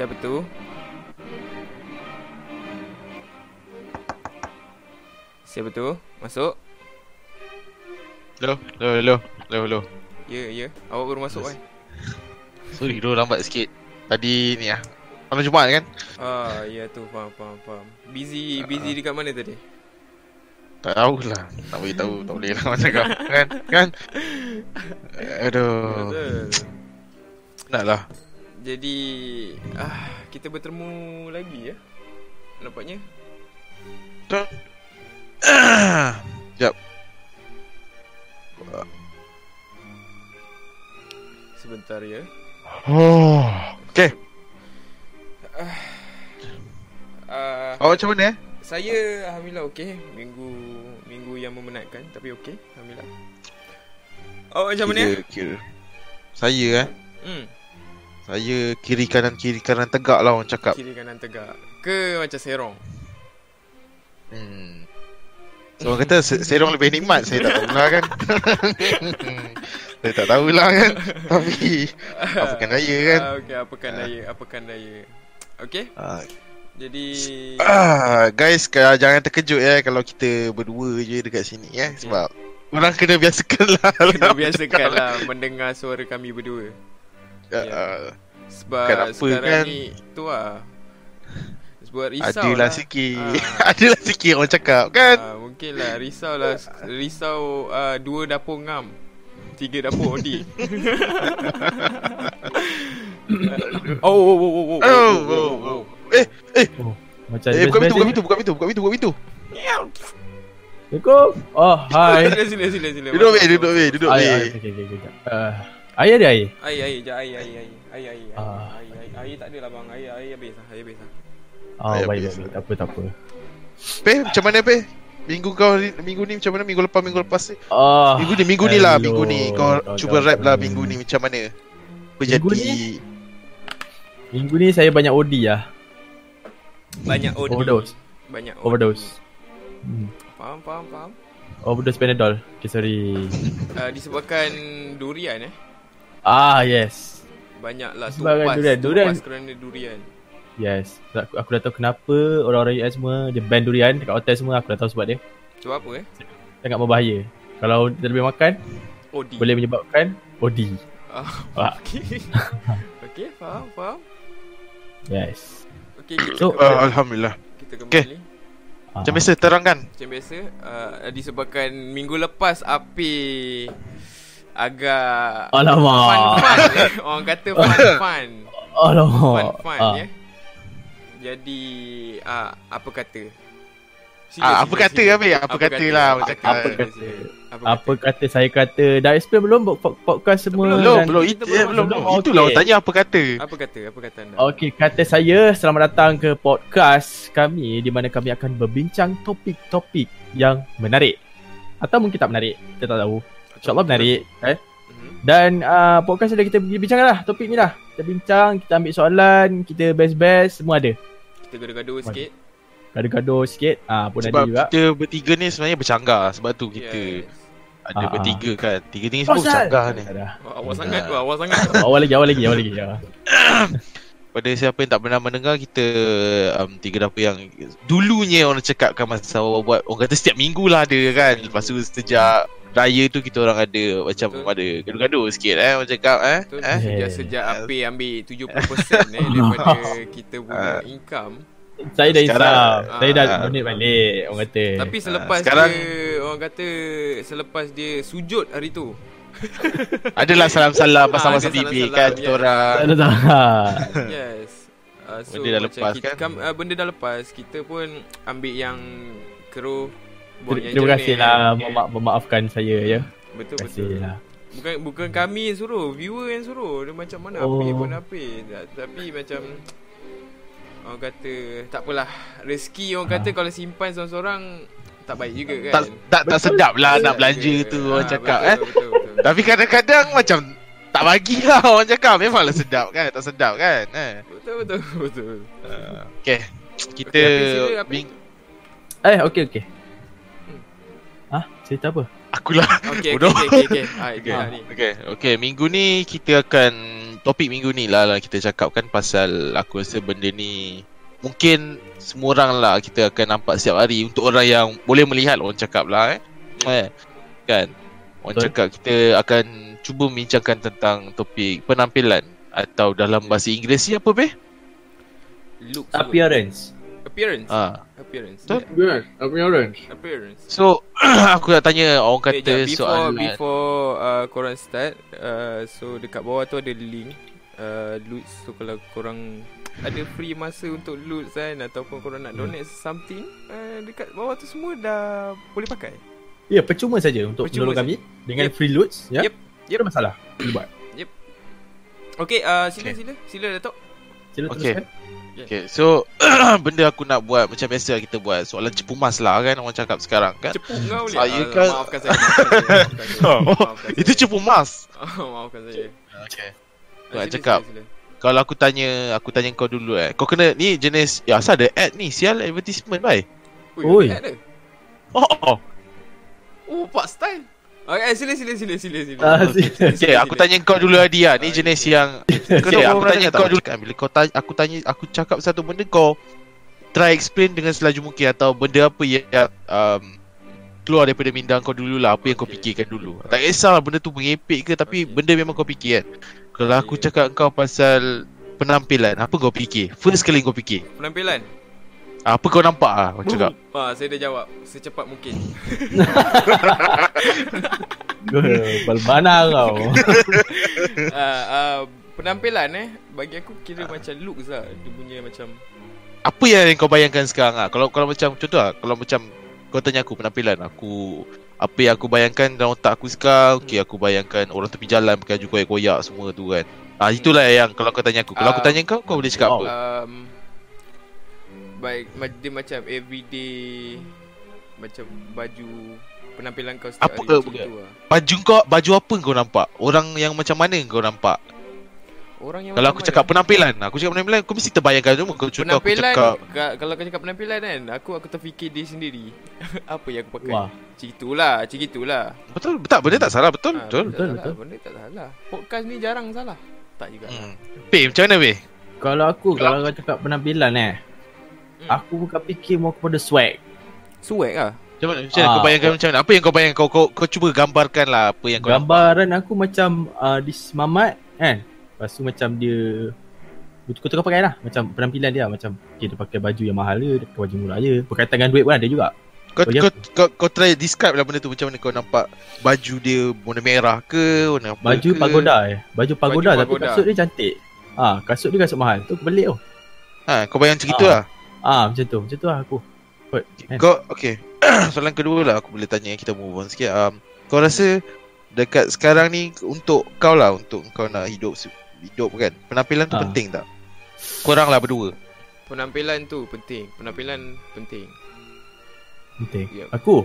Siapa tu? Siapa tu? Masuk? Hello, hello, hello, hello, hello. Ya, ya. Awak baru masuk kan? Sorry, dulu lambat sikit. Tadi ni ah. Malam Jumaat kan? Ah, ya tu. Faham, faham, faham. Busy, busy dekat mana tadi? Tak tahulah. Tak boleh tahu, tak boleh lah macam kau. Kan? Kan? Aduh. Betul. Nak lah. Jadi, ah, kita bertemu lagi ya? Nampaknya? Betul. Sekejap. Sebentar ya. Oh. Okay. Ah, Awak macam mana eh? saya alhamdulillah okey. Minggu minggu yang memenatkan tapi okey, alhamdulillah. Awak macam mana? Kira, kira. Saya eh. Hmm. Saya kiri kanan kiri kanan tegak lah orang cakap. Kiri kanan tegak. Ke macam serong? Hmm. So orang kata se- serong lebih nikmat Saya tak tahulah kan Saya tak tahulah kan Tapi Apakan daya kan Ah, okey, apakan daya, apakan daya. Okey. ah, Jadi ah, Guys jangan terkejut ya Kalau kita berdua je dekat sini ya Sebab Orang kena biasakan lah kena biasakan lah mendengar suara kami berdua. Ah, Ya. Sebab Bukan apa sekarang kan. ni tu lah. Sebab risau Adalah lah. sikit Ah. Adalah sikit orang cakap kan Ah, mungkin lah risau lah risau uh, dua dapur ngam. Tiga dapur Odi. oh, oh, oh, oh, oh, Oh, oh, oh. Eh, eh, Oh, macam eh, buka pintu, buka ni. pintu, buka pintu, buka pintu, buka pintu. Assalamualaikum. Oh, hai. Sila, sila, sila, sila. Duduk weh, duduk weh, duduk Ai, ai, weh. okey, okey, okey. Air ada air? Air, air, jap, air, air, air. Air, air, air. Ah. Air, air, air tak ada lah bang. Air, air habis lah, air habis lah. Oh, Air baik, baik, baik. Tak apa, tak apa. Pe, macam mana Pe? Minggu kau minggu ni macam mana? Minggu lepas, minggu lepas ni? Oh, Minggu ni, minggu ni lah, minggu ni. Kau cuba rap lah minggu ni macam mana? Apa Minggu ni? Minggu ni saya banyak OD lah. Banyak OD. Overdose. Banyak OD. Overdose. Hmm. Faham, faham, faham. Overdose Panadol. Okay, sorry. Uh, disebabkan durian eh. Ah, yes. Banyaklah Disebabkan tupas. durian. Durian- Tupas kerana durian. Yes. Aku, aku dah tahu kenapa orang-orang US semua dia ban durian dekat hotel semua. Aku dah tahu sebab dia. Sebab apa eh? Sangat berbahaya. Kalau dia lebih makan, OD. boleh menyebabkan OD. Ah, Ah. okay. okay, faham, faham. Yes. Okay, kita So, kembali. Uh, Alhamdulillah. kita kembali. okay. Macam biasa, terangkan. Macam biasa, uh, disebabkan minggu lepas api agak Alamak. fun-fun eh. Orang kata fun-fun. Alamak. Fun-fun Ah. ya. Jadi, uh, apa kata? Ah, apa kata, Habib? Apa kata lah, Apa macam kata? apa Apa kata? kata? Apa kata saya kata Dah explain belum pod- pod- podcast semua Belum, dan- belum. kita Itu, belum eh, belum, belum. Okey. Itulah orang tanya apa kata. Apa kata? Apa kata anda? Okey, kata saya selamat datang ke podcast kami di mana kami akan berbincang topik-topik yang menarik. Atau mungkin tak menarik, kita tak tahu. InsyaAllah menarik. Eh? Mhm. Dan uh, podcast ada kita bincang lah topik ni lah. Kita bincang, kita ambil soalan, kita best-best, semua ada. Kita gaduh-gaduh sikit. Gaduh-gaduh sikit, ah pun ada Sebab juga. kita bertiga ni sebenarnya bercanggah. Sebab tu kita Yes. ada ah. bertiga kan. Tiga ni semua Pasal. bercanggah ni. Wah, awal sangat tu, awal sangat. Awal lagi, awal lagi, awal lagi. Ya. Pada siapa yang tak pernah mendengar kita um, tiga dapur yang dulunya orang cakapkan masa awal buat orang kata setiap minggu lah ada kan lepas tu sejak raya tu kita orang ada macam Betul. ada gaduh-gaduh sikit eh orang cakap eh, Betul. eh? Sejak, Eh. sejak Api ambil 70% eh daripada kita punya Ah. income. Saya dah Sekarang- insaf. Saya dah ah. donate balik, orang kata. Tapi selepas sekarang- dia orang kata selepas dia sujud hari tu. adalah salam-salam Ah, pasal-pasal salam-salam, kan ya. kita orang ada tak. Yes. Uh, so Benda dah macam lepas kita, kan? Kam, uh, benda dah lepas Kita pun ambil yang Keruh Terima jernih, kasih kan? lah mema- memaafkan saya ya. Betul Terima betul lah. Bukan bukan kami yang suruh Viewer yang suruh Dia macam mana Oh. Api pun api Ta- Tapi macam Orang kata Tak apalah Rezeki orang Ha. kata Kalau simpan seorang-seorang Tak baik juga kan tak tak, tak Betul. sedap lah nak belanja tu Ah, orang cakap betul, eh betul, betul. tapi kadang-kadang macam tak bagilah orang cakap memanglah sedap kan tak sedap kan eh Betul betul betul uh, okay kita Api. ming- Eh, okey okey. Cerita apa? Akulah. Okay, okay, Bodoh. okay, okay, okay. Ah. Okay, okay. Minggu ni kita akan topik minggu ni lah, lah kita cakapkan pasal aku rasa benda ni mungkin semua orang lah kita akan nampak setiap hari untuk orang yang boleh melihat orang cakap lah eh. eh kan. Orang Betul. cakap kita akan cuba membincangkan tentang topik penampilan atau dalam bahasa Inggeris ni apa be? Look. Appearance. Appearance. Ha. Appearance. Betul. Appearance. Appearance. Appearance. So aku nak tanya orang Okay, kata jap, before soalan before uh, korang start, uh, so dekat bawah tu ada link uh, loot. So kalau korang ada free masa untuk loot kan ataupun korang nak donate something, uh, dekat bawah tu semua dah boleh pakai. Ya, percuma saja untuk Percuma menolong kami dengan Yep. free loots, ya. Yep. Yep. Tak ada masalah. Boleh buat. Okay, uh, sila Okay. sila sila Datuk. Sila Okay. teruskan. Okay, so benda aku nak buat macam biasa kita buat soalan cepu mas lah kan orang cakap sekarang kan. Cepu kau boleh. Saya Ah, kan- maafkan saya. Maafkan saya. Maafkan saya. Oh, Maafkan Itu saya. cepu mas. Oh, maafkan saya. Okay. Ah, Nak cakap. sila, sila. Kalau aku tanya, aku tanya kau dulu eh. Kau kena ni jenis ya asal ada ad ni, sial advertisement bai. Oi. ada. Oh, oh. Oh, Pak Style. Okay, sila sila sila sila sila. Ah, sila. Okay, aku tanya kau dulu Adi ah. Ni Ah, jenis okay. yang Okay, aku tanya kau dulu kan bila kau tanya aku tanya aku cakap satu benda kau try explain dengan selaju mungkin atau benda apa yang um, keluar daripada minda kau dulu lah apa yang kau Okay. fikirkan dulu. Tak kisahlah benda tu mengepek ke tapi Okay. benda memang kau fikir kan. Kalau aku Okay. cakap kau pasal penampilan, apa kau fikir? First kali kau fikir. Penampilan. Apa kau nampak ah kau cakap? Ah, saya dah jawab secepat mungkin. Bal mana kau? Ah, ah, penampilan eh bagi aku kira macam looks lah. Dia punya macam Apa yang kau bayangkan sekarang ah? Kalau kalau macam contoh ah, kalau macam kau tanya aku penampilan aku apa yang aku bayangkan dalam otak aku sekarang okey aku bayangkan orang tepi jalan pakai baju koyak-koyak semua tu kan ah itulah yang kalau kau tanya aku kalau aku Ah. tanya kau kau boleh cakap Wow. apa um, baik dia macam everyday macam baju penampilan kau setiap Apa hari macam tu lah. baju kau baju apa kau nampak? Orang yang macam mana kau nampak? Orang yang kalau aku mana? cakap penampilan aku cakap penampilan kau mesti terbayangkan semua kau contoh aku cakap. ka- kalau kau cakap penampilan kan aku aku terfikir diri sendiri. Apa yang aku pakai? Wah. macam itulah macam itulah. Betul betul benda tak salah betul Ah, betul. benda tak Betul, salah, betul. benda tak salah. Podcast ni jarang salah. Tak juga. Hmm. Peh macam mana Peh Kalau aku, kalau kau cakap penampilan eh, Hmm. aku bukan fikir mau kepada swag. swag lah. Macam mana, macam mana Ah. kau bayangkan macam mana? Apa yang kau bayangkan? Kau kau, kau cuba gambarkan lah apa yang kau nampak Gambaran aku macam uh, di Mamat kan. Lepas tu macam dia Betul-betul kau pakai lah. Macam penampilan dia Macam okay, dia pakai baju yang mahal je Dia pakai baju murah je. Berkaitan dengan duit pun ada juga. Kau, Bagi kau, kau, kau try describe lah benda tu. Macam mana kau nampak Baju dia warna merah ke Warna apa Baju ke? pagoda eh. Baju pagoda tapi pagoda. kasut dia cantik. Ah, kasut dia kasut mahal. Tu pelik tu. Ha, Kau bayang macam Ah. lah Ah, macam tu Macam tu lah aku. Kot, kan? Kau okay Soalan kedua lah Aku boleh tanya Kita move on sikit. Um, Kau rasa Dekat sekarang ni Untuk kau lah Untuk kau nak hidup Hidup kan? Penampilan tu Ah. penting tak? Korang lah berdua. Penampilan tu penting. Penampilan penting. Penting. Ya. Aku?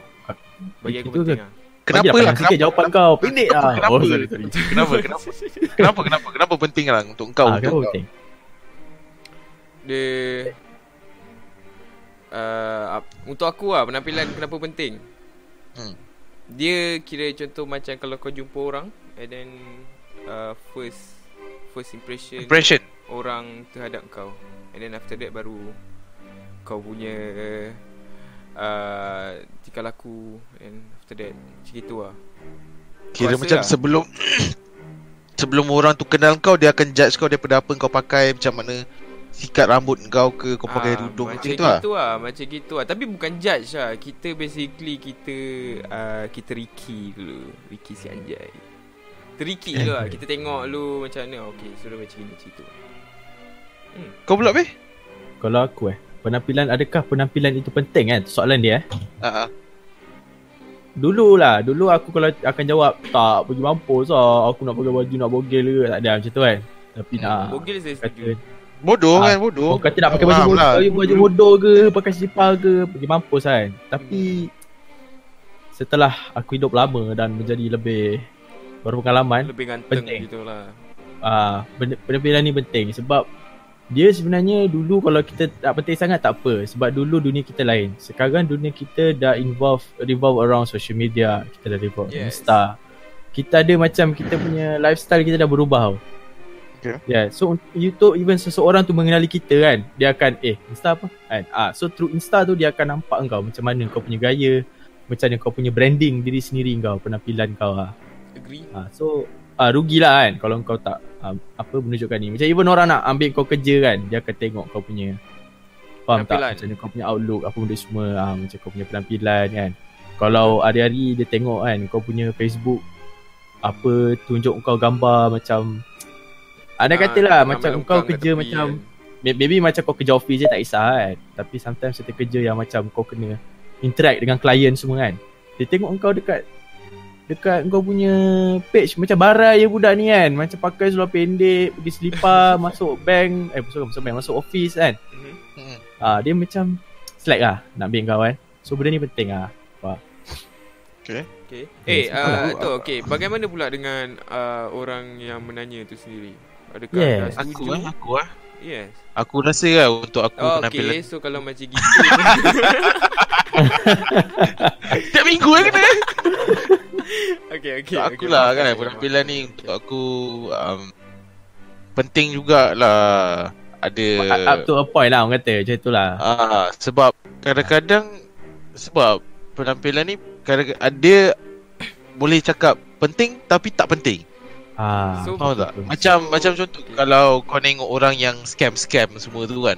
Bagi aku penting ke? lah. Kenapa lah? Panjang sikit jawapan kau. Pendek lah. Kenapa? Oh sorry sorry. Kenapa? Kenapa? Kenapa? Kenapa? Kenapa penting lah Untuk kau? Ah, untuk Kenapa kau? penting? Dia uh, Untuk aku lah Penampilan kenapa penting Hmm. Dia kira contoh macam Kalau kau jumpa orang And then uh, First First impression Impression Orang terhadap kau And then after that baru Kau punya uh, Tingkah laku And after that Macam gitu lah Kira macam lah. sebelum Sebelum orang tu kenal kau Dia akan judge kau Daripada apa kau pakai Macam mana Sikat rambut kau ke Kau pakai Ah, tudung Macam Macam gitu tu lah lah Macam gitu lah. Tapi bukan judge lah. Kita basically Kita uh, Kita Ricky dulu. Ricky si anjay. Ricky dulu lah. Kita tengok lu Macam mana. Okay suruh macam ni Macam tu. Kau pula beh? Kalau aku eh Penampilan adakah penampilan itu penting kan Soalan dia eh. Ah, ah. Dulu lah Dulu aku kalau akan jawab Tak pergi mampus lah. Aku nak pakai baju nak bogel ke? Tak ada macam tu kan. Tapi nak Bogil saya kata setuju Bodoh Ah, kan bodoh Oh kata nak pakai baju bodoh, lah. baju bodoh ke, pakai slipper ke, pergi mampus kan. Tapi setelah aku hidup lama dan menjadi lebih berpengalaman, Lebih ganteng Penting. gitu lah ah uh, penampilan ni penting sebab dia sebenarnya dulu kalau kita tak penting sangat tak apa sebab dulu dunia kita lain. Sekarang dunia kita dah involve revolve around social media, kita dah revolve. Yes. Insta. Kita ada macam kita punya lifestyle kita dah berubah tau. Okay. Yeah, so YouTube even seseorang tu mengenali kita kan, dia akan eh Insta apa? Kan? Ah, so through Insta tu dia akan nampak kau macam mana kau punya gaya, macam mana kau punya branding diri sendiri kau, penampilan kau ah. Agree. Ah, so ah rugilah kan kalau kau tak ah, apa menunjukkan ni. Macam even orang nak ambil kau kerja kan, dia akan tengok kau punya faham tak Penampilan. macam mana kau punya outlook apa benda semua ah, macam kau punya penampilan kan. Kalau hari-hari dia tengok kan kau punya Facebook apa tunjuk kau gambar macam ada Ah, katalah gambar macam kau kerja tepi macam kan. may- maybe macam kau kerja office je tak kisah kan tapi sometimes certain kerja yang macam kau kena interact dengan klien semua kan dia tengok kau dekat dekat kau punya page macam barai je budak ni kan macam pakai seluar pendek pergi selipar masuk bank eh masuk masuk bank masuk office kan Mhm. Hmm. ah dia macam slack lah nak ambil kau kan so benda ni penting ah Okay. Yes, Eh, uh, aku- tu okay. Bagaimana pula dengan uh, orang yang menanya tu sendiri? Adakah Yes. dah setuju? Aku lah, aku lah. Yes. Aku rasa lah untuk aku Oh, penampilan okay. So kalau macam gitu Tiap minggu lah kena Okay okay Untuk aku okay, lah kan faham. Penampilan ni untuk aku um, Penting jugalah Ada up to a point lah orang kata macam tu lah ah, Sebab Kadang-kadang Sebab Penampilan ni kadang Ada Boleh cakap Penting Tapi tak penting ah So, Faham tak? betul. Macam So, Macam contoh okay. Kalau kau tengok orang yang Scam-scam semua tu kan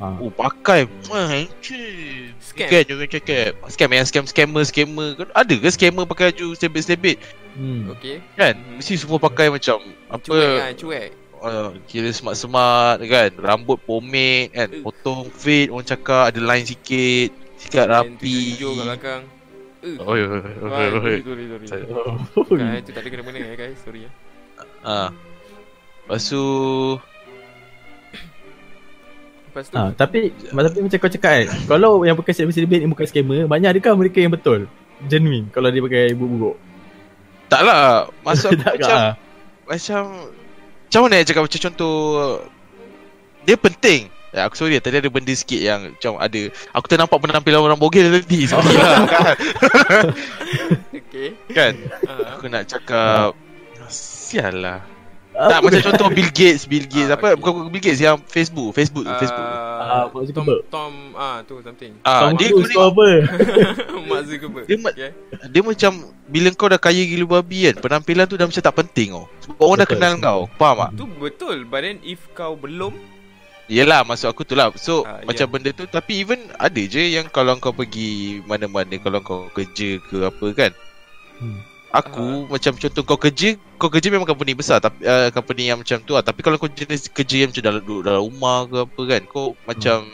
ah. Oh pakai Wah hancur Scam. Kan jangan cakap Scam yang scam-scammer Scammer kan Ada ke scammer pakai baju Selebit-selebit hmm. Okay Kan Mesti semua pakai macam Apa Cuek lah cuek uh, Kira smart-smart kan Rambut pomade kan Eh. Potong fade Orang cakap ada line sikit Sikat rapi tunjuk kat belakang Eh Oi oi oi oi oi sorry, sorry, sorry. Saya- Oh, Bukan, itu tak ada kena-mena eh guys, sorry ya. Ah. Lepas tu Lepas tu, Ah, tapi tapi macam kau cakap kan, kalau yang pakai selebit-selebit ni bukan scammer, banyak adakah mereka yang betul? Genuine kalau dia pakai buruk-buruk. Tak lah Maksud Tak macam ah. Macam Macam mana nak cakap Macam contoh Dia penting Ya, aku sorry tadi ada benda sikit yang macam ada Aku ternampak penampilan orang bogel tadi Sorry lah kan, okay. kan Ah, Aku nak cakap Sial lah Apa Tak macam contoh Bill Gates Bill Gates Ah, Apa okay. bukan Bill Gates Yang Facebook Facebook ah, Facebook Ah, Mark Tom. Tom, ah tu something. Ah, Tom dia, Cruise kau apa? Mark Zuckerberg. Dia okay. dia macam Bila kau dah kaya gila babi kan Penampilan tu dah macam tak penting oh. Sebab orang dah Betul. kenal kau Faham tak? Tu betul, but then if kau belum, Yelah maksud aku tu lah So Ah, macam ya. benda tu Tapi even ada je yang Kalau kau pergi Mana-mana Kalau kau kerja ke apa kan Hmm. Aku macam contoh kau kerja Kau kerja memang company besar tapi uh, Company yang macam tu lah Tapi kalau kau jenis kerja yang macam dalam, duduk dalam rumah ke apa kan Kau macam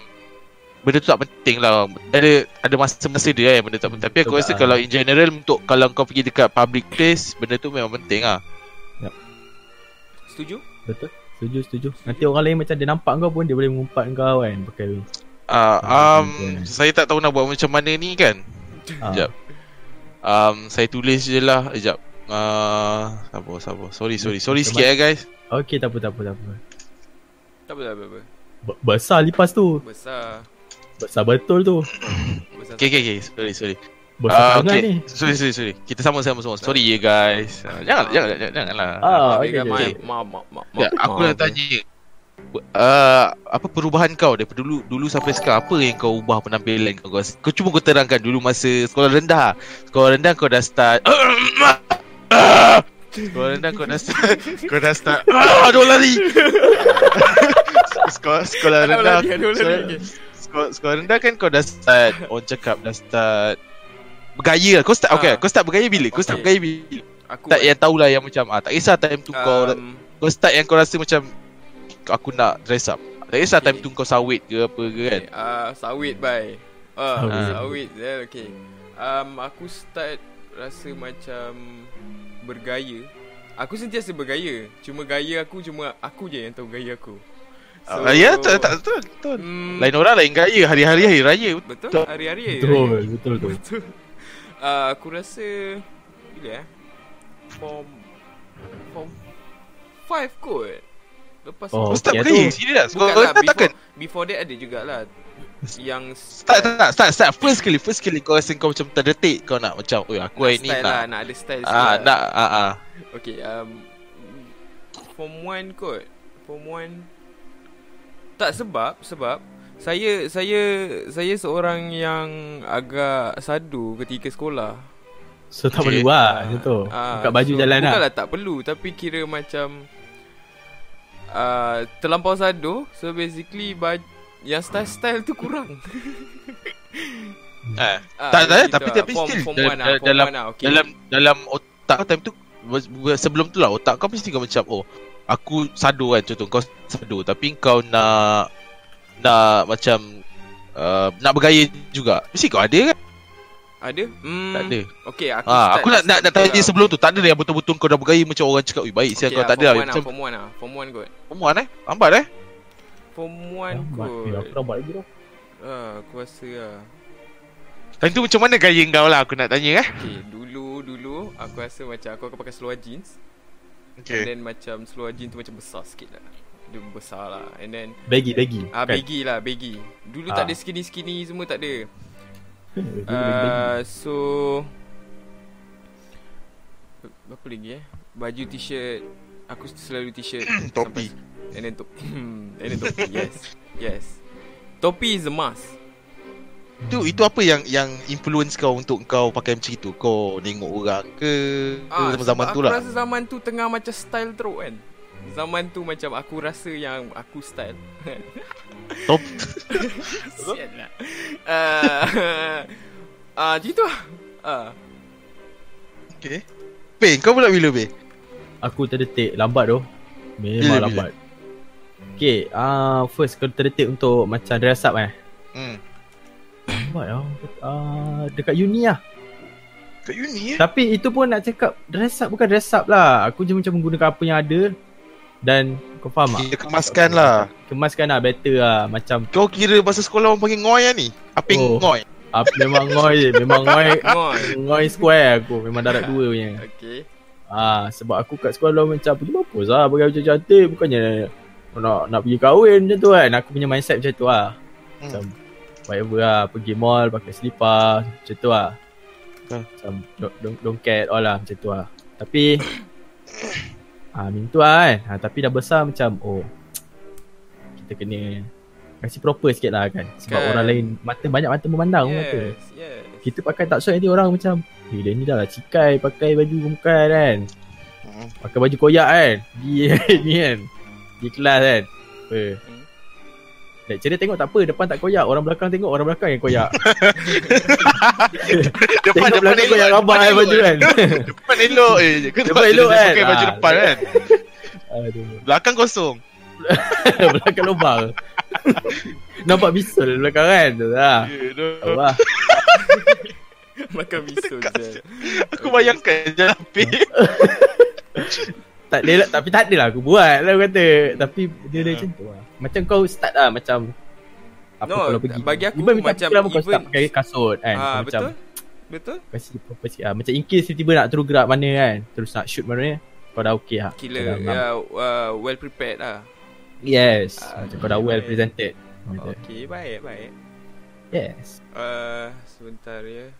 Benda tu tak penting lah Ada ada masa-masa dia kan Benda tak penting Tapi aku Betul rasa tak? kalau in general Untuk kalau kau pergi dekat public place Benda tu memang penting lah setuju? Betul. Setuju, setuju. Nanti orang lain macam dia nampak kau pun dia boleh mengumpat kau kan pakai uh, Ah, um, betul. Saya tak tahu nak buat macam mana ni kan ah. Sekejap. um, Saya tulis je lah Sekejap uh, Sabar sabar Sorry sorry Sorry Macam sikit ya guys Okey, tak apa, tak apa, tak apa. Tak apa, tak apa, tak apa. B- besar lipas tu. Besar. Besar betul tu. Besar. Okay okay okay Sorry sorry Ah, sangat okay. ni. Sorry sorry sorry. Kita sama-sama semua Sorry ya guys. Uh, Jangan jangan jangan janganlah. Ah, okay, okey. maaf, maaf, maaf, maaf, Ya, aku nak tanya. Uh, apa perubahan kau daripada dulu dulu sampai sekarang? Apa yang kau ubah penampilan kau? Kau, kau cuba kau terangkan dulu masa sekolah rendah. Sekolah rendah kau dah start sekolah rendah kau dah start kau dah start ah orang lari. Sekolah sekolah rendah okay. sekolah, sekolah rendah kan kau dah start orang cakap dah start bergaya kau start okay Ah. kau start bergaya bila kau start Okay. bergaya bila Aku tak yang tahulah yang macam ah tak kisah time tu kau um, kau start yang kau rasa macam aku nak dress up. Tak kisah Okay. time tu kau sawit ke apa ke kan. Okay, uh, sawit bye. Ah, Sawit. sawit. Yeah, okay. Um, aku start rasa macam bergaya. Aku sentiasa bergaya. Cuma gaya aku cuma aku je yang tahu gaya aku. So, ya tak tak betul betul. Hmm, Lain orang lain gaya hari-hari hari raya. betul. Hari-hari. Betul, raya. betul tu. Betul. Uh, aku rasa bila eh? Form form 5 kot. Lepas Oh, start okay, tu- Serius Kau Bukanlah kau takkan? before, that ada jugalah. Yang Start start start start. First kali First kali kau rasa kau macam terdetik Kau nak macam Oh aku nak hari ni lah nak. Nak ada style Ah sikit lah. nak ah ah. Okay um, Form 1 kot. Form 1 Tak sebab Sebab Saya Saya Saya seorang yang Agak sadu ketika sekolah So tak Okay. perlu lah Macam tu Ah, Buka baju so, jalan lah Bukanlah tak perlu Tapi kira macam uh, Terlampau sadu So basically baj- Yang style-style tu kurang Eh, Ah, Tak, tak, tapi- tapi form, still, form dal- 1 dal- Form dalam- 1 okay. Dalam dalam otak kau time tu Sebelum tu lah Otak kau mesti kau macam Oh Aku sadu kan Contoh kau sadu Tapi kau nak Nak macam uh, Nak bergaya juga. Mesti kau ada kan? Ada? Hmm, Tak ada. Okay aku start Aku nak nak, nak tanya lah. sebelum tu. Tak ada yang betul-betul kau dah bergaya Macam orang cakap Ui baik sial Okay kau lah, tak ada. lah Form 1 lah Macam Form 1 lah. Form 1 kot Perempuan eh? Lambat eh? Form 1 Lambat. Eh, kot Aku lambat lagi tau ah, Aku rasa lah. Time tu macam mana gaya kau lah Aku nak tanya eh? Okay dulu Dulu Aku rasa macam Aku akan pakai seluar jeans. And Okay then macam Seluar jeans tu macam besar sikit lah Dia besar lah And then Baggy baggy Ah kan? baggy lah baggy. Dulu Ah. tak ada skinny-skinny semua tak ada. Uh, so apa lagi eh? Baju t-shirt aku selalu t-shirt Topi. And then topi. And then topi. Yes. Yes. Topi is a must. Tu itu apa yang yang influence kau untuk kau pakai macam itu? Kau tengok orang ke? Ah, ke zaman sebab tu aku lah. rasa zaman tu tengah macam style teruk kan. Zaman tu macam aku rasa yang aku style. Top. Sial lah. Ah, ah, macam tu lah. Ah. Okay. Be, kau pula bila be? Aku terdetik lambat tu Memang Bila, bila? lambat Okay uh, First kau terdetik untuk Macam dress up eh Hmm. Lambat lah uh, Dekat uni lah Kat uni eh? Tapi itu pun nak cakap Dress up bukan dress up lah Aku je macam menggunakan apa yang ada Dan Kau faham tak? Dia kemaskan lah. Kemaskan lah better lah Macam Kau kira bahasa sekolah orang panggil ngoy lah ni? Apa yang Oh. ngoy? up, Memang ngoy je Memang ngoy Ngoi. Ngoy square aku Memang darat dua punya Okay. Ah, sebab aku kat sekolah macam pergi mampus lah pakai baju cantik bukannya nak nak pergi kahwin macam tu kan. Aku punya mindset macam tu lah. Hmm. Macam whatever lah pergi mall pakai selipar macam tu lah. Hmm. Macam don't, don't, don't care all lah macam tu lah. Tapi ah macam tu lah kan. Ah, tapi dah besar macam oh kita kena kasi proper sikit lah kan. Sebab Kan. orang lain mata banyak mata memandang orang kata. Yes. Yes. Kita pakai tak sesuai nanti orang macam Eh dia ni dah lah cikai pakai baju bukan kan Hmm. Pakai baju koyak kan Dia ni kan Di kelas kan Apa Hmm. Lecturer tengok tak apa Depan tak koyak Orang belakang tengok Orang belakang yang koyak Tengok belakang koyak rabak kan baju kan Depan elok eh. Kau Depan elok kan? Pakai baju Ah. depan kan. Aduh Belakang kosong. Belakang lubang Nampak bisul belakang kan Tu lah Ya, tu. Tahu lah Makan miso je. Aku bayangkan jalan pik. tak ada lah, tapi tak adalah aku buat lah aku kata Tapi dia dah macam tu lah Macam kau start lah macam apa No, kalau pergi bagi aku even macam macam kau start pakai kasut kan Ah Kau macam betul. Betul. kasi proper sikit lah. Macam in case tiba-tiba nak terus gerak mana kan Terus nak shoot mana Kau dah okay lah Killer dah ngam. uh, uh, well prepared lah. Yes Ah, Macam kau dah well okay. presented Okay, baik baik. Yes Uh, sebentar ya.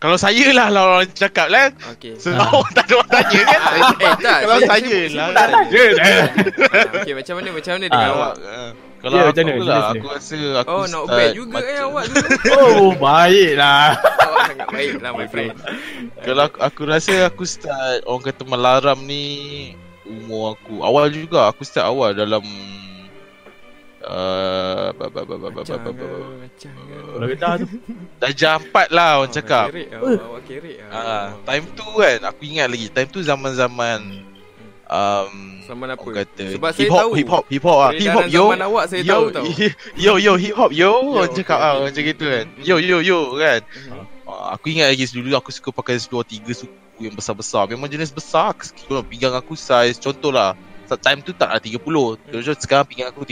Kalau saya lah lah orang cakap lah. Okay. Sebab Ah. orang tak ada orang tanya kan. Ah, eh tak. Kalau saya saya lah. Tak tanya. tanya. Ah, Okay, macam mana macam mana dengan Ah, awak? Kalau Ya, aku macam mana? Jelas aku rasa aku Oh, not bad juga macam- eh awak dulu. Oh baik lah awak sangat baik lah my friend. Kalau aku, aku rasa aku start orang kata melaram ni umur aku awal juga aku start awal dalam Uh, ba ba ba ba ba ba ba uh, dah tu. dah jampat lah orang oh, cakap. Eh, awak kerik lah. ah time tu kan aku ingat lagi time tu zaman-zaman hmm. um zaman apa? kata, sebab hip hop hip hop hip hop ah. hip hop yo. zaman awak saya yo, tahu tau. yo yo hip hop yo, yo orang cakap okay. ah macam gitu kan. Yo yo yo kan. Uh, aku ingat lagi dulu aku suka pakai seluar tiga suku yang besar-besar. Memang jenis besar Kalau pinggang aku size. Contohlah time tu tak lah 30 hmm. Terus sekarang pinggang aku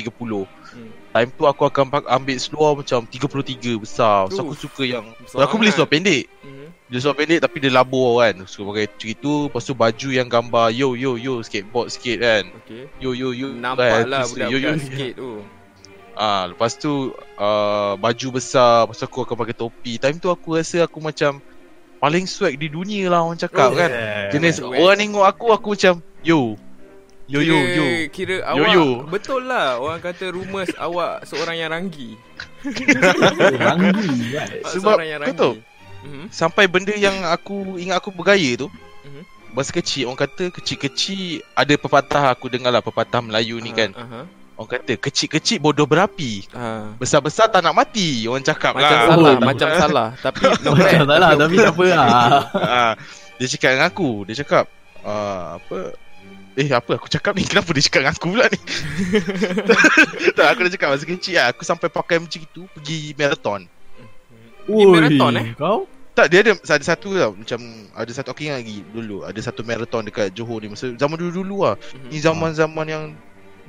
Time tu aku akan pak- ambil seluar macam 33 besar. So aku suka yang besar aku beli seluar pendek. Mhm. Dia seluar pendek tapi dia labur kan. So pakai macam itu. Lepas tu baju yang gambar Yo yo yo skateboard sikit kan. Okay Yo yo yo. Nampak kan, lah tu sikit, yo, yo, budak-budak skate tu. Ah, Lepas tu uh, Baju besar. Lepas tu aku akan pakai topi. Time tu aku rasa aku macam Paling swag di dunia lah orang cakap Oh, kan. Yeah. Jenis swag. orang tengok aku Aku macam Yo Yo yo yo Kira Yo, awak yo. Betul lah Orang kata rumours awak Seorang yang ranggi Ranggi kan. Awak Sebab seorang yang kau tahu, ranggi Mhm. Sampai benda yang aku Ingat aku bergaya tu Mhm. Masa kecil Orang kata kecil-kecil Ada pepatah aku dengar lah Pepatah Melayu ni kan Aha. Orang kata kecil-kecil bodoh berapi Ah. Besar-besar tak nak mati Orang cakap Macam lah salah Oh, Macam salah Tapi not Macam bad tak lah tapi tak apa lah. Ah, Dia cakap dengan aku Dia cakap ah, Apa Eh apa aku cakap ni? Kenapa dia cakap dengan aku pula ni? Tak aku dah cakap masa kecil lah. Aku sampai pakai macam itu Pergi marathon. Pergi marathon, eh? Kau? Tak dia ada ada satu tau Macam Ada satu aku ingat lagi Dulu. Ada satu marathon dekat Johor ni. Masa zaman dulu-dulu lah. Mhm. Ni zaman-zaman yang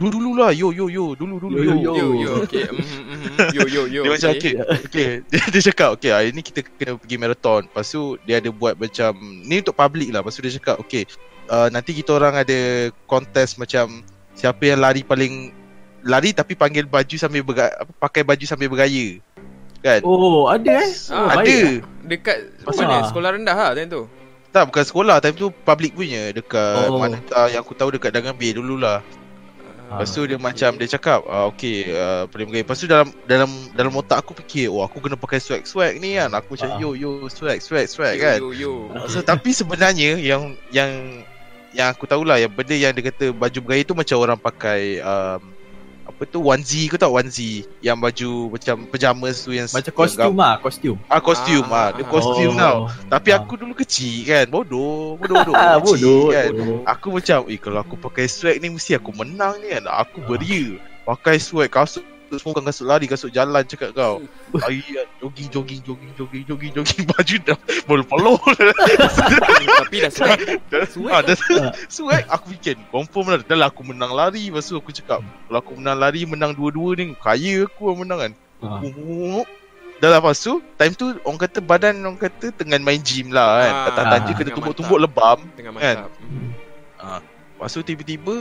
Dulu-dulu lah. Yo yo yo. Dulu-dulu Yo, yo, yo, Yo. Yo okay. Mhm, mhm. Yo yo yo. Dia macam okay, okay. Dia, dia cakap okay hari ni kita kena pergi marathon. Lepas tu dia ada buat macam Ni untuk public lah. Lepas tu dia cakap okay uh, Nanti kita orang ada kontes macam Siapa yang lari paling Lari tapi panggil baju sambil berga, apa, Pakai baju sambil bergaya. Kan? Oh, ada eh? Oh, Ah, Ada. baik. Dekat Pasal- mana? Sekolah rendah lah time tu? Tak bukan sekolah. Time tu public punya. Dekat Oh. mana tak Yang aku tahu dekat Dangan Bay dululah. Ah, Lepas tu dia macam Dia cakap ah, Okay uh, Paling bergaya. Lepas tu dalam Dalam dalam otak aku fikir Oh aku kena pakai swag-swag ni kan. Aku macam Ah. yo yo swag swag swag Yo kan? yo yo. So tapi sebenarnya yang yang yang aku tahulah yang benda yang dia kata baju bergaya tu macam orang pakai um, apa tu onesie kau tahu onesie yang baju macam pajamas tu yang Macam kostum lah, kostum. ah kostum ah, Ah, dia ah. kostum oh. tau tapi Ah. aku dulu kecil kan bodoh bodoh bodoh Ah, kecil bodoh, kan bodoh. aku macam eh kalau aku pakai swag ni mesti aku menang ni kan aku Ah. beria pakai swag kasut semua bukan kasut lari kasut jalan cakap kau. Lari jogging jogging jogging jogging jogging jogging baju dah peluh-peluh Tapi dah swag Dah, Swag ah, dah Ah. aku fikir confirm lah. Dah lah aku menang lari. Lepas tu aku cakap kalau aku menang lari menang dua-dua ni kaya aku lah menang kan. Ah. uh. dah lah lepas tu time tu orang kata badan orang kata tengah main gym lah kan. Ah, kata ah, tanja kena tumbuk-tumbuk lebam Tengah Kan? mantap. Mhm. lepas tu tiba-tiba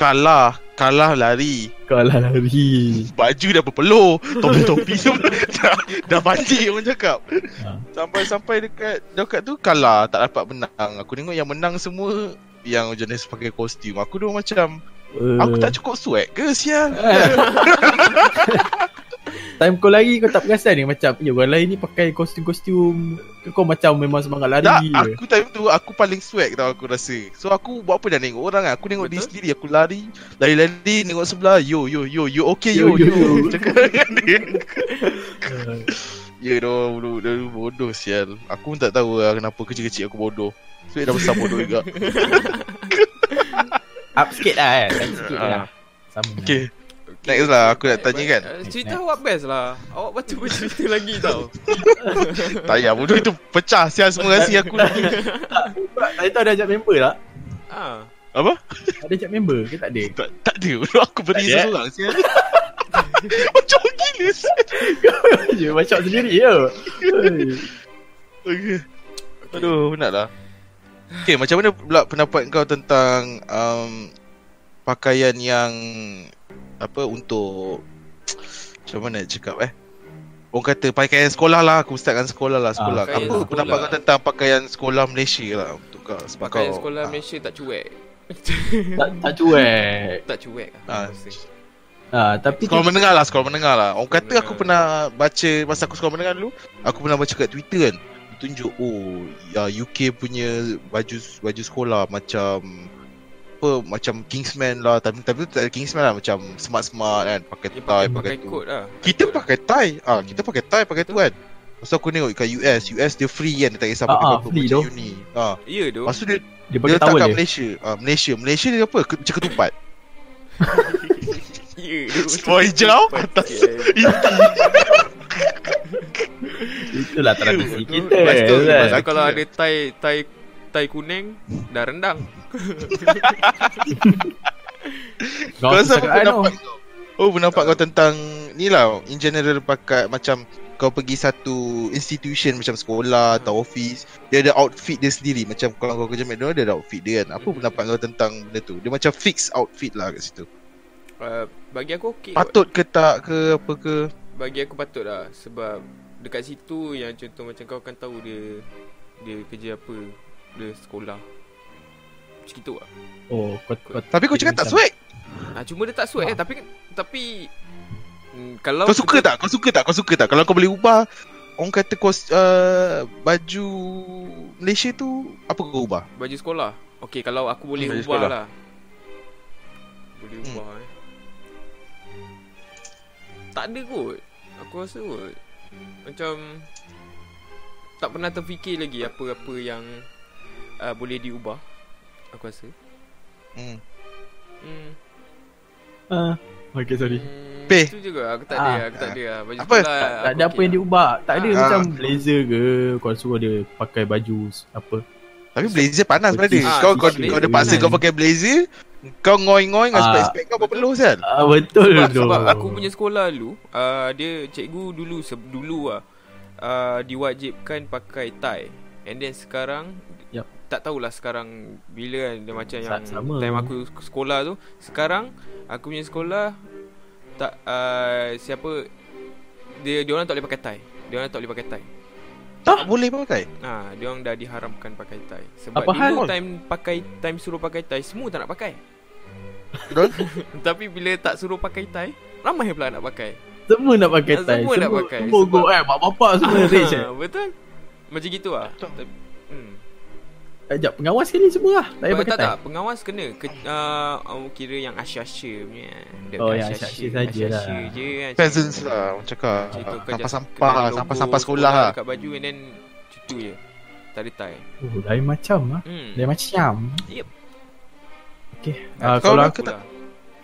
kalah. Kalah lari. Kau lah lari. baju dah berpeluh. Topi-topi dah, dah balik orang cakap. Ah. sampai-sampai dekat dekat tu kalah. Tak dapat menang. Aku tengok yang menang semua yang jenis pakai kostum. Aku dah macam Aku tak cukup swag ke sial Time kau lari kau tak perasan ni macam Ya orang lain ni pakai kostum-kostum. Kau macam memang semangat lari Tak, je? aku time tu aku paling swag tau aku rasa. So aku buat apa dah tengok orang Aku tengok diri sendiri aku lari Lari-lari tengok sebelah Yo yo yo yo okay yo Yo, yo. Cakap dengan dia. Ya dah dulu, dulu bodoh sial. Aku pun tak tahu lah kenapa kecil-kecil aku bodoh. Swag dah besar bodoh juga. Up sikit lah kan Up sikit Ah. lah. Sama. Okay Next lah aku nak tanya kan Eh, Cerita awak best lah Awak baca cerita lagi tau Tak payah bodoh itu pecah sial semua rahsia aku lagi Tadi tu ada ajak member tak? ah. Apa? Ada ajak member ke tak ada? Tak, tak ada bodoh aku beri Tak ada, eh? seorang sial Macam gila sial Je macam sendiri je Oi. Okay. Aduh, penat lah. Okay, macam mana pula pendapat kau tentang um, pakaian yang apa untuk macam mana nak cakap eh? Orang kata pakaian sekolah lah, aku startkan sekolah lah, sekolah. pakaian apa sekolah. pendapat kau tentang pakaian sekolah Malaysia lah untuk kau? Sebab Pakaian kau, sekolah ah, Malaysia tak cuek Tak, tak cuek Tak cuek lah Ah. ha, Tapi Sekolah menengah lah, sekolah menengah lah. Orang kata Menengah. aku pernah baca masa aku sekolah menengah dulu, aku pernah baca kat Twitter kan. Tunjuk oh ya UK punya baju baju sekolah macam apa macam Kingsman lah. Tapi tapi tu tak ada Kingsman lah. Macam smart smart kan. Pakai Dia tie pakai, pakai, tu. kot lah. Kita pakai tie. Ah kita pakai tie pakai tu kan. Lepas tu aku tengok kat US US dia free kan. Dia tak kisah Ah, pakai ah, baju free macam uni. Ah. Ya tu. Lepas tu dia dia dia pakai letak kat dia. Malaysia. Ah Malaysia. Malaysia dia apa? Ke- macam ketupat. Ya tu. Seluar hijau atas. Itulah tradisi kita Lepas tu, kan? lepas tu kalau ada tie tie tie kuning dah rendang. Kau rasa apa pendapat kau? Oh pendapat kau tentang ni lah in general pakai macam kau pergi satu institution macam sekolah atau office dia ada outfit dia sendiri macam kalau kau kerja McDonald dia ada outfit dia kan. Apa Mhm. pendapat kau tentang benda tu? Dia macam fix outfit lah kat situ. uh, Bagi aku okey kot. Patut ke tak ke apa ke? Bagi aku patut lah Sebab Dekat situ yang contoh macam kau akan tahu dia Dia kerja apa Dia sekolah Macam itu lah Oh, kau, kau Tapi kau cakap tak swag. ha, Cuma dia tak swag eh Tapi Tapi hmm, Kalau Kau suka tak? Kau suka tak? Kau suka tak? Kalau kau boleh ubah Orang kata kos uh, baju Malaysia tu apa kau ubah? Baju sekolah Okay kalau aku boleh Hmm, ubah sekolah. lah Boleh Hmm. ubah eh Tak ada kot Aku rasa kot Macam Tak pernah terfikir lagi Apa-apa yang uh, Boleh diubah Aku rasa Hmm. Hmm Ah, okay sorry. Hmm, Peh. Itu juga aku tak Ah. ada, aku tak ada lah. Baju Apa? sekolah Tak, tak ada apa okey yang lah. diubah. Tak ada Ah. macam blazer ke. Kau suruh dia pakai baju apa. Tapi blazer panas pada. Ah, kau kau kau ada paksa kau pakai blazer, kau ngoi-ngoi dengan Ah. spek-spek kau apa perlu kan? Ah betul sebab, tu. sebab aku punya sekolah dulu uh, Dia cikgu dulu se- Dulu lah uh, Diwajibkan pakai tie And then sekarang. Tak tahulah sekarang Bila kan Dia macam yang sama. Time aku sekolah tu Sekarang Aku punya sekolah Tak uh, Siapa Dia dia orang tak boleh pakai tie Dia orang tak boleh pakai tie Tak boleh pakai. Ha, dia orang dah diharamkan pakai tie. Sebab Apa dulu hal? time pakai time suruh pakai tie semua tak nak pakai. Betul? Tapi bila tak suruh pakai tie, ramai pula nak pakai. Semua nak pakai tie. Semua nak pakai. Semua go eh. Mak bapak semua rich eh. Betul? Macam gitu ah. Tapi- Sekejap, pengawas sekali semua lah. Tak payah tak, pakai tak, tie. tak, pengawas kena ke, uh, oh, kira yang Asia-Asia punya. Oh, yang Asia-Asia saja lah. Asia-Asia je kan. Peasants lah orang cakap. Sampah-sampah, logo sampah-sampah sekolah lah. Kat baju and then Itu je Tak ada tie Oh, lain macam lah. hmm. Lain macam. Yep. Okay. Nah, Ah, kau kalau aku, tak?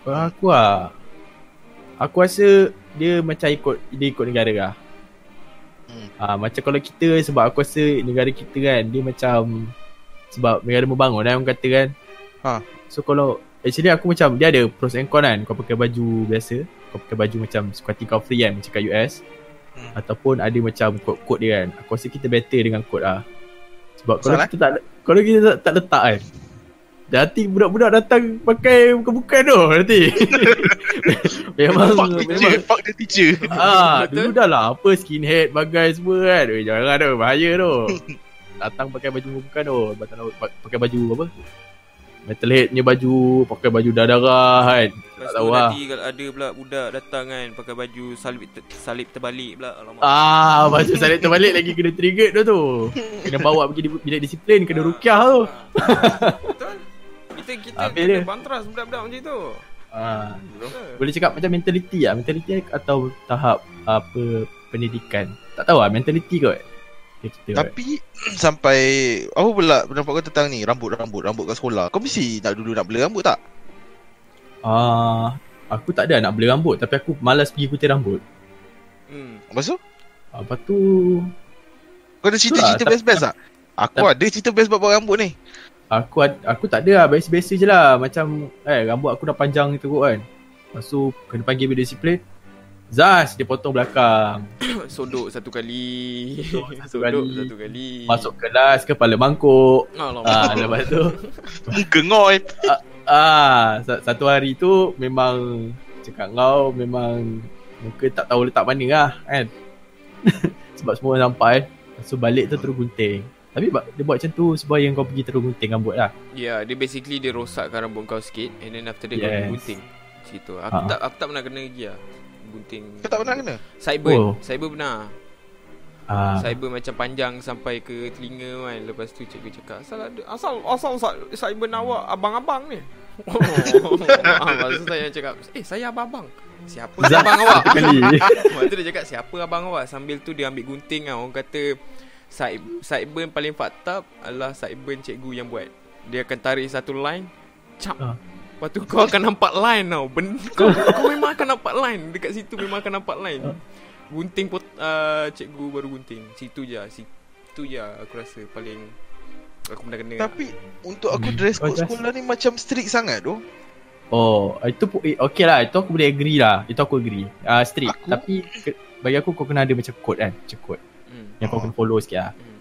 kalau aku lah. Aku rasa dia macam ikut dia ikut negara lah. Hmm. Ah, macam kalau kita sebab aku rasa negara kita kan dia macam sebab negara membangun kan orang kata kan. Ha. So kalau actually aku macam dia ada pros and con kan. Kau pakai baju biasa, kau pakai baju macam seperti kau free kan macam kat US. Hmm. Ataupun ada macam kod-kod dia kan. Aku rasa kita better dengan kod lah. Sebab kalau Salah? kita tak kalau kita tak, tak letak kan. Nanti budak-budak datang pakai bukan-bukan tu nanti. memang fuck teacher, memang fuck the teacher. Ah, dulu dah lah apa skinhead bagai semua kan. Eh, jangan tu, bahaya tu. Datang pakai baju bukan tu, batang laut pa- pakai baju apa? Metalhead punya baju, pakai baju darah kan. Lepas tahu tu lah. nanti kalau ada pula budak datang kan Pakai baju salib, ter, salib terbalik pula Alamak Ah, baju salib terbalik lagi kena trigger tu tu. Kena bawa pergi di bilik disiplin, kena rukiah tu. Betul Kita kita Habis kena dia. bantras budak-budak macam tu Ah, Betul. boleh cakap macam mentality lah, mentality atau tahap apa pendidikan. Tak tahu lah mentality kot. Kita. Tapi sampai apa pula pendapat kau tentang ni rambut-rambut rambut kat sekolah. Kau mesti nak dulu nak blur rambut tak? Ah, aku tak ada nak blur rambut tapi aku malas pergi putih rambut. hmm. Lepas tu Ah, Lepas tu kau ada cerita-cerita Itulah, best-best tak? Aku tak- ada cerita best buat rambut ni. aku ad, aku tak ada lah biasa-biasa je lah macam eh rambut aku dah panjang teruk kan. Lepas tu kena panggil bilik disiplin. Zaz dia potong belakang. Sodok satu kali satu Sodok kali. satu kali Masuk kelas kepala mangkuk. Alamak Ah lepas tu Muka ngoi. ah sa- satu hari tu memang cakap kau memang muka tak tahu letak mana lah kan. Sebab semua kan. Lepas tu balik tu terus gunting. Tapi dia buat macam tu supaya kau pergi terus gunting rambut lah. Ya, dia basically dia rosakkan rambut kau sikit and then after that yes. Kau gunting. Macam tu. Aku Ha. tak aku tak pernah kena lagi lah. Gunting. Kau tak pernah kena? Cyber. Oh. Cyber pernah. Ah, Cyber macam panjang sampai ke telinga kan. Lepas tu cikgu cakap, asal ada asal asal sa- cyber awak abang-abang ni. Oh. lepas tu saya cakap, eh saya abang-abang. Siapa Zat abang awak? satu kali. Lepas tu dia cakap siapa abang awak Sambil tu dia ambil gunting lah Orang kata side, Sideburn paling fucked up Adalah sideburn cikgu yang buat Dia akan tarik satu line Cap Ah. Lepas tu kau akan nampak line tau ben, kau, kau memang akan nampak line Dekat situ memang akan nampak line. Gunting pot, uh, cikgu baru gunting Situ je Situ je aku rasa paling Aku pernah kena Tapi untuk aku Hmm. dress code just- sekolah ni macam strict sangat tu. Oh, itu pu- eh, okay lah. Itu aku boleh agree lah. Itu aku agree. Ah uh, strict. Aku- Tapi ke, bagi aku kau kena ada macam code kan. Macam code. hmm. Yang kau Oh. kena follow sikit lah. Hmm.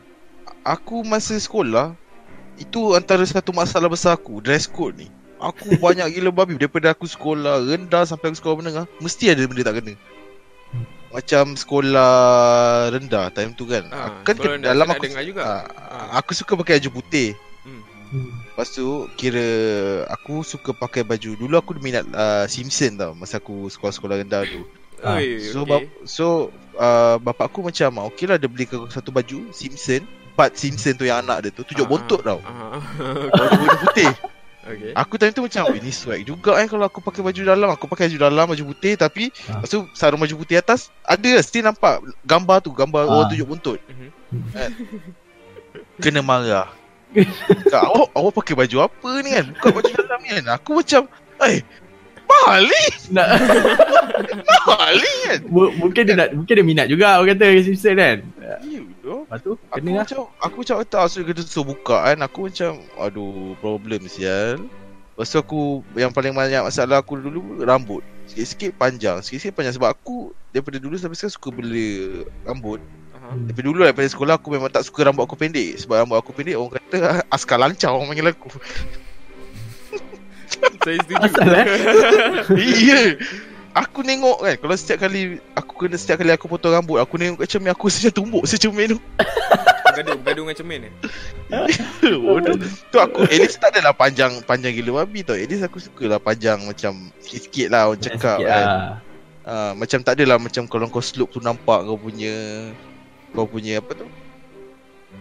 Aku masa sekolah Itu antara satu masalah besar aku Dress code ni Aku banyak gila babi Daripada aku sekolah rendah Sampai aku sekolah menengah Mesti ada benda tak kena Macam sekolah rendah Time tu kan Ah, Kan ke- rendah dalam aku dengar juga. Ah. Aku suka pakai baju putih Hmm. Lepas tu kira aku suka pakai baju Dulu aku minat uh, Simpson tau Masa aku sekolah-sekolah rendah tu Oi, So okay. bap, so uh, bapak aku macam okey lah dia belikan aku satu baju Simpson Part Simpson tu yang anak dia tu tunjuk Ah, bontot tau Ah, Warna putih okay. Aku time tu macam "Weh, Ini swag juga kan Kalau aku pakai baju dalam Aku pakai baju dalam Baju putih Tapi Ah. Lepas tu sarung baju putih atas Ada still nampak Gambar tu Gambar Ah. orang tunjuk Mhm. kan? Kena marah Kak, awak, awak pakai baju apa ni kan Bukan baju dalam ni kan Aku macam Eh Balik Nak Balik kan M- mungkin dia nak mungkin dia minat juga orang kata Simpson kan. You Lepas tu Aku kena lah. macam Aku macam tak So dia kata suruh buka kan Aku macam Aduh Problem sial Lepas tu aku Yang paling banyak masalah aku dulu Rambut Sikit-sikit panjang Sikit-sikit panjang Sebab aku Daripada dulu sampai sekarang Suka bela rambut Aha. Hmm. Daripada dulu daripada sekolah Aku memang tak suka rambut aku pendek Sebab rambut aku pendek Orang kata Askar lancar orang panggil aku Saya setuju. Asal eh? Iya Aku tengok kan Kalau setiap kali Aku kena setiap kali aku potong rambut Aku tengok kat cermin Aku macam tumbuk secermin tu Bergaduh, bergaduh dengan cermin ni. Bodoh. Tu aku At least tak adalah panjang Panjang gila babi tau At least aku suka lah Panjang macam Sikit-sikit lah Orang cakap kan lah. uh, Macam tak adalah Macam kalau kau slope tu nampak Kau punya Kau punya apa tu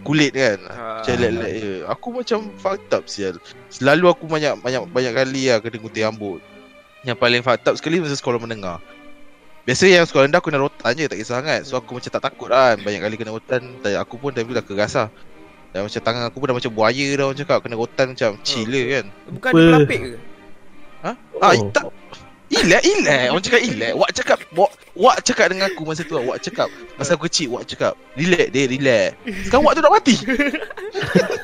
Kulit kan Ah. Macam lek-lek je Aku macam fucked up sial Selalu aku banyak Banyak banyak kali lah Kena gunting rambut Yang paling fucked up sekali Masa sekolah menengah Biasa yang sekolah rendah Aku kena rotan je Tak kisah sangat So aku macam tak takut lah Banyak kali kena rotan Dan aku pun time tu dah kerasa Dan macam tangan aku pun dah macam buaya dah Orang cakap Kena rotan macam chill je kan Bukan Apa? dia pelapik ke? Ha? Ah, Oh. tak Ilek, ilek. Orang cakap ilek. Wak cakap, wak, wak cakap dengan aku masa tu. Wak cakap, masa aku kecil, wak cakap, relax dia, relax. Sekarang wak tu dah mati.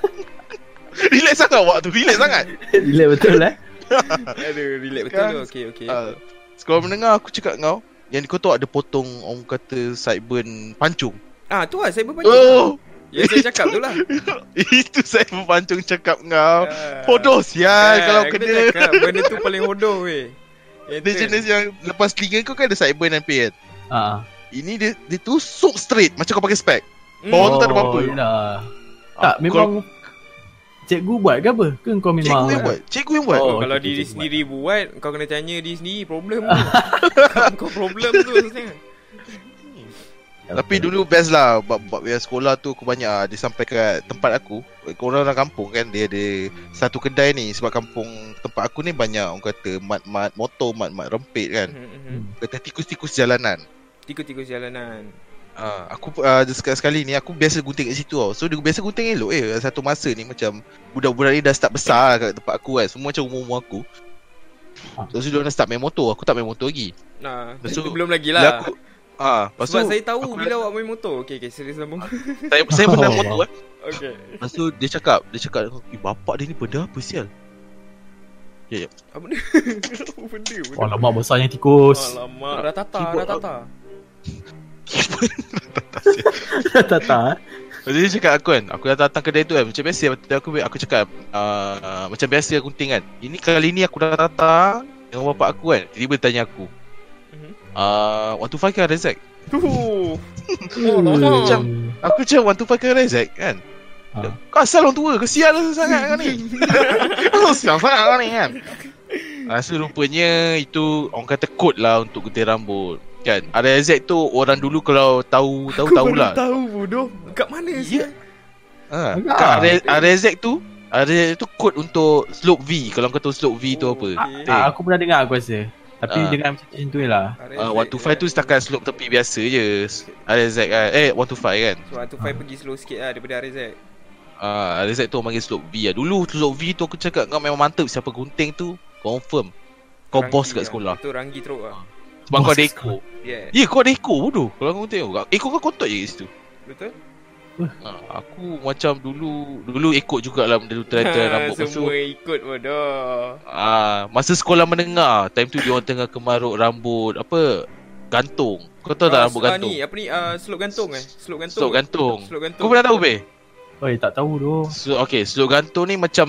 relax sangat wak tu, relax sangat. Relax betul eh. Aduh, relax betul Kan? tu. Okey, okey. Uh, sekolah menengah aku cakap kau, yang kau tahu ada potong orang kata sideburn pancung. Ah, tu lah saya berpancung. Oh, Yang saya cakap tu lah. itu saya pancung cakap kau. Ah. Bodoh sial Ah, kalau kena. cakap, Benda tu paling hodoh weh. Yang Dia tu. jenis yang lepas telinga kau kan ada sideburn and pain. Ha. Ini dia, dia tusuk straight macam kau pakai spek. Bawah tu tak ada apa-apa. yelah. Tak, memang cikgu buat ke apa? Ke kau memang Cikgu yang buat Cikgu yang buat Oh, Oh, kalau okey, diri sendiri buat, kau kena tanya diri sendiri problem tu. kau problem tu sebenarnya. Tapi dulu best lah Bab, bab yang sekolah tu Aku banyak lah Dia sampai kat tempat aku Korang orang kampung kan Dia ada Satu kedai ni Sebab kampung Tempat aku ni banyak Orang kata Mat-mat motor Mat-mat rempit kan Mhm, mhm. Hmm. Kata tikus-tikus jalanan Tikus-tikus jalanan. Ah, aku uh, sekali-sekali ni aku biasa gunting kat situ tau. So dia biasa gunting elok eh. Satu masa ni macam budak-budak ni dah start besar lah kat tempat aku kan. Semua macam umur-umur aku. Ah. So dia dah start main motor. Aku tak main motor lagi. Nah, tu- belum lagi lah. aku ah, lepas tu Sebab saya tahu aku bila awak main motor. Okey, okey, serius sambung. saya, saya pernah Oh. motor eh. Okey. Lepas tu dia cakap, dia cakap, "Eh, bapak dia ni benda apa sial?" Apa benda? Apa benda? benda? Oh, lama besarnya tikus. Alamak, dah tata, Dah tata. Tata. Lepas dia cakap aku kan Aku dah datang kedai tu kan Macam biasa Lepas aku, aku cakap uh, Macam biasa aku gunting kan Ini kali ni aku dah datang Dengan bapak aku kan Tiba-tiba dia tanya aku Mhm. uh, One to five ke Rezek Tu. Oh. Macam- Aku macam one to five ke Rezek kan Ha. Kau asal orang tua Kesian lah sangat kau ni Kau sial sangat kau ni kan Rasa rupanya itu Orang kata kod lah Untuk gunting rambut Kan RZ tu Orang dulu kalau tahu Tahu Aku tahulah baru tahu bodoh. Kat mana Ya. sih? Ha, kat R- RZ tu RZ tu kod untuk slope V Kalau kau tahu slope V tu Oh, apa okey. Ah, aku pernah dengar aku rasa. Tapi Ah. dengan macam macam tu lah. uh, 125 tu setakat slope tepi biasa je RZ kan Eh 125 kan So, tu Fai pergi slow sikit lah daripada RZ. uh, RZ tu orang panggil slope V lah Dulu slope V tu aku cakap Kau memang mantap Siapa gunting tu Confirm Kau Ranggi bos kat lah. sekolah Itu Ranggi teruk lah. Sebab Bos kau ada ekor Yeah. Ya kau ada ekor bodoh Kalau kau gunting Ekor kau kotak je kat situ Betul? uh, Aku macam dulu Dulu ikut jugalah Dulu try-try rambut Lepas tu Semua ikut bodoh. Ah, masa sekolah menengah, time tu dia orang tengah kemaruk rambut apa? Gantung. Kau tahu tak Ah, rambut ah, gantung? Ni, apa ni? Uh, slope gantung eh? Slope gantung. Slope gantung. Gantung. Kau pernah tahu be? Oi, tak tahu tu. So, okay, slope gantung ni macam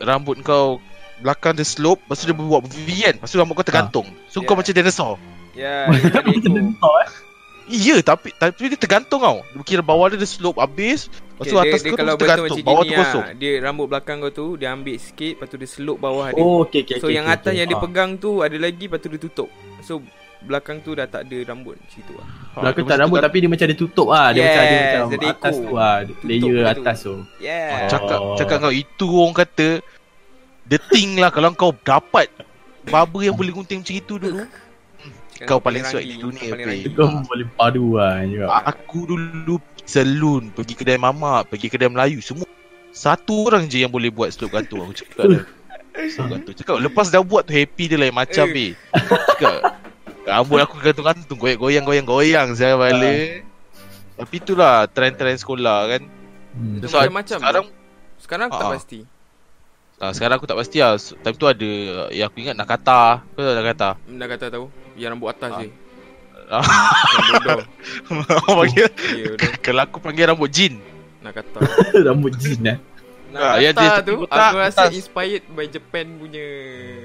rambut kau belakang dia slope, lepas tu dia buat V kan. Lepas tu rambut kau tergantung. So kau Yeah. macam dinosaur. Ya, dia Macam dinosaur eh. Iya, tapi tapi dia tergantung tau. Dia kira bawah dia dia slope habis, lepas tu Okay, atas dia, dia kau kalau tu betul tergantung, macam bawah gini tu kosong. lah. Dia rambut belakang kau tu dia ambil sikit lepas tu dia slope bawah dia. Oh, okey okey so okey, yang okey, atas okey. yang dia Ah. pegang tu ada lagi lepas tu dia tutup. So belakang tu dah tak ada rambut situ lah. Belakang dia tak rambut tapi dia macam dia tutup ah. Dia Yes, macam ada macam ada atas tu ah, layer benda tu. atas tu. Yeah. Cakap Oh. cakap kau itu orang kata The thing lah kalau kau dapat Barber yang boleh gunting macam itu dulu kau paling sweat di dunia, paling Pei. rangi. Kau boleh padu lah juga. Aku dulu Saloon Pergi kedai mamak Pergi kedai Melayu Semua Satu orang je yang boleh buat slope gantung Aku cakap dah Slope gantung Cakap lepas dah buat tu Happy dia lain macam Eh. eh. Cakap Rambut aku gantung-gantung Goyang-goyang Goyang-goyang Saya balik Tapi itulah Trend-trend sekolah kan Hmm. Dia So, macam-macam Sekarang Sekarang aku tak Ah. pasti. ah, Sekarang aku tak pasti lah Time tu ada Yang aku ingat Nakata Kau tahu Nakata Dah kata tahu. Yang rambut atas Ah. je. Ah. Orang panggil Ya, bodoh. Kalau aku panggil rambut jin Nak kata. Rambut jin eh. Ah, ya, dia Nakata tepi tu botak, aku rasa atas. inspired by Japan punya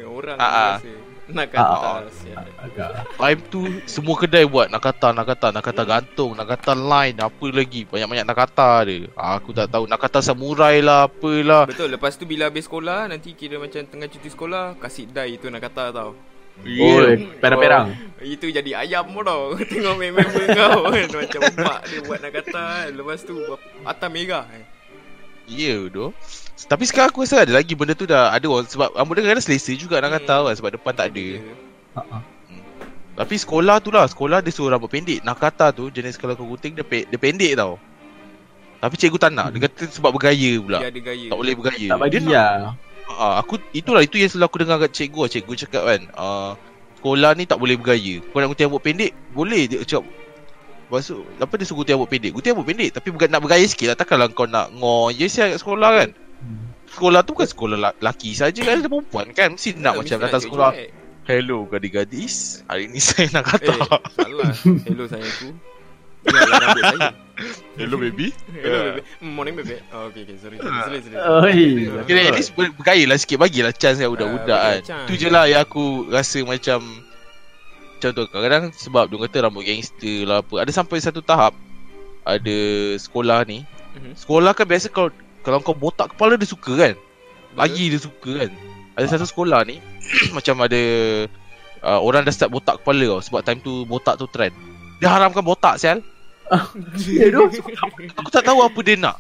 orang Ah, ah. aku rasa. Nakata. Ah, sial. Agak. Time tu Semua kedai buat Nakata Nakata Nakata gantung Nakata line Apa lagi Banyak-banyak Nakata dia ah, Aku tak tahu Nakata samurai lah Apalah Betul, lepas tu bila habis sekolah Nanti kira macam tengah cuti sekolah Kasih dye tu nak kata tau Oh, perang-perang. Itu jadi ayam pun tau. Tengok member kau. Kan Macam mak dia buat nak kata kan. Lepas tu Atas merah. Eh. Ya yeah, tu Tapi sekarang aku rasa ada lagi Benda tu dah ada orang Sebab rambut dia kadang selesa juga Nakata Hmm. kan Sebab depan tak ada. Ya. Ha, ha. Tapi sekolah tu lah. Sekolah dia suruh rambut pendek. Nakata tu Jenis kalau kau gunting dia, pe- dia pendek tau. Tapi cikgu tak nak. Dia kata sebab bergaya pula. Dia ada gaya. Tak boleh bergaya. Tak bagi Dia. nak- Ah, aku itulah itu yang selalu aku dengar kat cikgu lah. Cikgu cakap kan, ah, sekolah ni tak boleh bergaya. Kau nak gunting rambut pendek, boleh dia cakap. Lepas tu, apa dia suruh gunting rambut pendek? Gunting rambut pendek tapi bukan nak bergaya sikit lah. Takkanlah kau nak ngor je siap kat sekolah kan. Sekolah tu bukan sekolah la- laki saja kan, ada perempuan kan. Mesti nak Ya, macam datang sekolah. Hello gadis-gadis, hari ni saya nak kata. Eh salah Hello sayangku Biarlah rambut saya Hello baby. Hello baby. Mm, Morning baby. Oh okay okay. Sorry Sorry sorry Oi. Kira at least bergaya lah sikit. Bagilah chance kat budak-budak Ah, kan. bagi chance. Tu je lah yang aku rasa macam Macam tu. Kadang-kadang sebab dia kata rambut gangster lah apa. Ada sampai satu tahap Ada sekolah ni. Mhm. Sekolah kan biasa kalau Kalau kau botak kepala dia suka kan? Lagi dia suka kan? Ada satu sekolah ni Macam ada uh, Orang dah start botak kepala tau. Sebab time tu botak tu trend. Dia haramkan botak sial Eh, tu. Aku tak tahu apa dia nak.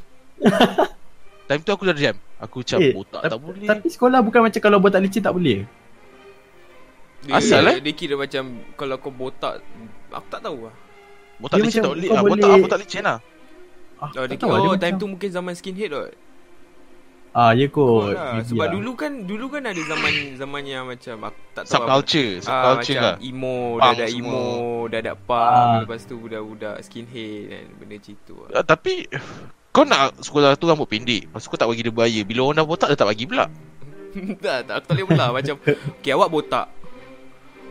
Time tu aku dah jam. Aku macam Eh, botak tak boleh. Tapi sekolah bukan macam kalau botak licin tak boleh. dia, Asal, eh? Dia kira macam Kalau kau botak Aku tak tahu lah. Botak Dia licin macam tak boleh kau ah, Botak licin lah. Ah, Oh, dia, oh dia time macam- tu mungkin zaman skinhead kot Ah, ya Oh, kot. lah. Maybe Sebab lah. dulu kan Dulu kan ada zaman Zaman yang macam Aku tak tahu Subculture apa. Ah, Subculture macam lah emo Dah ada emo Dah ada punk Ah. Lepas tu budak-budak skinhead kan Benda macam tu lah. Ah, Tapi Kau nak sekolah tu rambut pendek Lepas tu kau tak bagi dia beraya Bila orang dah botak dia tak bagi pula tak, tak, aku tak boleh belah Macam Okay awak botak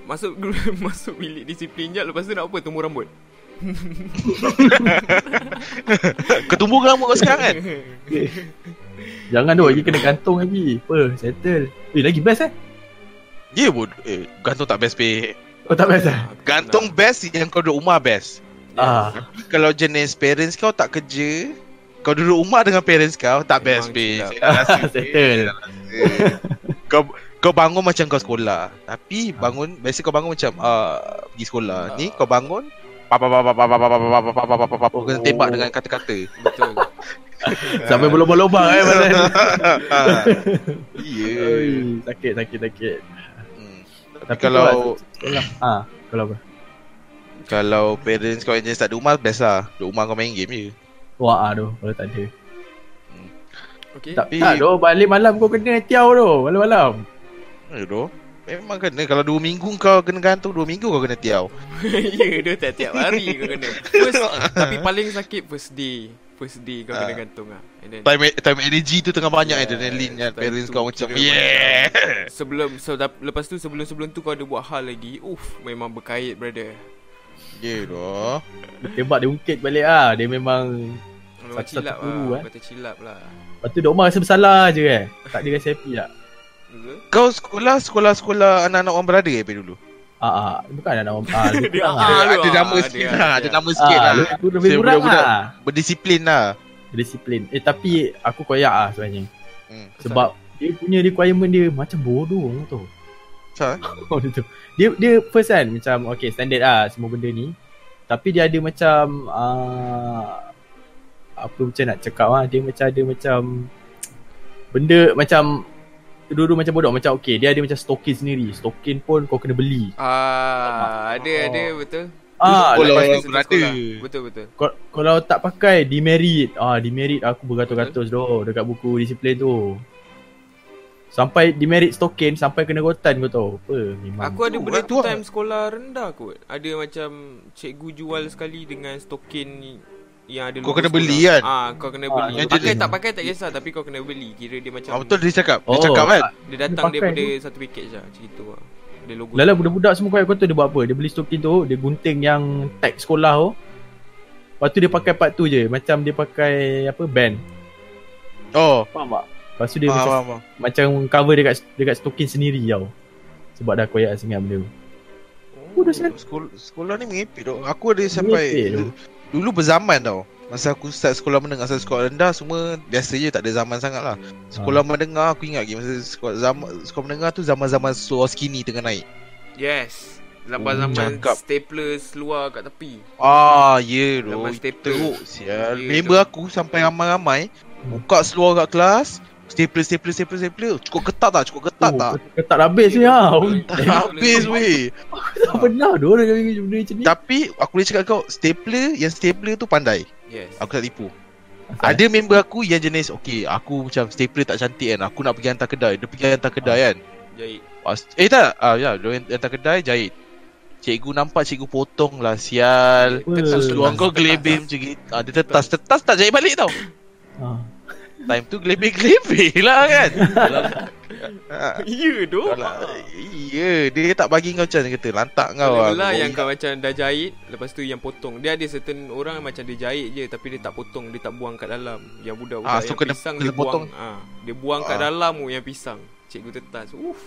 Masuk masuk bilik disiplin je Lepas tu nak apa Tumbuh rambut Kau tumbuh ke rambut kau sekarang kan Jangan tu lagi kena gantung lagi. Apa? Settle. Eh, lagi best eh? Ya yeah, bod eh, Gantung tak best pay Oh, tak best eh? Gantung best Yang kau duduk rumah best. Ah. Kalau jenis parents kau tak kerja Kau duduk rumah dengan parents kau Tak best Memang rasa, pay. Settle. Kau kau bangun macam kau sekolah Tapi bangun Biasa kau bangun macam uh, Pergi sekolah Ni kau bangun Papa papa papa papa papa papa papa papa papa papa kena tembak dengan kata-kata. Betul Sampai berlubang-lubang eh pasal. Oi, sakit sakit sakit. Hmm. Tapi kalau lah, sekolah. Ah, kalau apa? kalau parents kau yang jenis tak ada rumah best lah. Duduk rumah kau main game je. Wah ah tu kalau tak ada. Okay Tak, Tapi- tak tu balik malam kau kena tiaw tu malam-malam. Ya doh. Memang kena kalau 2 minggu kau kena gantung 2 minggu kau kena tiaw. Ya dia tiap-tiap hari kau kena first, Tapi paling sakit first day First day kau kena Ah. gantung lah And then Time time energy tu tengah banyak Yeah, adrenaline kan. Parents tu kau macam yeah. Sebelum so, Lepas tu sebelum-sebelum tu kau ada buat hal lagi Uff memang berkait brother Ya doh. Dia tembak dia ungkit balik ah. Dia memang cilap guru, lah eh. Kata cilap lah Lepas tu Dok Omar rasa bersalah je eh. Tak ada rasa happy tak? Betul? Kau sekolah sekolah-sekolah anak-anak orang berada ke dulu? Ah, ah, bukan ada nama ah, Dia ah, lah. lu, ada ah, nama dia sikit ada. lah, ada nama sikit Ah, lah. lebih, lebih Saya kurang lah. Berdisiplin lah. Disiplin. Eh tapi aku koyak lah sebenarnya. Hmm. Sebab dia punya requirement dia macam bodoh? Oh dia tu. Dia dia first kan macam okay standard lah semua benda ni. Tapi dia ada macam uh, apa macam nak cakap ah dia macam ada macam benda macam dulu macam bodoh macam okay dia ada macam stokin sendiri. Stokin pun kau kena beli. Ah, ada ada betul. Ah, satu berada. sekolah. Betul betul. Kau- kalau tak pakai demerit ah demerit aku beratus-ratus doh dekat buku disiplin tu sampai demerit token sampai kena rotan kau tahu apa memang Aku ada Tu, benda tu time sekolah rendah kot. Ada macam cikgu jual sekali dengan stokin ni- yang ada Kau kena beli kan? Ah, kau kena Ah, beli. yang pakai jenis. tak pakai tak kisah tapi kau kena beli. Kira dia macam Ah, betul dia cakap. Dia Oh. cakap kan? dia datang Dia daripada tu. satu package lah macam itu lah. Ada logo. Lala budak-budak semua kau tahu dia buat apa dia beli stokin tu dia gunting yang tag sekolah tu Lepas tu dia pakai part tu je Macam dia pakai Apa band Oh. Faham tak? Lepas tu dia Faham, macam, faham, macam cover dekat dekat stokin sendiri tau Sebab dah koyak sangat benda tu Oh, dah Sekolah, sekolah ni mengepit tau. Aku ada sampai dulu berzaman tau. Masa aku start sekolah menengah Masa sekolah rendah Semua biasa je Tak ada zaman sangat lah Sekolah Ah. menengah Aku ingat lagi Masa sekolah, zaman, sekolah menengah tu Zaman-zaman seluar skinny tengah naik Yes. Oh, Zaman-zaman cakap. stapler seluar kat tepi. Ah ya yeah, Zaman tu stapler. Teruk sial Ya, Member aku sampai ramai-ramai Buka seluar kat kelas Stapler, stapler, stapler, stapler. Cukup ketat tak? Cukup ketat Oh, tak? ketat habis ni lah Tak habis. Weh. Tak pernah tu orang benda macam ni. Tapi aku boleh cakap kau Stapler Yang stapler tu pandai. Yes. Aku tak tipu. Asal? Ada member aku yang jenis Okay aku macam stapler tak cantik kan. Aku nak pergi hantar kedai. Dia pergi hantar kedai kan. Jahit. Eh tak. Ah, ya, Dia hantar kedai jahit. Cikgu nampak cikgu potong lah Sial. Seluar tetas, kau tetas. gelebih macam gitu. Ah, Dia tetas. Tetas tak jahit balik tau. Ah. Time tu gelebih-gelebih lah kan? Ya doh. Alah, Iya. Dia tak bagi kau macam Dia kata lantak kau lah Kau yang ingat- kau macam dah jahit Lepas tu yang potong. Dia ada certain orang macam dia jahit je Tapi dia tak potong Dia tak buang kat dalam. Yang budak-budak Ah, so yang kena- pisang kena dia buang. potong. ah, Dia buang kat Ah. dalam tu yang pisang. Cikgu tetas Uff.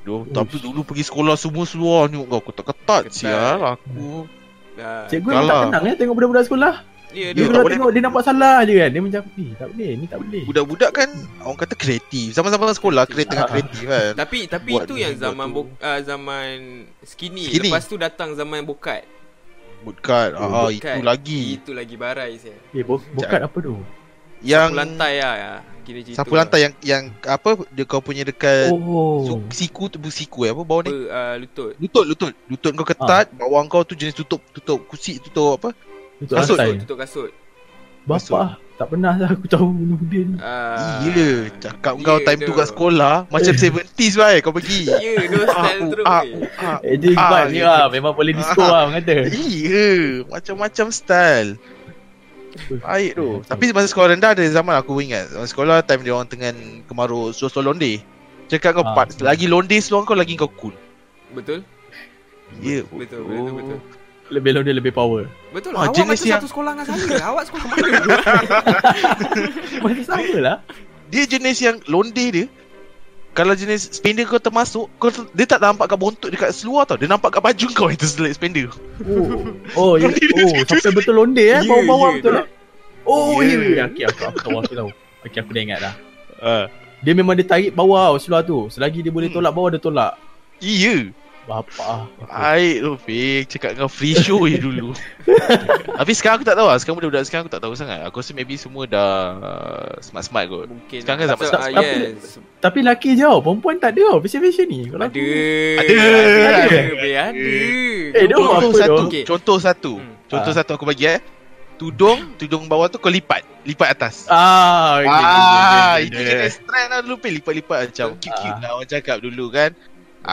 Duh, Tapi dulu pergi sekolah Semua seluar ni kau. Ketat-ketat Ketat. Sial aku. Dah. Cikgu tak tenang ya tengok budak-budak sekolah Dia tak dia kalau boleh. tengok dia nampak salah je kan Dia macam ni tak boleh ni tak boleh Budak-budak kan Orang kata kreatif Zaman-zaman sekolah Kreatif tengah Ah. kreatif kan Tapi tapi Buat itu dia yang zaman bo, uh, zaman skinny. Skinny. Lepas tu datang zaman bokat. Ah, Bootcut. Itu lagi Itu lagi barai saya. Eh bo- bokat apa tu Yang Sapu lantai lah ya. Kira cerita. Sapu lantai yang Yang apa Dia kau punya dekat Oh su- Siku tu Siku eh apa bawah ni uh, lutut. Lutut lutut Lutut kau ketat Bawah kau tu jenis tutup Tutup kursi Tutup apa Itu Kasut lantai Tutup kasut. Bapak tak pernah lah aku tahu benda ni Uh, Iya Cakap kau ya time tu kat sekolah Macam 70s lah Kau pergi Ya, dia style Ah, terus. ah, ah. Eh dia Ah, ni ya. lah Memang boleh disco lah orang kata Iya Macam-macam style Baik tu Tapi masa sekolah rendah ada zaman aku ingat Masa sekolah time dia orang tengah kemaruk Suruh-suruh londe Cakap kau Ah. part Lagi londe seluar kau lagi kau cool Betul? Ya Betul, betul, betul. Lebih londe lebih power Betul Ah, lah. Awak jenis macam yang- satu sekolah dengan saya. Awak sekolah mana? Macam sama lah Dia jenis yang londe dia Kalau jenis spender kau termasuk kau ter- Dia tak nampak kat bontot dekat seluar tau Dia nampak kat baju kau itu selek spender Oh Oh, ya, oh sampai betul londe eh Ya, Bawah-bawah ya, betul eh Oh Ya. ya ya. Okay aku aku tahu aku tahu Okay aku dah ingat dah uh. Dia memang dia tarik bawah tau seluar tu Selagi dia boleh Hmm. tolak bawah dia tolak Iya Bapak Baik tu Fik Cakap kau free show je dulu Tapi sekarang aku tak tahu lah Sekarang budak-budak sekarang aku tak tahu sangat Aku rasa maybe semua dah uh, Smart-smart kot Mungkin. Sekarang kan zaman So, sekarang. ah, yes. Tapi lelaki je tau Perempuan tak ada tau Fashion-fashion ni Kalau Ada. Ada. Ada. Ada. Ada. Ada. Eh, dia Contoh apa satu. Contoh satu Hmm. Contoh Ah. satu aku bagi eh Tudung Tudung bawah tu kau lipat Lipat atas Ah, okay, Ah, okay, itu okay, jenis trend lah dulu lipat-lipat macam Betul. cute-cute Ah. lah orang cakap dulu kan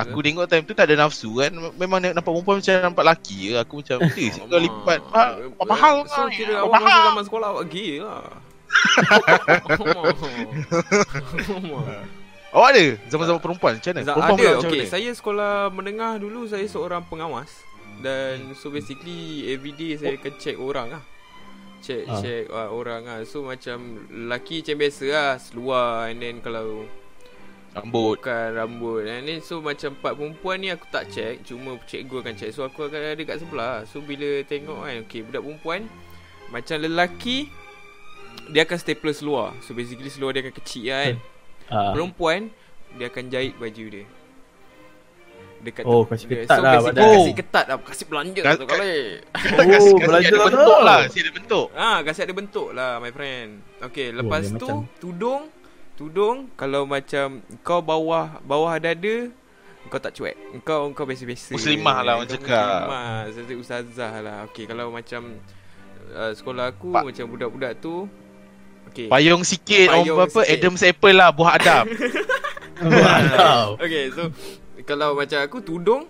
Aku tengok time tu tak ada nafsu kan Memang nampak perempuan macam nampak lelaki je Aku macam Eh kau lipat ah, Apa mahal So kira Apa awak masa zaman sekolah awak gay lah. Awak ada zaman-zaman perempuan macam mana? Perempuan ada. Okay, mana? saya sekolah menengah dulu saya seorang pengawas dan so basically everyday saya akan check orang lah. Check Ah. check uh, orang ah. So macam lelaki macam biasa lah seluar and then kalau Rambut. bukan rambut and then so macam part perempuan ni aku tak check cuma cikgu akan check so aku akan ada kat sebelah so bila tengok kan okay budak perempuan macam lelaki dia akan stapler seluar so basically seluar dia akan kecil kan Ah. perempuan dia akan jahit baju dia dekat Oh, kasih dia. ketat so, lah basically badan. kasih ketat lah kasih belanja Kas- tu kali Oh, Kasi- kasi belajar ada lah. bentuk lah. Si ada bentuk. Ah, kasi ada bentuk lah my friend. Okay, lepas dia tu macam- tudung tudung kalau macam kau bawah bawah dada kau tak cuek. Kau kau biasa-biasa. Muslimah lah orang Kau cakap. Muslimah, saya ustazah lah. Okay, kalau macam uh, sekolah aku Pak- macam budak-budak tu Okay. Payung sikit Payung orang apa sikit. Adam's apple lah buah Adam. Wow. Okay, so kalau macam aku tudung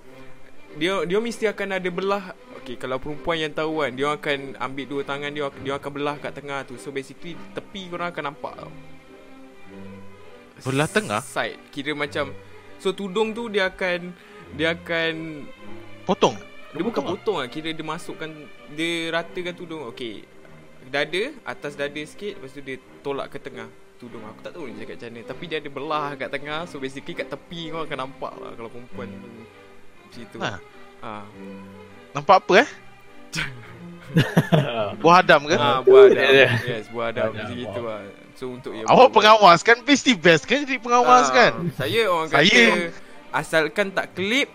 dia dia mesti akan ada belah Okay, kalau perempuan yang tahu kan Dia akan ambil dua tangan dia Dia akan belah kat tengah tu So basically Tepi korang akan nampak tau Belah tengah? Side Kira macam So tudung tu dia akan Dia akan Potong. Dia bukan potong lah Kira dia masukkan Dia ratakan tudung Okay Dada Atas dada sikit Lepas tu dia tolak ke tengah Tudung Aku tak tahu ni cakap macam mana Tapi dia ada belah kat tengah So basically kat tepi kau akan nampak lah Kalau perempuan tu Macam tu Ha. ha. Nampak apa eh? Buah Adam ke? ha, Buah Adam. Yes buah Adam Macam gitu wow. lah So untuk yang Awak pengawas kan Mesti best kan jadi pengawas Ah, kan? Saya orang kata Saya- Asalkan tak klip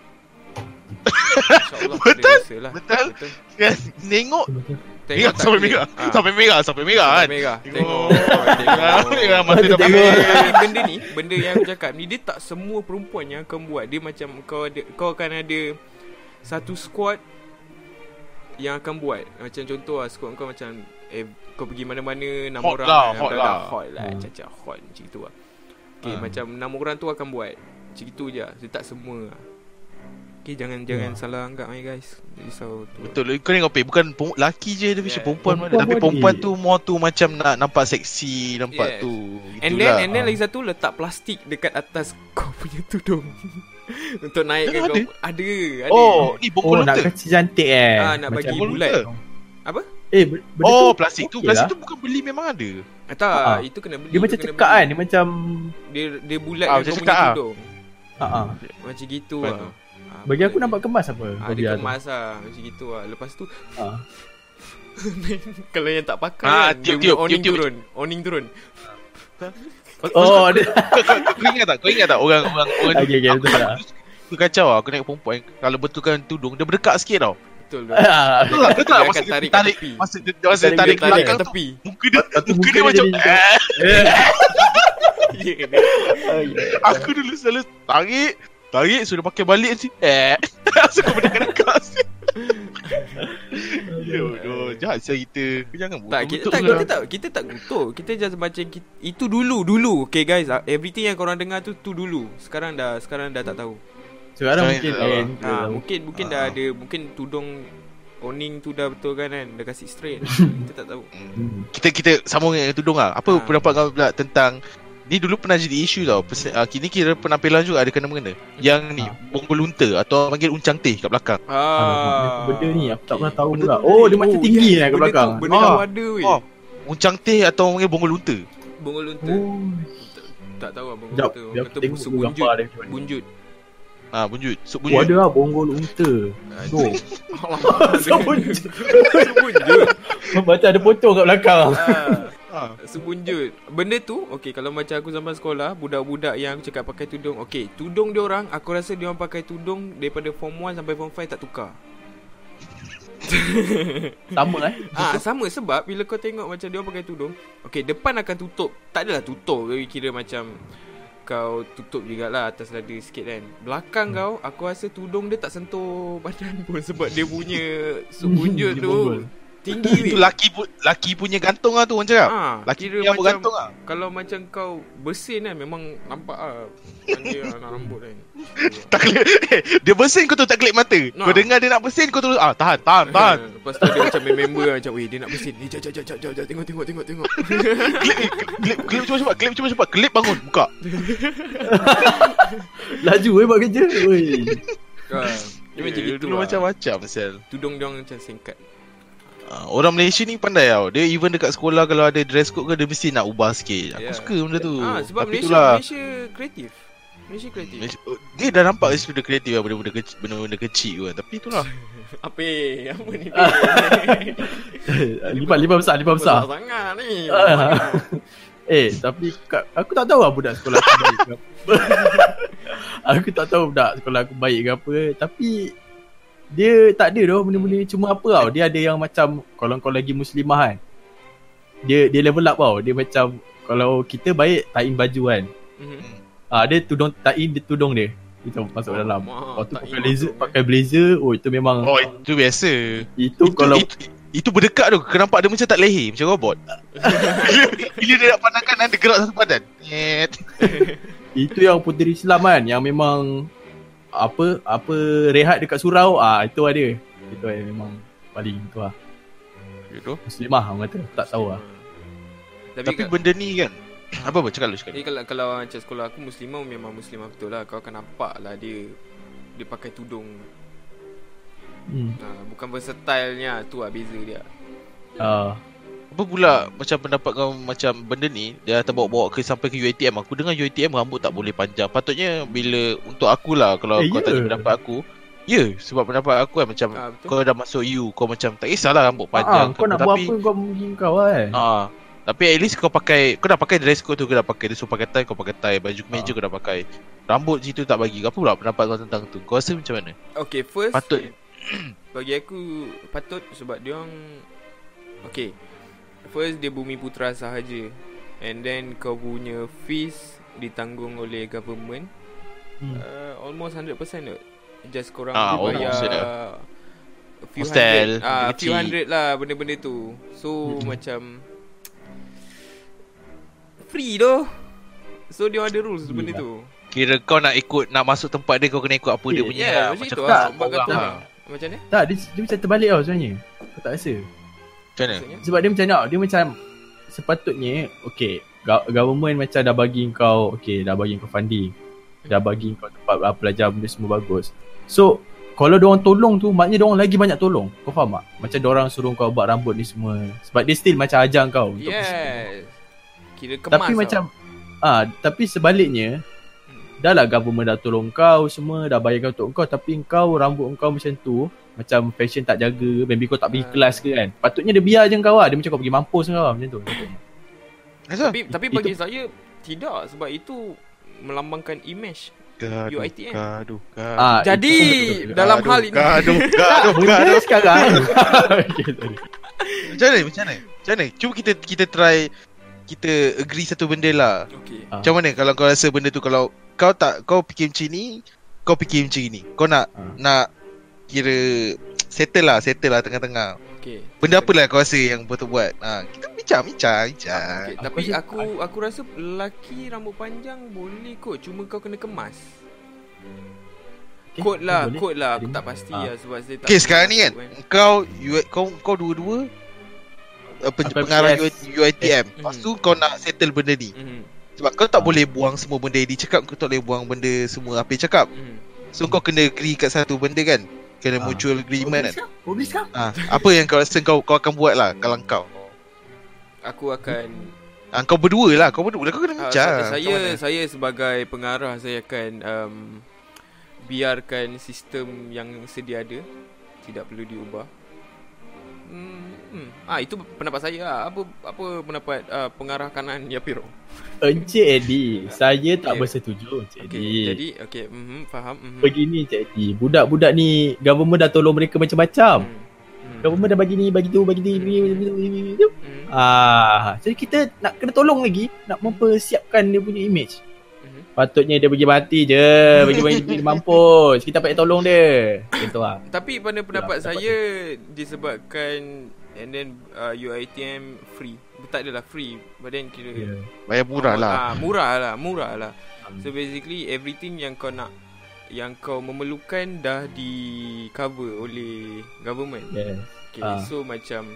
InsyaAllah Betul, lah. betul. Kan? Tengok Tengok sampai merah Ah. Sampai merah Sampai merah Sampai kan merah Tengok. Tengok Merah mata dah Tengok. merah Tapi benda ni Benda yang aku cakap ni Dia tak semua perempuan yang akan buat Dia macam Kau ada kau akan ada Satu squad Yang akan buat Macam contoh lah Squad kau macam eh, Kau pergi mana-mana Enam Hot orang lah, kan, hot lah. Hot lah Hmm. Cacat hot Macam itu lah Okay Ah. macam Enam orang tu akan buat Macam itu je Dia tak semua lah Okay jangan Jangan Ya. salah anggap ni guys Risau tu Betul Kau tengok Pei Bukan lelaki je dia Yeah. yeah. perempuan mana Tapi perempuan ada. tu More tu macam nak Nampak seksi Nampak Yes. tu And Itulah. then And then Ah. lagi satu Letak plastik Dekat atas Kau punya tudung Untuk naikkan Ada? kau Ada Ada Oh ni bongkol Oh nak kasi cantik eh Ah, nak bagi Macam- bulat. lontar. Apa? Eh benda Oh tu plastik tu okey Plastik lah. tu bukan beli memang ada Ah, tak, Ah. itu kena beli. Dia macam kena cekak beli. kan Dia macam Dia dia bulat Ah, macam cekak punya ah. tudung. ah, ah. Macam gitu lah. tu. Ah, Bagi aku nampak kemas apa. Ah, dia biar tu. kemas lah Macam gitu lah Lepas tu Ah. Kalau yang tak pakai Ah, kan Dia tiup, tiup, awning tiup, tiup. turun Awning turun Oh dia kau, kau, kau ingat tak? Kau ingat tak orang orang orang Okay, okay, betul lah. Aku kacau lah Aku naik perempuan Kalau betulkan tudung Dia berdekat sikit tau Betul tu Ah, Betul tak? Betul? Dia Masa akan dia tarik kat tarik tepi. Masa dia masa dia Tarik tarik ke Tarik kat tu tepi Muka dia Muka muka dia dia macam eh. Aku dulu selalu Tarik Tarik Sudah pakai balik nanti Eh Langsung kau berdekat-dekat Yodoh Jahat siapa kita Kau jangan tak, kita, betul tak, lah. kita tak kita tak gutuk. Kita just macam kita, itu dulu dulu. Okay guys, ah, everything yang korang dengar tu tu dulu. Sekarang dah sekarang dah tak tahu. Sekarang Saya- mungkin ah, lain Ha, mungkin mungkin dah Ah. ada mungkin tudung owning tu dah betul kan kan dah kasih straight. kita tak tahu. Hmm. Kita kita sambung dengan tudung lah Apa Ah. pendapat kau pula tentang Ni dulu pernah jadi isu tau Pers- uh, Kini kira penampilan juga ada kena-mengena Yang ni Ah. Bonggol lunta Atau panggil uncang teh kat belakang Ah. Benda ni aku tak pernah tahu Benda pula tu- Oh dia macam tinggi lah kat benda belakang Tu, benda Ah. dah ada weh. Oh. Uncang teh atau panggil bonggol lunta Bongol lunta. Oh Tak tahu apa bongol Sekejap lunta. Kata bunjut. Bunjut. Ah, bunjut. Sup Oh bunjut. Ada lah bonggol unta. Sup. bunjut. Sup bunjut. Macam ada pocong kat belakang. Ah. Sebunjut Benda tu Okay kalau macam aku zaman sekolah Budak-budak yang aku cakap pakai tudung Okay Tudung dia orang Aku rasa dia orang pakai tudung Daripada form 1 sampai form 5 tak tukar. Sama eh? Ah sama sebab Bila kau tengok macam dia orang pakai tudung Okay depan akan tutup. Tak adalah tutup Tapi kira macam Kau tutup jugalah Atas dada sikit kan Belakang Hmm. kau Aku rasa tudung dia tak sentuh Badan pun Sebab dia punya Sebunjut tu. Tinggi Itu weh laki pu- laki punya gantung lah tu orang cakap. Ah, Laki kira yang macam bergantung lah. Kalau macam kau bersin kan Memang nampak lah. Panggil lah nak rambut kan. Tak kelip eh, Dia bersin kau tu tak kelip mata. Nah. Kau dengar dia nak bersin kau terus Ah tahan tahan tahan. Lepas tu dia macam member lah Macam weh dia nak bersin. Ni jap jap jap jap jap Tengok tengok tengok tengok. Kelip eh, kelip kelip cepat-cepat Kelip cepat-cepat Kelip bangun buka. Laju eh buat kerja. Oi. Ah, Dia macam Eh, gitu Dulu lah. macam-macam sel. Tudung dia orang macam singkat Ah, Orang Malaysia ni pandai tau Dia even dekat sekolah Kalau ada dress code ke Dia mesti nak ubah sikit Aku Ya. suka benda tu Ah, sebab Tapi Malaysia itulah Malaysia kreatif. Malaysia kreatif. Malaysia, oh, Dia dah nampak Dia sudah kreatif lah Benda-benda kecil, benda-benda kecil kan Tapi itulah Apa? Apa ni? lima lima besar, lima besar. sangat ni. Eh, tapi kat, aku tak tahu lah budak sekolah aku baik ke apa. aku tak tahu budak sekolah aku baik ke apa. Tapi dia tak ada doh benda-benda ni cuma apa tau. Dia ada yang macam kalau kau lagi muslimah kan. Dia dia level up tau. Dia macam kalau kita baik tain baju kan. Mhm. Ah dia tudung tain dia tudung dia. Kita masuk dalam. Mak, Lepas tu pakai blazer, tu. pakai blazer. Oh itu memang Oh itu biasa itu, kalau itu, itu berdekat tu Kau nampak dia macam tak leher Macam robot bila, bila dia nak pandangkan Dia gerak satu badan. Itu yang puteri Islam kan Yang memang Apa Apa Rehat dekat surau ah Itu ada Itu ada memang Paling tu lah Gitu. Muslimah orang kata Tak tahu lah Tapi, Tapi Tapi benda ni kan Apa apa cakap lu cakap Ni kalau kalau macam sekolah aku muslimah memang muslimah betul lah. Kau akan nampak lah dia dia pakai tudung. hmm. Ha, bukan versatile-nya tu lah beza dia. ah, Apa pula macam pendapat kau macam benda ni Dia akan bawa-bawa ke sampai ke UiTM Aku dengar UiTM rambut tak boleh panjang. Patutnya bila untuk aku lah Kalau Eh, kau ya? tanya pendapat aku Ya sebab pendapat aku kan macam Ha, betul. Kau dah masuk U Kau macam tak kisahlah rambut ah, panjang Kau nak buat apa Kau mungkin kau kan Ah, tapi at least kau pakai Kau dah pakai dress code tu Kau dah pakai Dia suruh pakai tie Kau pakai tie Baju kemeja Ah. kau dah pakai. Rambut situ tak bagi Apa pula pendapat kau tentang tu? Kau rasa macam mana? Okay, first Patut bagi aku patut sebab dia orang Okay First dia bumi putra sahaja And then kau punya fees ditanggung oleh government hmm. uh, Almost 100% tu Just korang Ah, boleh bayar ya. a few Hostel, hundred ah, few hundred lah benda-benda tu So Hmm. macam Free doh So dia ada rules Free benda lah. tu Kira kau nak ikut Nak masuk tempat dia Kau kena ikut apa dia Eh, punya Yeah, lah. macam tu lah tak, Sebab kata lah. Macam ni Tak dia, dia macam terbalik tau sebenarnya Kau tak rasa Macam mana? Maksudnya? Sebab dia macam nak Dia macam Sepatutnya Okay go- Government macam dah bagi kau Okay dah bagi kau funding Dah bagi kau tempat uh, belajar benda semua bagus. So Kalau diorang tolong tu Maknanya diorang lagi banyak tolong. Kau faham tak? Macam diorang suruh kau buat rambut ni semua. Sebab dia still macam ajar kau untuk Yes. Kira kemas Tapi tau. macam ah Tapi sebaliknya Dah lah government dah tolong kau semua Dah bayar kau untuk kau Tapi kau rambut kau macam tu Macam fashion tak jaga Maybe kau tak pergi Ah. kelas ke kan Patutnya dia biar je kau lah Dia macam kau pergi mampus kau lah Macam tu Asal? Tapi tapi Itu- bagi saya Tidak Sebab itu Melambangkan image Gaduh, UiTM. gaduh, gaduh. Ah, Jadi itu betul. Dalam Gaduh, hal ini Gaduh, gaduh, Benda gaduh. sekarang okay. Macam mana? Macam mana? Macam mana? Cuba kita kita try kita agree satu benda lah. Okay Ah. Macam mana kalau kau rasa benda tu kalau kau tak kau fikir macam ni, kau fikir macam ni. Kau nak Ah. nak kira settle lah, settle lah tengah-tengah. Okay Benda apa lah kau rasa yang betul buat? Ha, kita bincang, bincang, bincang. Okay, Aku tapi rasa- aku aku rasa lelaki rambut panjang boleh kot cuma kau kena kemas. Okay, Kot lah, boleh. kot lah. Aku tak pasti Ah. lah sebab saya tak Okay, sekarang ni kan masuk kau U- kau kau dua-dua uh, pen, Apa, pengarah? UiTM. Hmm. Lepas tu kau nak settle benda ni. Mhm. Sebab kau tak boleh buang semua benda yang dia cakap, kau tak boleh buang benda semua apa dia cakap. Mhm. So kau kena agree kat satu benda kan Kena Ah. mutual agreement kan Obis kau? ha, Apa yang kau rasa kau kau akan buat lah Kalau kau Aku akan ha, Kau berdua lah Kau berdua lah Kau kena uh, bincang saya Macam mana? saya sebagai pengarah saya akan um, biarkan sistem yang sedia ada tidak perlu diubah. Hmm, hmm. Ah itu pendapat saya lah. Apa apa pendapat uh, pengarah kanan Yapiro? Encik Eddie Saya tak Okay. bersetuju Encik Okay, Eddie jadi okay, mhm faham. Mhm. Begini Encik Eddie Budak-budak ni Government dah tolong mereka macam-macam Hmm. Hmm. Government dah bagi ni Bagi tu Bagi ni bagi, bagi, bagi. Hmm. Ah, Jadi kita nak kena tolong lagi Nak mempersiapkan dia punya image Mhm. Patutnya dia pergi mati je Bagi bagi dia mampus Kita payah tolong dia Macam tu lah Tapi pada pendapat pendapat saya disebabkan and then uh, UiTM free. Tak adalah free, but then kira yeah. Bayar murah lah Ah, murah lah, murah lah. Hmm. So basically everything yang kau nak yang kau memerlukan dah di cover oleh government. yeah. Okay, Ah. so macam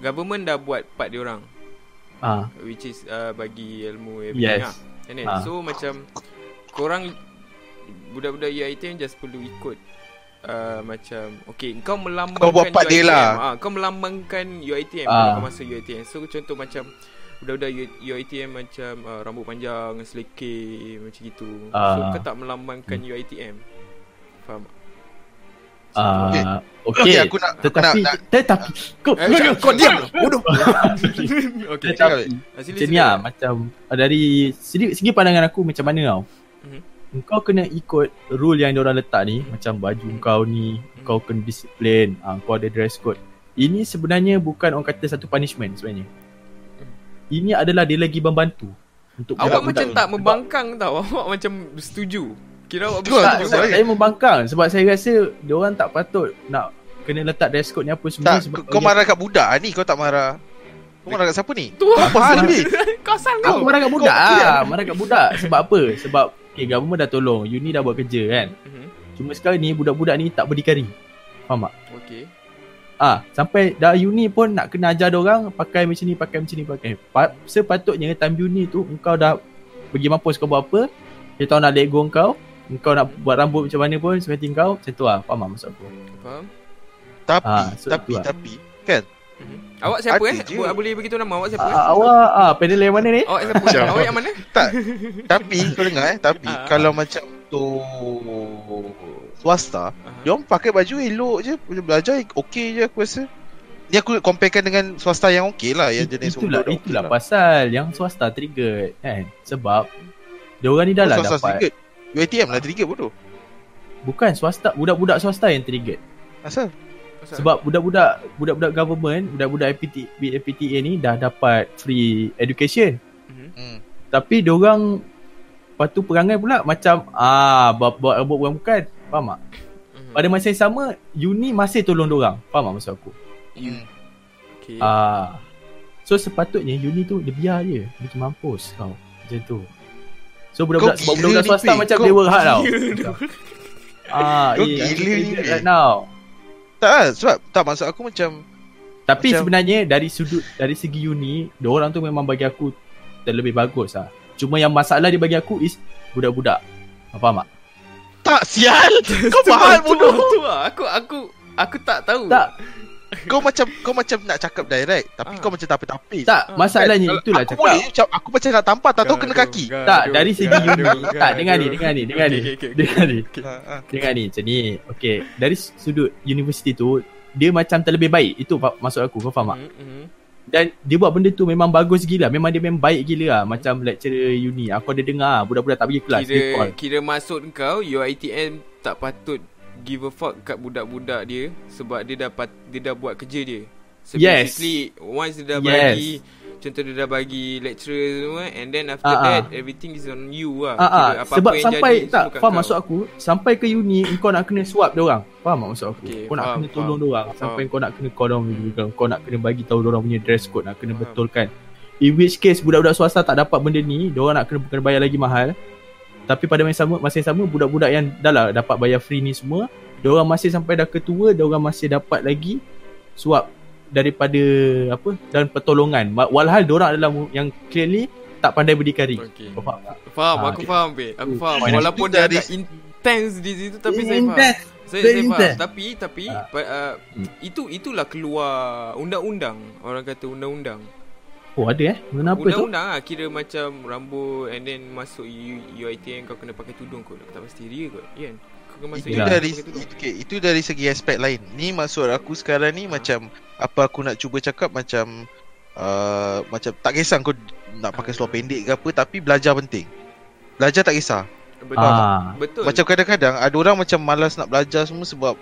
government dah buat part dia orang ah. which is uh, bagi ilmu everything Yes. lah. And then, Ah. So macam korang budak-budak UiTM just perlu ikut uh, macam okay kau melambangkan Kau buat part dia lah. Ah, kau melambangkan UiTM Ah. bila kau masuk UiTM. So contoh macam budak-budak UiTM macam uh, rambut panjang, selekeh macam gitu. So Ah. kau tak melambangkan UiTM. Faham? Ah, Okay. okay. Okay, aku nak- aku tetapi nak- tetapi kau Eh, cakap, kau diam. Bodoh. okay. Cakap, tetapi Ah, macam ni lah macam ah, dari segi, segi pandangan aku macam mana tau. Kau kena ikut rule yang diorang letak ni macam baju kau ni kau kena disiplin, ah, kau ada dress code. Ini sebenarnya bukan orang kata satu punishment sebenarnya. Ini adalah dia lagi membantu untuk Awak macam tak membangkang tau. Awak macam setuju. Kira awak Betul, tak, bersetuju. tak, Sorry. saya membangkang sebab saya rasa diorang tak patut nak kena letak dress code ni apa semua Tak, sebab kau marah kat budak ni, kau tak marah. Kau marah kat siapa ni? Tu Apa hal ni? Kau asal Aku kau. marah kat budak Kau- lah Marah kat budak Sebab apa? Sebab Okay government dah tolong Uni dah buat kerja kan Mhm. Cuma sekarang ni Budak-budak ni tak berdikari Faham tak? Okay. Ah, Sampai dah uni pun Nak kena ajar orang Pakai macam ni Pakai macam ni pakai. Pa- Sepatutnya time uni tu Engkau dah Pergi mampus kau buat apa Dia tahu nak let go kau Engkau nak buat rambut macam mana pun Seperti kau Macam tu lah Faham tak maksud aku Faham? Tapi, Ah, so tapi, tu lah. tapi, kan? Mhm. Awak siapa Ada eh? je. Bo- Boleh beritahu nama awak siapa? eh? ah, Awak ah, Panel yang mana ni? Awak siapa? Macam- Awak yang mana? Tak, tapi kau dengar eh, tapi Ah. kalau macam tu swasta, Aha. dia orang pakai baju elok je, belajar okey je aku rasa. Ni aku comparekan dengan swasta yang okey lah, yang It- jenis itulah itulah okey lah. pasal yang swasta trigger kan sebab dia orang ni dah lah Swasta dapat trigger. UiTM lah trigger bodoh. bukan swasta budak-budak swasta yang trigger Asal? Sebab budak-budak budak-budak government budak-budak APT, APTA ni dah dapat free education Mhm. Hmm. tapi dia orang lepas tu perangai pula macam ah buat buat rambut bukan bukan faham tak Mhm. pada masa yang sama uni masih tolong dia orang faham tak maksud aku. Hmm. Okay. ah so sepatutnya uni tu dia biar je dia macam mampus kau macam tu so budak-budak Kau sebab budak-budak swasta macam Kau hard tau ah Kau eh gila ni, right now Tak lah, sebab tak maksud aku macam Tapi Macam- sebenarnya dari sudut dari segi uni, dia orang tu memang bagi aku terlebih bagus lah. Cuma yang masalah dia bagi aku is budak-budak. Kau Faham tak? tak sial. Kau Tu faham lah, bodoh. Tu, tu lah. Aku aku aku tak tahu. Tak, Kau macam kau macam nak cakap direct, tapi Ah. kau macam tapi-tapi. tak, Ah, masalahnya Kan, itulah aku cakap. boleh macam aku macam nak tampar tak tahu kena Gaduh, kaki. gaduh, Tak, dari segi gaduh, uni. gaduh. Tak, dengar ni, dengar ni, dengar ni. Dengar ni. Ha, ha. Dengar ni, macam ni. Okay, dari sudut universiti tu, dia macam terlebih baik. Itu maksud aku, kau faham tak? Mhm, mhm. Dan dia buat benda tu memang bagus gila. Memang dia memang baik gila lah. Macam lecturer uni. Aku ada dengar budak-budak tak pergi kelas. Kira kira maksud kau UiTM tak patut give a fuck kat budak-budak dia sebab dia dah pat, dia dah buat kerja dia. So Yes. basically once dia dah Yes. bagi contoh dia dah bagi lecturer semua and then after ah. that everything is on you lah. Ah, ah. Kira apa-apa sebab yang sampai jadi, tak faham kau. maksud aku sampai ke uni kau nak kena swap dia orang faham tak maksud aku Okay, kau nak faham, kena tolong dia orang sampai kau nak kena call orang juga kau nak kena bagi tahu dia orang punya dress code nak kena Faham. betulkan in which case budak-budak swasta tak dapat benda ni dia orang nak kena, kena bayar lagi mahal tapi pada masa sama masa yang sama budak-budak yang dah lah dapat bayar free ni semua dia orang masih sampai dah ketua dia orang masih dapat lagi swap daripada apa dan pertolongan Wa- walhal dia orang adalah yang clearly tak pandai berdikari Okay. kau faham tak Faham, Ah, aku okay. faham be. Aku Hmm. faham. Walaupun dia dari- intense di situ tapi saya faham. Intense. Saya, saya faham. intense. Tapi tapi Ah. uh, Hmm. itu itulah keluar undang-undang. Orang kata undang-undang. Oh ada eh kenapa tu Undang-undang lah kira macam rambut and then masuk U, UiTM kau kena pakai tudung kot. Tak pasti dia kot. Kan? Kau kena masuk Itu dari okay, itu dari segi aspek lain. Ni maksud aku sekarang ni macam apa aku nak cuba cakap macam uh, macam tak kisah kau nak pakai seluar pendek ke apa tapi belajar penting. Belajar tak kisah. Betul. ah Betul. Macam kadang-kadang ada orang macam malas nak belajar semua sebab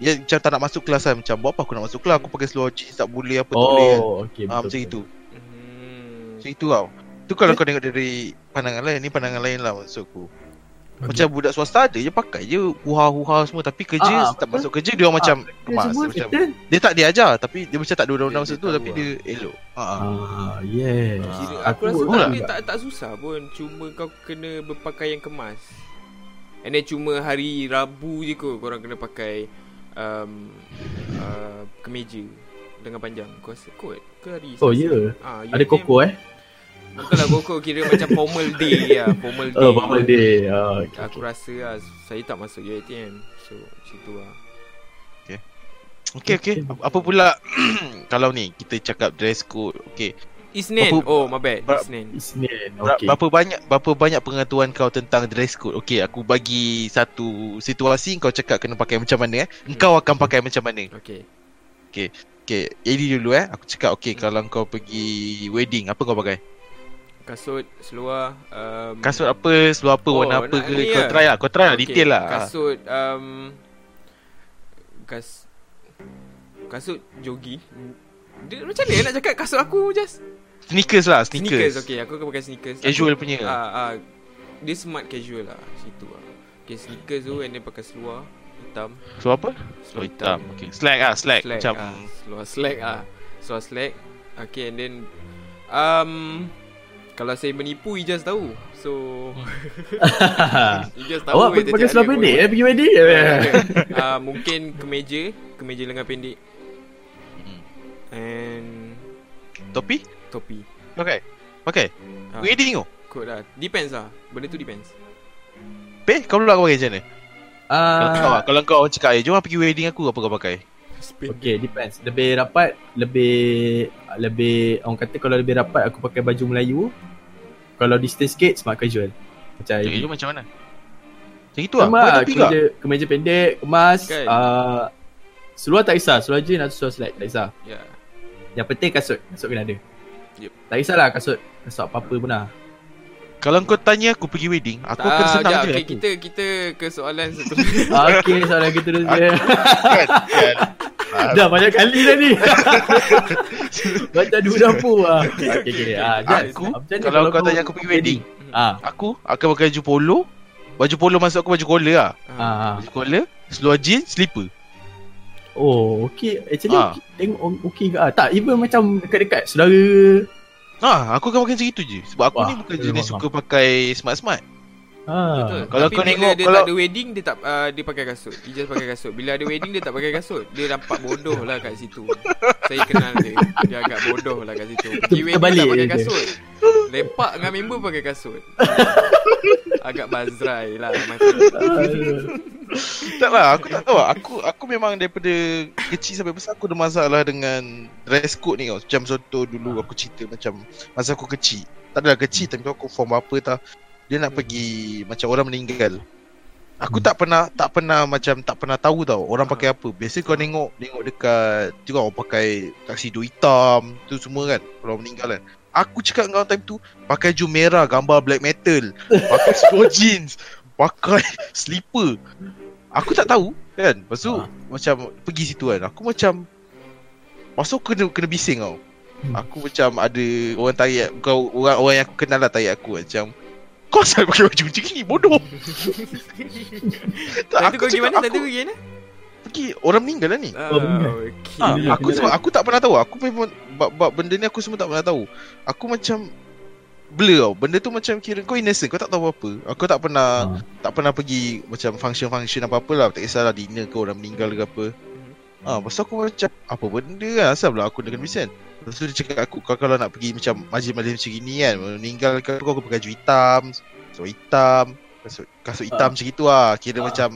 ya macam tak nak masuk kelas kan. Macam buat apa aku nak masuk kelas aku pakai seluar jeans tak boleh apa tak boleh kan. oh okey Ah, macam itu. Macam itu tau. Tu kalau kau tengok dari pandangan lain ni pandangan lain lah maksudku. Macam budak swasta ada je pakai je huha-huha semua tapi kerja Ah, tak betul. masuk kerja dia orang macam kemas semua macam kita dia tak diajar tapi dia macam tak ada undang-undang Dia- masa dia tu tahu tapi lah. dia elok. Ha ah. ah yes Ah, aku rasa pun tak, juga. tak, tak, tak susah pun Cuma kau kena berpakaian kemas And then cuma hari Rabu je kot Korang kena pakai um, uh, Kemeja Dengan panjang Kau rasa kot ke hari oh ya. Ah, ada UiTM koko eh? Bukanlah koko Kira macam formal day lah Formal day. oh formal day. Oh, okay, Aku rasa lah Saya tak masuk UiTM So macam tu lah Okay. Okay Apa pula Kalau ni Kita cakap dress code Okay. Isnin. Apa- Oh, my bad. Ber- Isnin. Isnin. Okay. Berapa banyak Berapa banyak pengetahuan kau tentang dress code? Okay aku bagi Satu situasi Kau cakap kena pakai macam mana eh. Engkau akan pakai macam mana. Okay. Okay Jadi dulu eh Aku cakap okay Kalau kau pergi Wedding Apa kau pakai Kasut, seluar. Um, Kasut apa Seluar apa Oh, Warna apa ke Kau lah. try lah Kau try lah okay, Detail lah Kasut, um, kas, kasut jogging. Dia, macam mana nak cakap kasut aku just? Sneakers lah Sneakers. Sneakers, okay. Aku akan pakai sneakers. Casual Aku- punya Ah, ah, dia smart casual lah situ lah. Okay, sneakers tu and then pakai seluar hitam. Seluar apa Seluar hitam Okay Slack lah Slack, Slack Macam ah, seluar slack ah. Seluar slack. Okay, and then um kalau saya menipu Ijaz tahu. So Ijaz tahu Awak eh, pakai seluar pendek eh pergi wedding? Ah, mungkin kemeja, kemeja lengan pendek Hmm. and Topi topi. Pakai Pakai Ah, Wedding tu Kot lah. Depends lah. Benda tu depends. Pe kau pula kau pakai macam mana Kalau kau Ah, Kalau kau orang cakap eh, Jom lah pergi wedding aku Apa kau pakai. Okay, depends. Lebih rapat, lebih lebih orang kata kalau lebih rapat aku pakai baju Melayu. Kalau distance sikit smart casual. Macam Cakap jom macam mana Macam itu lah Sama Kau lah, topi kau kemeja, kemeja pendek, kemas, Kan? uh, seluar tak kisah, seluar jeans atau seluar slack, tak kisah. Ya. Yang penting kasut, kasut kena ada. Yep. Tak kisahlah kasut, kasut apa-apa pun lah. Kalau kau tanya aku pergi wedding Aku akan Ah, senang sekejap, je okay, aku. kita kita ke soalan seterusnya. Okay, soalan kita terus. Kan Kan Ah, Dah banyak kali dah ni. Macam dua dapur lah. Okay, okay. Ah, Aku, mana kalau kau tanya aku pergi wedding, Ah, Aku akan pakai baju polo Baju polo maksud aku baju collar lah Ah. ah, ah. Baju collar Seluar jeans Slipper Oh, okay. Actually, Ah. tengok o- okay ke? Ah, tak, even macam dekat-dekat saudara. Ah, aku akan pakai macam itu je Sebab aku Wah, ni bukan jenis suka pakai smart-smart Ah. Kalau Tapi kau bila tengok- dia kalau- tak ada wedding dia tak uh, dia pakai kasut. Dia just pakai kasut. Bila ada wedding dia tak pakai kasut. Dia nampak bodoh lah kat situ. Saya kenal dia. Dia agak bodoh lah kat situ. Pergi wedding Terbalik tak pakai kasut. Lepak dengan member pakai kasut. agak bazrai lah. Tak lah aku tak tahu. Aku aku memang daripada kecil sampai besar aku ada masalah dengan dress code ni tau. Macam contoh dulu aku cerita macam masa aku kecil. Tak adalah kecil tapi aku form apa tau. Dia nak pergi macam orang meninggal. Aku tak pernah tak pernah macam tak pernah tahu tau orang pakai apa. Biasa kau tengok tengok dekat tu kan orang pakai tuxedo hitam tu semua kan orang meninggal kan. Aku cakap dengan orang time tu pakai baju merah gambar black metal, pakai seluar jeans, pakai slipper. Aku tak tahu kan. Lepas tu Ha. macam pergi situ kan. Aku macam Pasal aku kena kena bising tau. Hmm. Aku macam ada orang tarik kau orang orang yang aku kenal lah tarik aku macam kau asal pakai baju macam ni bodoh. tak, Tadi kau pergi mana? Tadi aku pergi mana? pergi orang meninggal lah ni. Benar. okay. Kena- aku sebab aku tak pernah tahu. Aku memang bab, bab benda ni aku semua tak pernah tahu. Aku macam blur tau. Benda tu macam kira kau innocent, kau tak tahu apa. Aku tak pernah Ah. tak pernah pergi macam function-function apa-apa lah. Tak kisahlah dinner ke orang meninggal ke apa. Ah, pasal aku macam apa benda lah asal pula aku dengan Vincent. Lepas tu dia cakap aku kau kalau nak pergi macam majlis-majlis macam gini kan, meninggal ke aku pakai baju hitam, seluar hitam, kasut kasut hitam macam gitu lah. Kira Ah. macam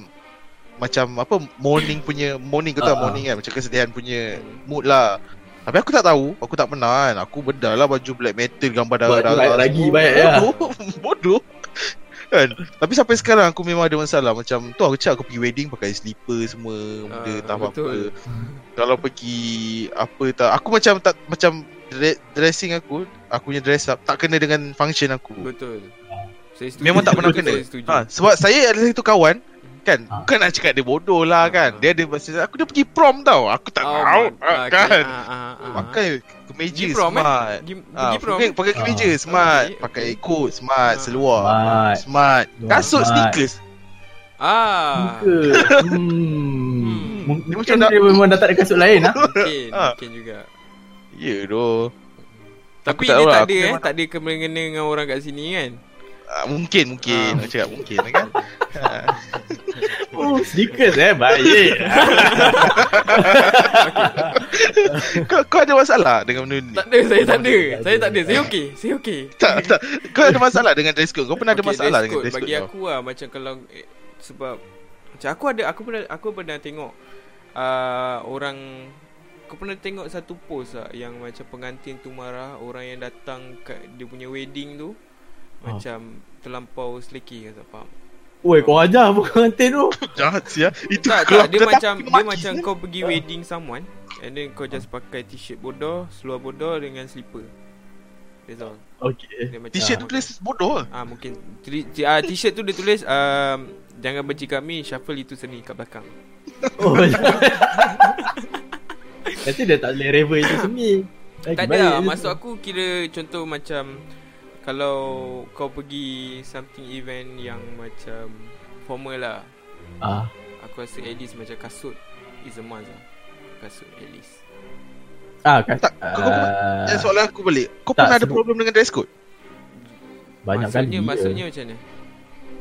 macam apa morning punya morning kau tahu Ah, ah. morning kan macam kesedihan punya mood lah. Tapi aku tak tahu, aku tak pernah kan. Aku bedal lah baju black metal gambar darah-darah. lagi semua. banyak, ya. Bodoh. Bodoh. kan. Tapi sampai sekarang aku memang ada masalah macam tu aku cakap aku pergi wedding pakai slipper semua benda Ah, tak apa-apa. Kalau pergi apa tak aku macam tak macam dre- dressing aku, aku punya dress up tak kena dengan function aku. Betul. Saya setuju. Memang tak pernah kena. Ha, sebab saya ada satu kawan kan Ha. bukan nak cakap dia bodoh lah kan. Dia ada masa aku dia pergi prom tau. Aku tak Oh, tahu ah, kan. okay. Ah, ah, ah. Pakai kemeja Pergi prom, eh? smart. Pergi, Ah, pergi prom. pakai, pakai kemeja Ah. smart, Okay, pakai coat smart, Ah. seluar Smart. smart, kasut Smart. sneakers. Ah. Muka. Hmm. Hmm. Mungkin Dia macam dia memang dah tak ada kasut lain lah. Mungkin, Ah. mungkin juga. Ya doh. Tapi tak dia tahu lah, tak aku ada eh, tak ada kena-kena dengan orang kat sini kan. Ah, mungkin mungkin Ah. aku cakap mungkin kan. Oh, sneakers eh. Baik. kau kau ada masalah dengan benda ni? Tak ada, saya tak ada. Saya tak ada. Saya okey. Saya okey. Tak, tak. Kau ada masalah dengan dress code? Kau pernah ada Okay, masalah dress dengan dress code? Bagi kau? aku lah macam kalau eh, sebab macam aku ada aku pernah aku pernah tengok uh, orang kau pernah tengok satu post tak yang macam pengantin tu marah orang yang datang kat dia punya wedding tu Ah. macam terlampau seleki kau tak faham. Oi, kau ajar apa pengantin tu? Jahat sia. Itu Tak, tak dia macam dia macam sia. kau pergi wedding someone and then kau just pakai t-shirt bodoh, seluar bodoh dengan slipper. That's all. Okey. Dia macam T-shirt tu tulis bodoh. Ah mungkin ah, t-shirt tu dia tulis um, jangan benci kami shuffle itu seni kat belakang. Oh. Nanti dia tak boleh rever itu seni. Tak baik ada lah. Maksud aku kira contoh macam kalau kau pergi something event yang macam formal lah. Ah, Aku rasa at least macam kasut is a must lah. Kasut at least. ah kan. Tak, kau- kau- Yang soalan aku balik. Kau Tak, pernah ada problem dengan dress code? banyak maksudnya, kali. Maksudnya macam mana?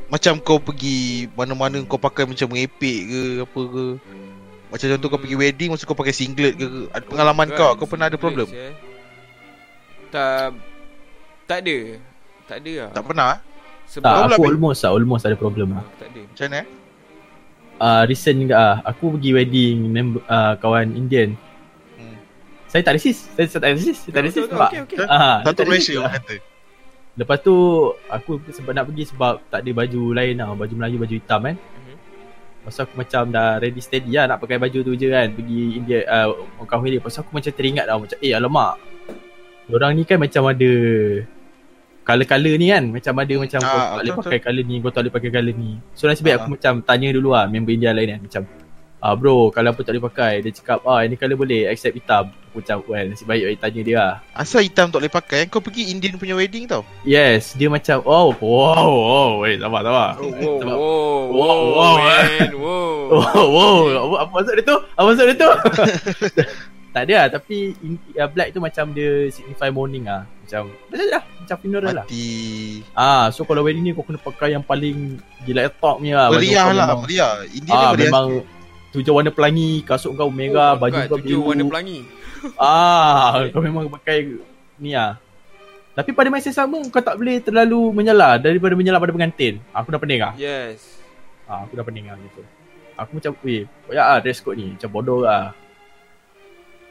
Macam kau pergi mana-mana kau pakai macam mengepek ke apa ke. Macam contoh kau pergi wedding masa kau pakai singlet ke. Ada pengalaman Kan, kau, kau pernah ada problem? je, eh. Tak tak ada. Tak ada lah. Tak pernah? Sebab Tak, aku almost lah, almost ada problem ah, lah. tak ada. Macam mana eh? Ah, recent juga ah, aku pergi wedding member, ah, kawan Indian. Hmm. Saya tak resist. Saya, saya tak resist. Saya tak resist sebab Okey okey. ah, Satu Malaysia lah. orang kata. Lepas tu aku sebab nak pergi sebab tak ada baju lain lah, baju Melayu baju hitam kan. Mhm. Pasal aku macam dah ready steady lah nak pakai baju tu je kan Pergi India uh, Orang kahwin dia Pasal aku macam teringat dah Macam eh alamak Orang ni kan macam ada Color-color ni kan? Macam ada macam Ah, Kau tak boleh pakai color ni Kau tak boleh pakai color ni. So nasib baik Ah. aku macam Tanya dulu lah Member India lain kan Macam Ah bro, kalau apa tak boleh pakai? Dia cakap, ah ini color boleh Accept hitam. Aku macam, well nasib baik baik tanya dia lah. Asal hitam tak boleh pakai? Kau pergi Indian punya wedding tau. Yes, dia macam, oh, wow, wow, wait, sabar, sabar. Oh, wow, Sebab- wow, Wow, wow, wow, man, wow. Oh, wow, apa, apa maksud dia tu? Apa maksud dia tu? tak ada lah, tapi in, uh, black tu macam dia signify mourning lah. Macam, macam lah, macam funeral lah. Mati Ah, so kalau wedding ni kau kena pakai yang paling gila top ni lah. Meriah lah memang- Meriah Indian Ah, ni meriah memang tujuh warna pelangi, kasut kau merah, Oh, baju kau tujuh biru. warna pelangi. Ah, kau memang pakai ni lah. Tapi pada masa sama kau tak boleh terlalu menyalah daripada menyalah pada pengantin. Aku dah pening lah. Yes. Ah, aku dah pening lah gitu. Aku macam, weh, banyak lah dress code ni. Macam bodoh lah.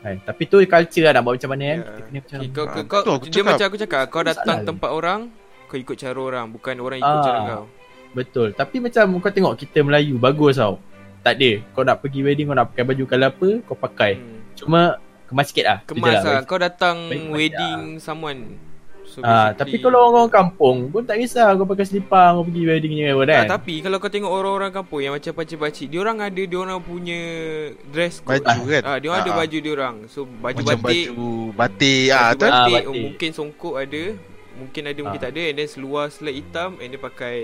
Kan, tapi tu culture lah nak buat macam mana kan. Ya. Kita kena macam, Okay, kau, Ah, kau, kau, betul, aku dia cakap. macam aku cakap, kau datang salah. tempat orang, kau ikut cara orang, bukan orang ikut Ah. cara kau. betul. Tapi macam kau tengok kita Melayu, bagus tau. Tak ada. Kau nak pergi wedding, kau nak pakai baju colour apa, kau pakai. Hmm. Cuma kemas sikit lah. Kemas lah, kau datang Baik-baik wedding someone. So Ah, tapi kalau orang kampung pun tak kisah kau pakai selipar kau pergi wedding ni apa kan. Ah, tapi kalau kau tengok orang-orang kampung yang macam pakcik-pakcik, dia orang ada dia orang punya dress code. Baju kan Ah, dia orang ada Ah, ah. baju dia orang. So baju Macam batik, baju batik ah, baju tu Ah, batik, batik. mungkin songkok ada, mungkin ada mungkin Ah. tak ada and then seluar selai hitam and dia pakai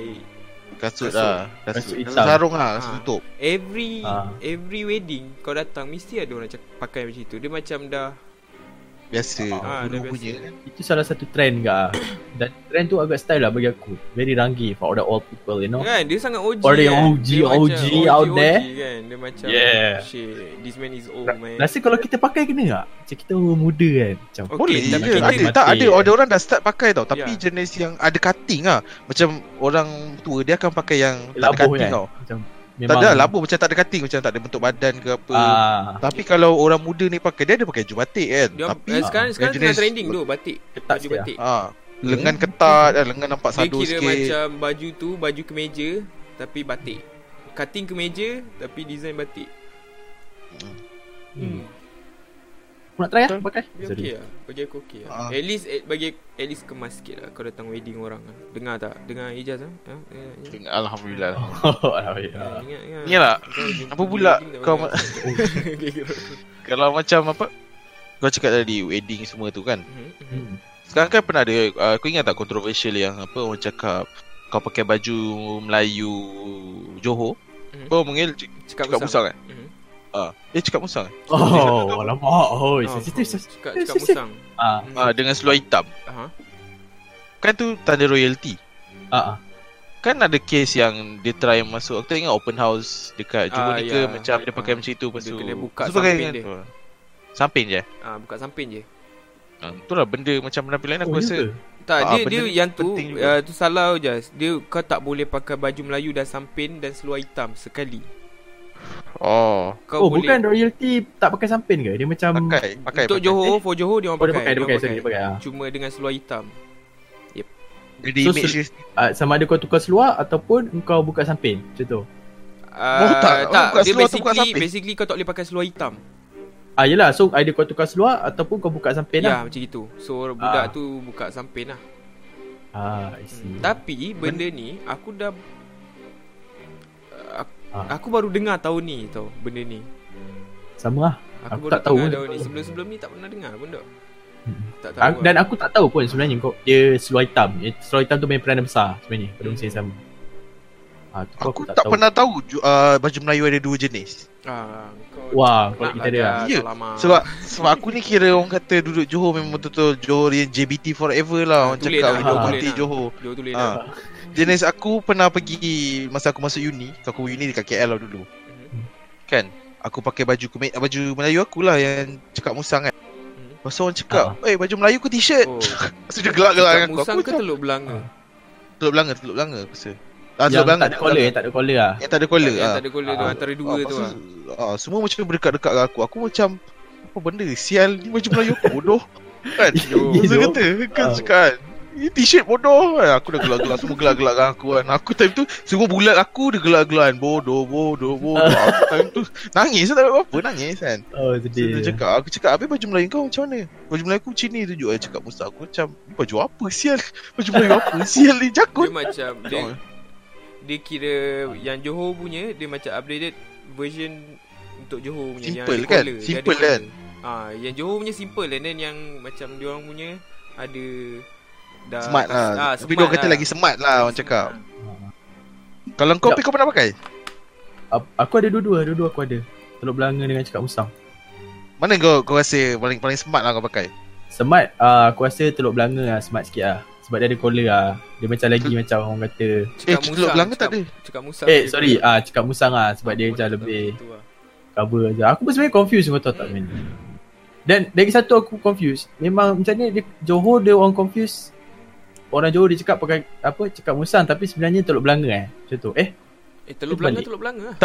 Kasut Kasut. lah Kasut Kasut hitam. Sarung lah Ah. Kasut tutup every Ah. every wedding kau datang mesti ada orang cakap pakai macam tu. Dia macam dah Biasa Ah, dah Dulu biasa. punya kan Itu salah satu trend ke ah. Dan trend tu agak style lah bagi aku. Very ranggi for all the old people you know. Kan dia sangat OG Orang kan yang OG, dia macam OG out there. kan Dia macam Yeah. Shit This man is old man Rasa kalau kita pakai kena tak? Macam kita orang muda kan. Macam Okay, Boleh tapi je kita Ada mati. tak ada Ada orang dah start pakai tau Tapi Ya. jenis yang ada cutting lah Macam orang tua Dia akan pakai yang Tak ada labuh cutting kan. tau Macam Tak ada labuh macam tak ada cutting Macam tak ada bentuk badan ke apa. Ah, Tapi kalau orang muda ni pakai Dia ada pakai baju batik kan? Dia, Tapi eh, sekarang yang sekarang tengah trending tu batik. Ketat baju lah. batik. Ah, Lengan ketat ah, Lengan nampak dia sadu kira sikit. macam baju tu baju kemeja tapi batik. Cutting kemeja tapi design batik. Hmm. Aku nak try lah pakai. Dia okey lah Bagi aku okey lah Ah. At least at, Bagi at least kemas sikit lah Kau datang wedding orang lah Dengar tak Dengar Ijaz lah ha? Ya, ya. Alhamdulillah Oh, Ya, alhamdulillah. ingat, ingat. Ni lah Apa pula kau kira. Kalau macam apa Kau cakap tadi Wedding semua tu kan Mhm, mhm. Hmm. Sekarang kan pernah ada uh, Kau ingat tak controversial yang Apa orang cakap Kau pakai baju Melayu Johor Mhm. Kau mengil Cakap Cakap musang kan Mhm. Ah, Eh cakap musang kan Oh, alamak. Oh, Oh, sensitif. oh, sensitif. Cakap Eh, cakap sensitif. musang Ah, Mhm. Ah, Dengan seluar hitam Aha. Kan tu tanda royalty ah, ah. Kan ada case yang Dia try masuk Aku tengok open house Dekat Johor Ah, ni ke ya. Macam dia pakai Ah. macam itu Lepas Dia tu kena buka pakai samping dengan dia. tu. Samping je Ah, Buka samping je ah, Itulah benda macam penampilan aku Oh, rasa ya ke? Tak, Ah, dia benda dia yang tu uh, tu salah je. Dia kau tak boleh pakai baju Melayu dan sampin dan seluar hitam sekali. Oh, Kau oh, boleh bukan royalty tak pakai sampen ke? Dia macam pakai, pakai. Untuk pakai. Johor For Johor dia orang Oh, dia pakai pakai, dia orang pakai, sorry, dia pakai. ah. Cuma dengan seluar hitam Jadi So, image dia Ah, sama ada kau tukar seluar ataupun kau buka sampen. Macam tu. uh, Oh, tak. tak Buka Dia seluar basically samping. Basically kau tak boleh pakai seluar hitam Ah yelah, so ada kau tukar seluar ataupun kau buka sampen Ya lah. macam itu So budak Ah. tu buka sampen lah Ah, I see. Tapi benda ni Aku dah aku, Ah. aku baru dengar tahun ni tau Benda ni Sama lah. Aku, Aku baru tak tahu tahun ni Sebelum-sebelum ni tak pernah dengar pun tak Hmm. Tak tahu Aku, lah. dan aku tak tahu pun sebenarnya kau dia seluar hitam. Seluar hitam tu main peranan besar sebenarnya pada masa yang sama. Ah, tu Aku tak, pernah tahu ju- uh, baju Melayu ada dua jenis. ah, kau Wah, nak kalau kita lah ada. lah. Ya, tak. Sebab sebab aku ni kira orang kata duduk Johor memang betul-betul Johor yang JBT forever lah orang Tulen cakap lah, hidup lah. Johor. Dia tulis Ah. Jenis aku pernah pergi masa aku masuk uni, aku uni dekat KL lah dulu. Mhm. Kan? Aku pakai baju kumet, baju Melayu aku lah yang cakap musang kan. Mhm. Lepas tu orang cakap, "Eh, baju Melayu ke t-shirt?" Oh, dia gelak-gelak dengan aku. musang Aku ke macam, teluk belanga? teluk belanga, teluk belanga aku rasa. Ah, Yang tak ada collar, yang tak ada collar lah. Yang tak ada collar. Yang ah. tak ada collar tu Ah. antara dua Ah, tu lah. ah, semua macam berdekat-dekat dengan aku. Aku macam apa benda sial ni baju Melayu aku bodoh. Kan? Yo. Kata kan Ah. cakap Ini t-shirt bodoh. Kan Aku dah gelak-gelak. Semua gelak-gelak dengan aku kan. Aku time tu Semua bulat aku Dia gelak-gelak kan. Bodoh Bodoh Bodoh. Aku time tu Nangis tak ada apa-apa Nangis kan. Oh, so, sedih. Dia cakap Aku cakap Habis baju Melayu kau macam mana? Baju Melayu aku macam ni tunjuk Dia cakap Musa Aku macam "Ni Baju apa sial? Baju Melayu apa sial ni? Dia Jakut macam dia, dia kira yang Johor punya dia macam updated version untuk Johor punya yang Simple kan? collar, dia Simple kan? Ah, yang Johor punya simple. And then yang macam dia orang punya ada dah Smart lah ah, Tapi dia orang kata lah. lagi smart lah Orang cakap Ah. Kalau kau Tak. pergi kau pernah pakai Aku ada dua-dua, dua-dua aku ada. Teluk Belanga dengan cakap musang. Mana kau kau rasa Paling paling smart lah kau pakai Smart, uh, aku rasa Teluk Belanga lah smart sikit lah. Sebab dia ada collar lah. Dia macam lagi macam orang kata. Cakap Eh Teluk Belanga tak ada Cakap musang. Eh, dia sorry. Ah, cakap musang lah. Sebab dia Aku macam lebih lah. cover je. Aku pun sebenarnya confused kau tahu tak man. Dan lagi satu aku confused. Memang macam ni dia, Johor dia orang confused. Orang Johor dia cakap pakai apa cakap musang tapi sebenarnya Teluk Belanga eh. Macam tu. Eh, Eh Teluk Dia Belanga. Teluk Belanga lah.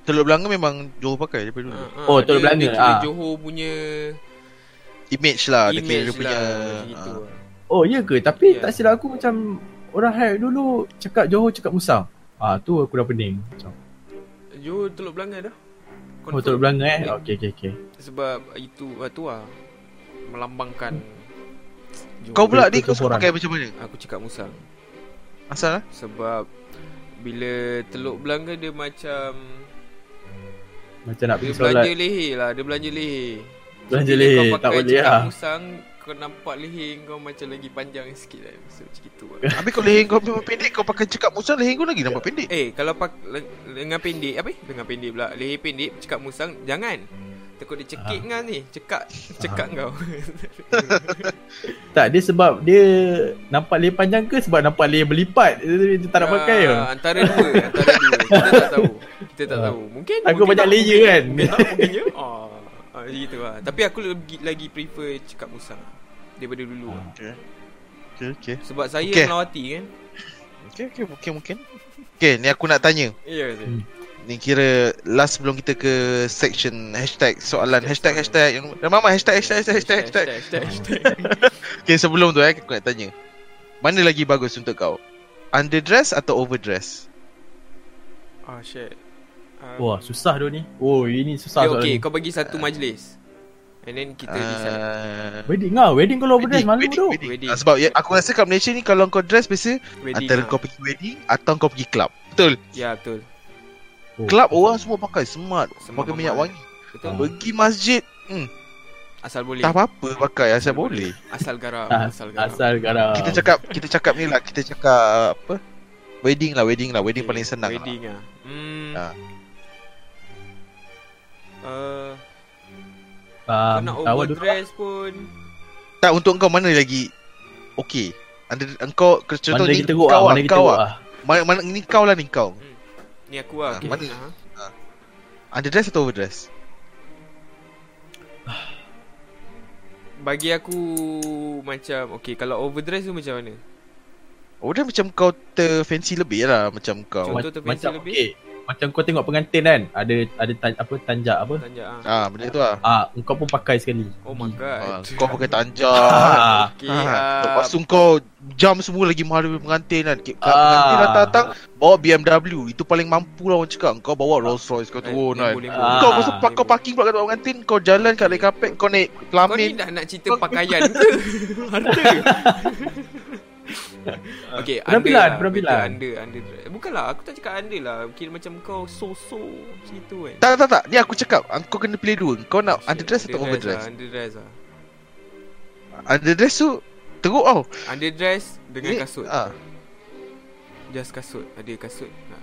Teluk Belanga memang Johor pakai daripada dulu Ah, ah, Oh, Teluk dia- Belanga, Dia ah. Johor punya Image lah Dia image dia punya lah gitu ah. lah. oh ya ke? Tapi Ya. tak silap aku macam orang hype dulu cakap Johor cakap musang. Ah, tu aku dah pening. Macam, Johor Teluk Belanga dah. oh, Confirm. Teluk Belanga eh. Okey okey okey. Sebab itu tu lah melambangkan Johor. Kau pula ni kau suka pakai macam mana? Aku cakap musang Asal lah? Sebab Bila Teluk Belanga dia macam Macam nak Dia pergi solat. belanja leher lah Dia belanja leher Belanja Bila leher, Kau tak pakai boleh lah. musang Kau nampak leher kau macam lagi panjang sikit lah So macam gitu lah Habis kau leher kau memang pendek Kau pakai cakap musang leher kau lagi nampak pendek Eh kalau pak lengan pendek apa? Lengan pendek pula. Leher pendek cakap musang jangan. Takut dia cekik Ah. kau ni. Cekak cekak kau. Tak, dia sebab dia nampak leher panjang ke sebab nampak leher berlipat. Dia, dia tak nak pakai ke? Ah, Antara dua, antara dua. Kita tak tahu. Kita tak Ah. tahu. Mungkin Aku banyak tak, layer mungkin- kan? Mungkin tak, mungkin ya. Ah, ah macam gitu lah. Tapi aku lagi, lagi prefer cakap musang daripada dulu. Ah. Okay Okay okay Sebab saya Okay. melawati kan. Okay okay mungkin mungkin Okay ni aku nak tanya Ya, yeah, Hmm. Ni kira last sebelum kita ke section hashtag soalan hashtag hashtag yang Ramai ramai hashtag hashtag hashtag hashtag hashtag hashtag, hashtag. Okay sebelum tu eh aku nak tanya Mana lagi bagus untuk kau? Underdress atau overdress? Ah, shit. Ah, Wah, susah tu ni. Oh, ini susah okay, soalan okay, ni. kau bagi satu majlis. And then kita decide. Uh, Wedding lah, wedding kalau overdress malu wedding, tu. wedding. Wedding. Ah, sebab ya, aku rasa kat Malaysia ni kalau kau dress biasa Wedding antara lah. kau pergi wedding atau kau pergi club. Betul. Ya, betul. Oh. Club orang semua pakai smart, Smart pakai minyak wangi. Betul. Ah. Pergi masjid, hmm, Asal boleh. tak apa-apa pakai asal boleh. Asal garam, Ah, asal garam. Asal garam. Kita cakap kita cakap ni lah, kita cakap apa? Wedding lah, wedding lah, wedding Okay, paling senang. Lah. Wedding ah. Hmm. Ah. Uh, um, kau nak lah. overdress pun Tak untuk kau mana lagi okey? Anda engkau contoh Mana ni lagi teruk kau ah, lah, mana lagi kau teruk lah. ah. Mana, mana ni kau lah ni kau. Ni aku lah Ah, okay. mana? Aha. Underdress atau overdress? Bagi aku Macam Okay kalau overdress tu macam mana Overdress macam kau terfancy lebih lah macam kau. Contoh tu fancy macam lebih? okay. Macam kau tengok pengantin kan, ada ada tan, apa tanjak apa? Tanjak ah. Ah, benda tu lah. Ah, engkau pun pakai sekali. Oh my Ah, god. kau pakai tanjak. Ah, Okay, Ah, ah, Lepas tu kau jam semua lagi mahal daripada pengantin kan. Ah. Pengantin datang-datang bawa BMW. Itu paling mampu lah orang cakap. Kau bawa Rolls Royce kau turun kan. Lembu, lembu. Ah. Kau pasal kau parking pula kat tempat pengantin, kau jalan kat red carpet, kau naik Kau ni pelamin. dah nak cerita pakaian ke? Harta. Okay, Penampilan, under lah, penampilan. betul, Under, under. Bukanlah, aku tak cakap under lah. Kira macam kau so-so macam itu kan. Tak tak tak, ni aku cakap, kau kena pilih dua. Kau nak Shit, underdress atau overdress? Lah, underdress lah. Underdress tu teruk tau. Underdress dengan Ni- kasut. Ah, Just kasut. Ada kasut. Ha.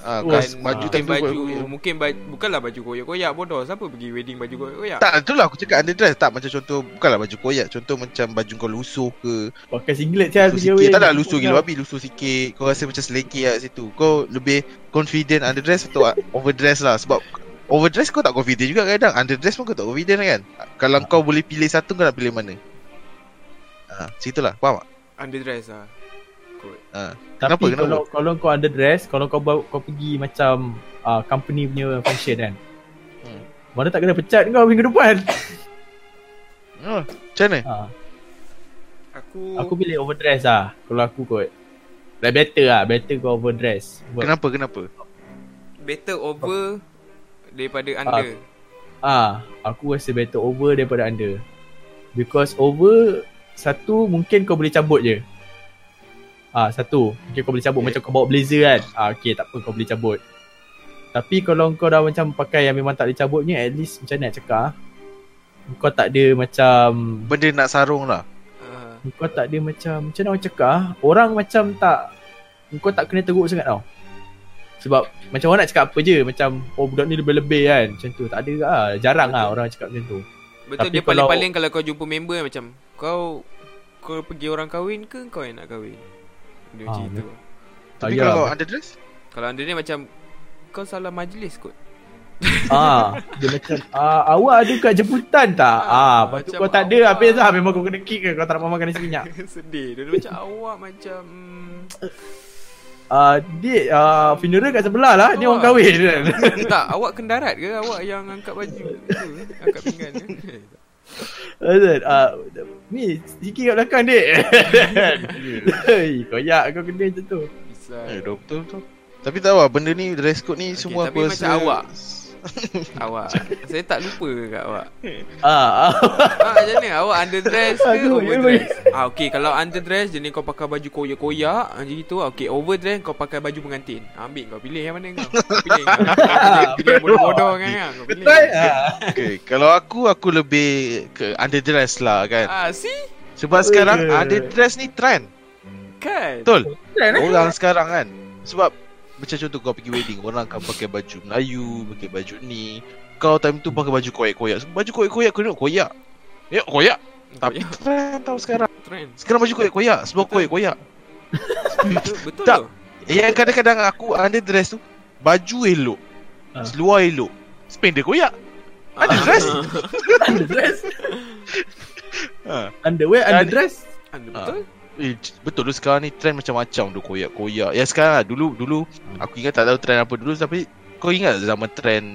Ah, Bukan kau baju mungkin tu baju, kau- mungkin baju, bukanlah baju koyak-koyak bodoh. Siapa pergi wedding baju koyak-koyak? Tak, itulah aku cakap underdress tak macam contoh bukanlah baju koyak, contoh macam baju kau lusuh ke, pakai singlet je lusuh sikit. Tak ada lusuh gila babi, lusuh sikit. Kau rasa macam selekeh kat situ. Kau lebih confident underdress atau overdress lah sebab overdress kau tak confident juga kadang. Underdress pun kau tak confident kan. Kalau kau boleh pilih satu kau nak pilih mana? Ah, situlah. Faham tak? Underdress lah. Kot. Ah. Tapi Kenapa, kenapa? kalau kalau kau underdress, kalau kau bawa, kau pergi macam uh, company punya function kan. Hmm. Mana tak kena pecat kau minggu depan. Oh, macam mana? Ah, Aku, aku pilih overdress lah kalau aku kot. Dah better lah, better kau overdress. Sebab Kenapa? Kenapa? better over daripada under. Ah, aku rasa better over daripada under. Because over satu mungkin kau boleh cabut je. Ah, satu mungkin kau boleh cabut Okay. macam kau bawa blazer kan. Ah, okey tak apa kau boleh cabut. Tapi kalau kau dah macam pakai yang memang tak boleh cabut ni at least macam nak cakap ah? Kau tak ada macam Benda nak sarung lah. Ah, kau tak ada macam macam mana orang cakap ah? Orang macam tak kau tak kena teruk sangat tau. Sebab macam orang nak cakap apa je macam oh budak ni lebih-lebih kan. Macam tu tak ada lah. Jarang lah orang cakap macam tu. betul Tapi dia kalau- paling-paling kalau kau jumpa member macam kau kau pergi orang kahwin ke kau yang nak kahwin? Dia Ah, macam itu. Tapi kalau underdress? Kalau under ni macam kau salah majlis kot. Ah, dia macam ah, awak ada kat jemputan tak? Ah, lepas tu Macam kau tak ada habis lah memang kau kena kick ke kau tak nak makan nasi minyak. Sedih. Dia macam awak macam mm, Ah, dik ah, funeral kat sebelah lah, ni orang kahwin tak, awak kendarat ke? Awak yang angkat baju tu, angkat pinggan ke? Ah, ni sikit kat belakang dik. Hei, koyak kau kena macam tu. Bisa. Eh, betul. betul. Tapi tahu lah benda ni dress code ni Okay, semua tapi aku macam awak. Awak. Saya tak lupa ke kat awak. Ah, ah. Ah, macam mana? Awak underdress ke Aduh, overdress? Ah, okay. Kalau underdress, jenis kau pakai baju koyak-koyak macam gitu. Okay, overdress kau pakai baju pengantin. Ah, Ambil kau pilih yang mana kau? Kau pilih. kau. Pilih- yang bodoh-bodoh kan? kan? Kau pilih. Ah. Okay, kalau aku aku lebih ke underdress lah kan. Ah, see? Sebab sekarang ya. underdress ni trend. Kan? Betul. Eh? Orang sekarang kan. Sebab macam contoh kau pergi wedding, orang akan pakai baju Melayu, pakai baju ni. Kau time tu pakai baju koyak-koyak. Baju koyak-koyak kau tengok koyak. Ya, koyak. Tapi Koyak. trend tau sekarang. Trend. Sekarang baju koyak-koyak, sebab koyak-koyak. Betul, betul Tak. tu. Yang kadang-kadang aku underdress tu, baju elok. Ah. Seluar elok. Spender koyak. Underdress? Underdress. Ha. Underwear, Dan- underdress. Anda betul? Eh, betul tu sekarang ni trend macam-macam tu koyak-koyak. Ya sekarang lah, dulu dulu aku ingat tak tahu trend apa dulu tapi kau ingat zaman trend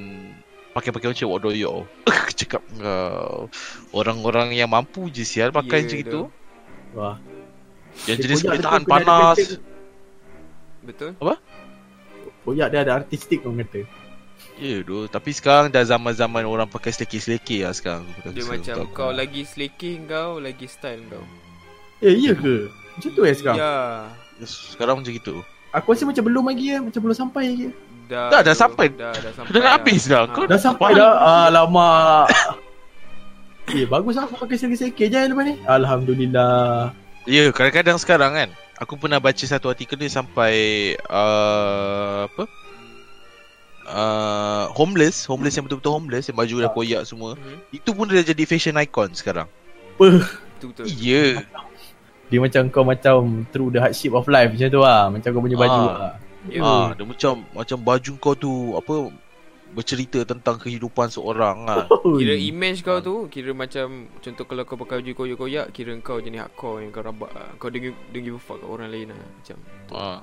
pakai-pakai macam wak doyo. Cakap kau orang-orang yang mampu je sial pakai Ya, macam gitu. Wah. Yang Dia jenis boleh betul, tahan panas. Betul? Koyak dia ada artistik orang kata. Ya tu, tapi sekarang dah zaman-zaman orang pakai selekeh-selekeh lah sekarang. Dia macam kau lagi slaking kau, lagi style kau. Eh, iya ke? Macam tu eh sekarang? Ya. Yes, sekarang macam gitu. Aku rasa macam belum lagi ya, macam belum sampai lagi. Dah, Dah, dah sampai. Dah, dah sampai. Dah nak habis dah. Ah. Kau Dah sampai dah. Alamak. eh, bagus lah aku pakai sekejap je lepas ni. Alhamdulillah. Ya, kadang-kadang sekarang kan Aku pernah baca satu artikel ni sampai uh, Apa uh, Homeless Homeless yang betul-betul homeless Yang baju dah Ah. koyak semua Mhm. Itu pun dah jadi fashion icon sekarang Betul betul. Iya Dia macam kau macam through the hardship of life macam tu lah. Macam kau punya baju Ah. lah. Ya. ah, Dia macam Macam baju kau tu Apa Bercerita tentang kehidupan seorang kan Kira image kau tu Kira macam Contoh kalau kau pakai baju koyak-koyak Kira kau jenis hardcore Yang kau rabak lah. Kau give a fuck kat orang lain lah Macam ah.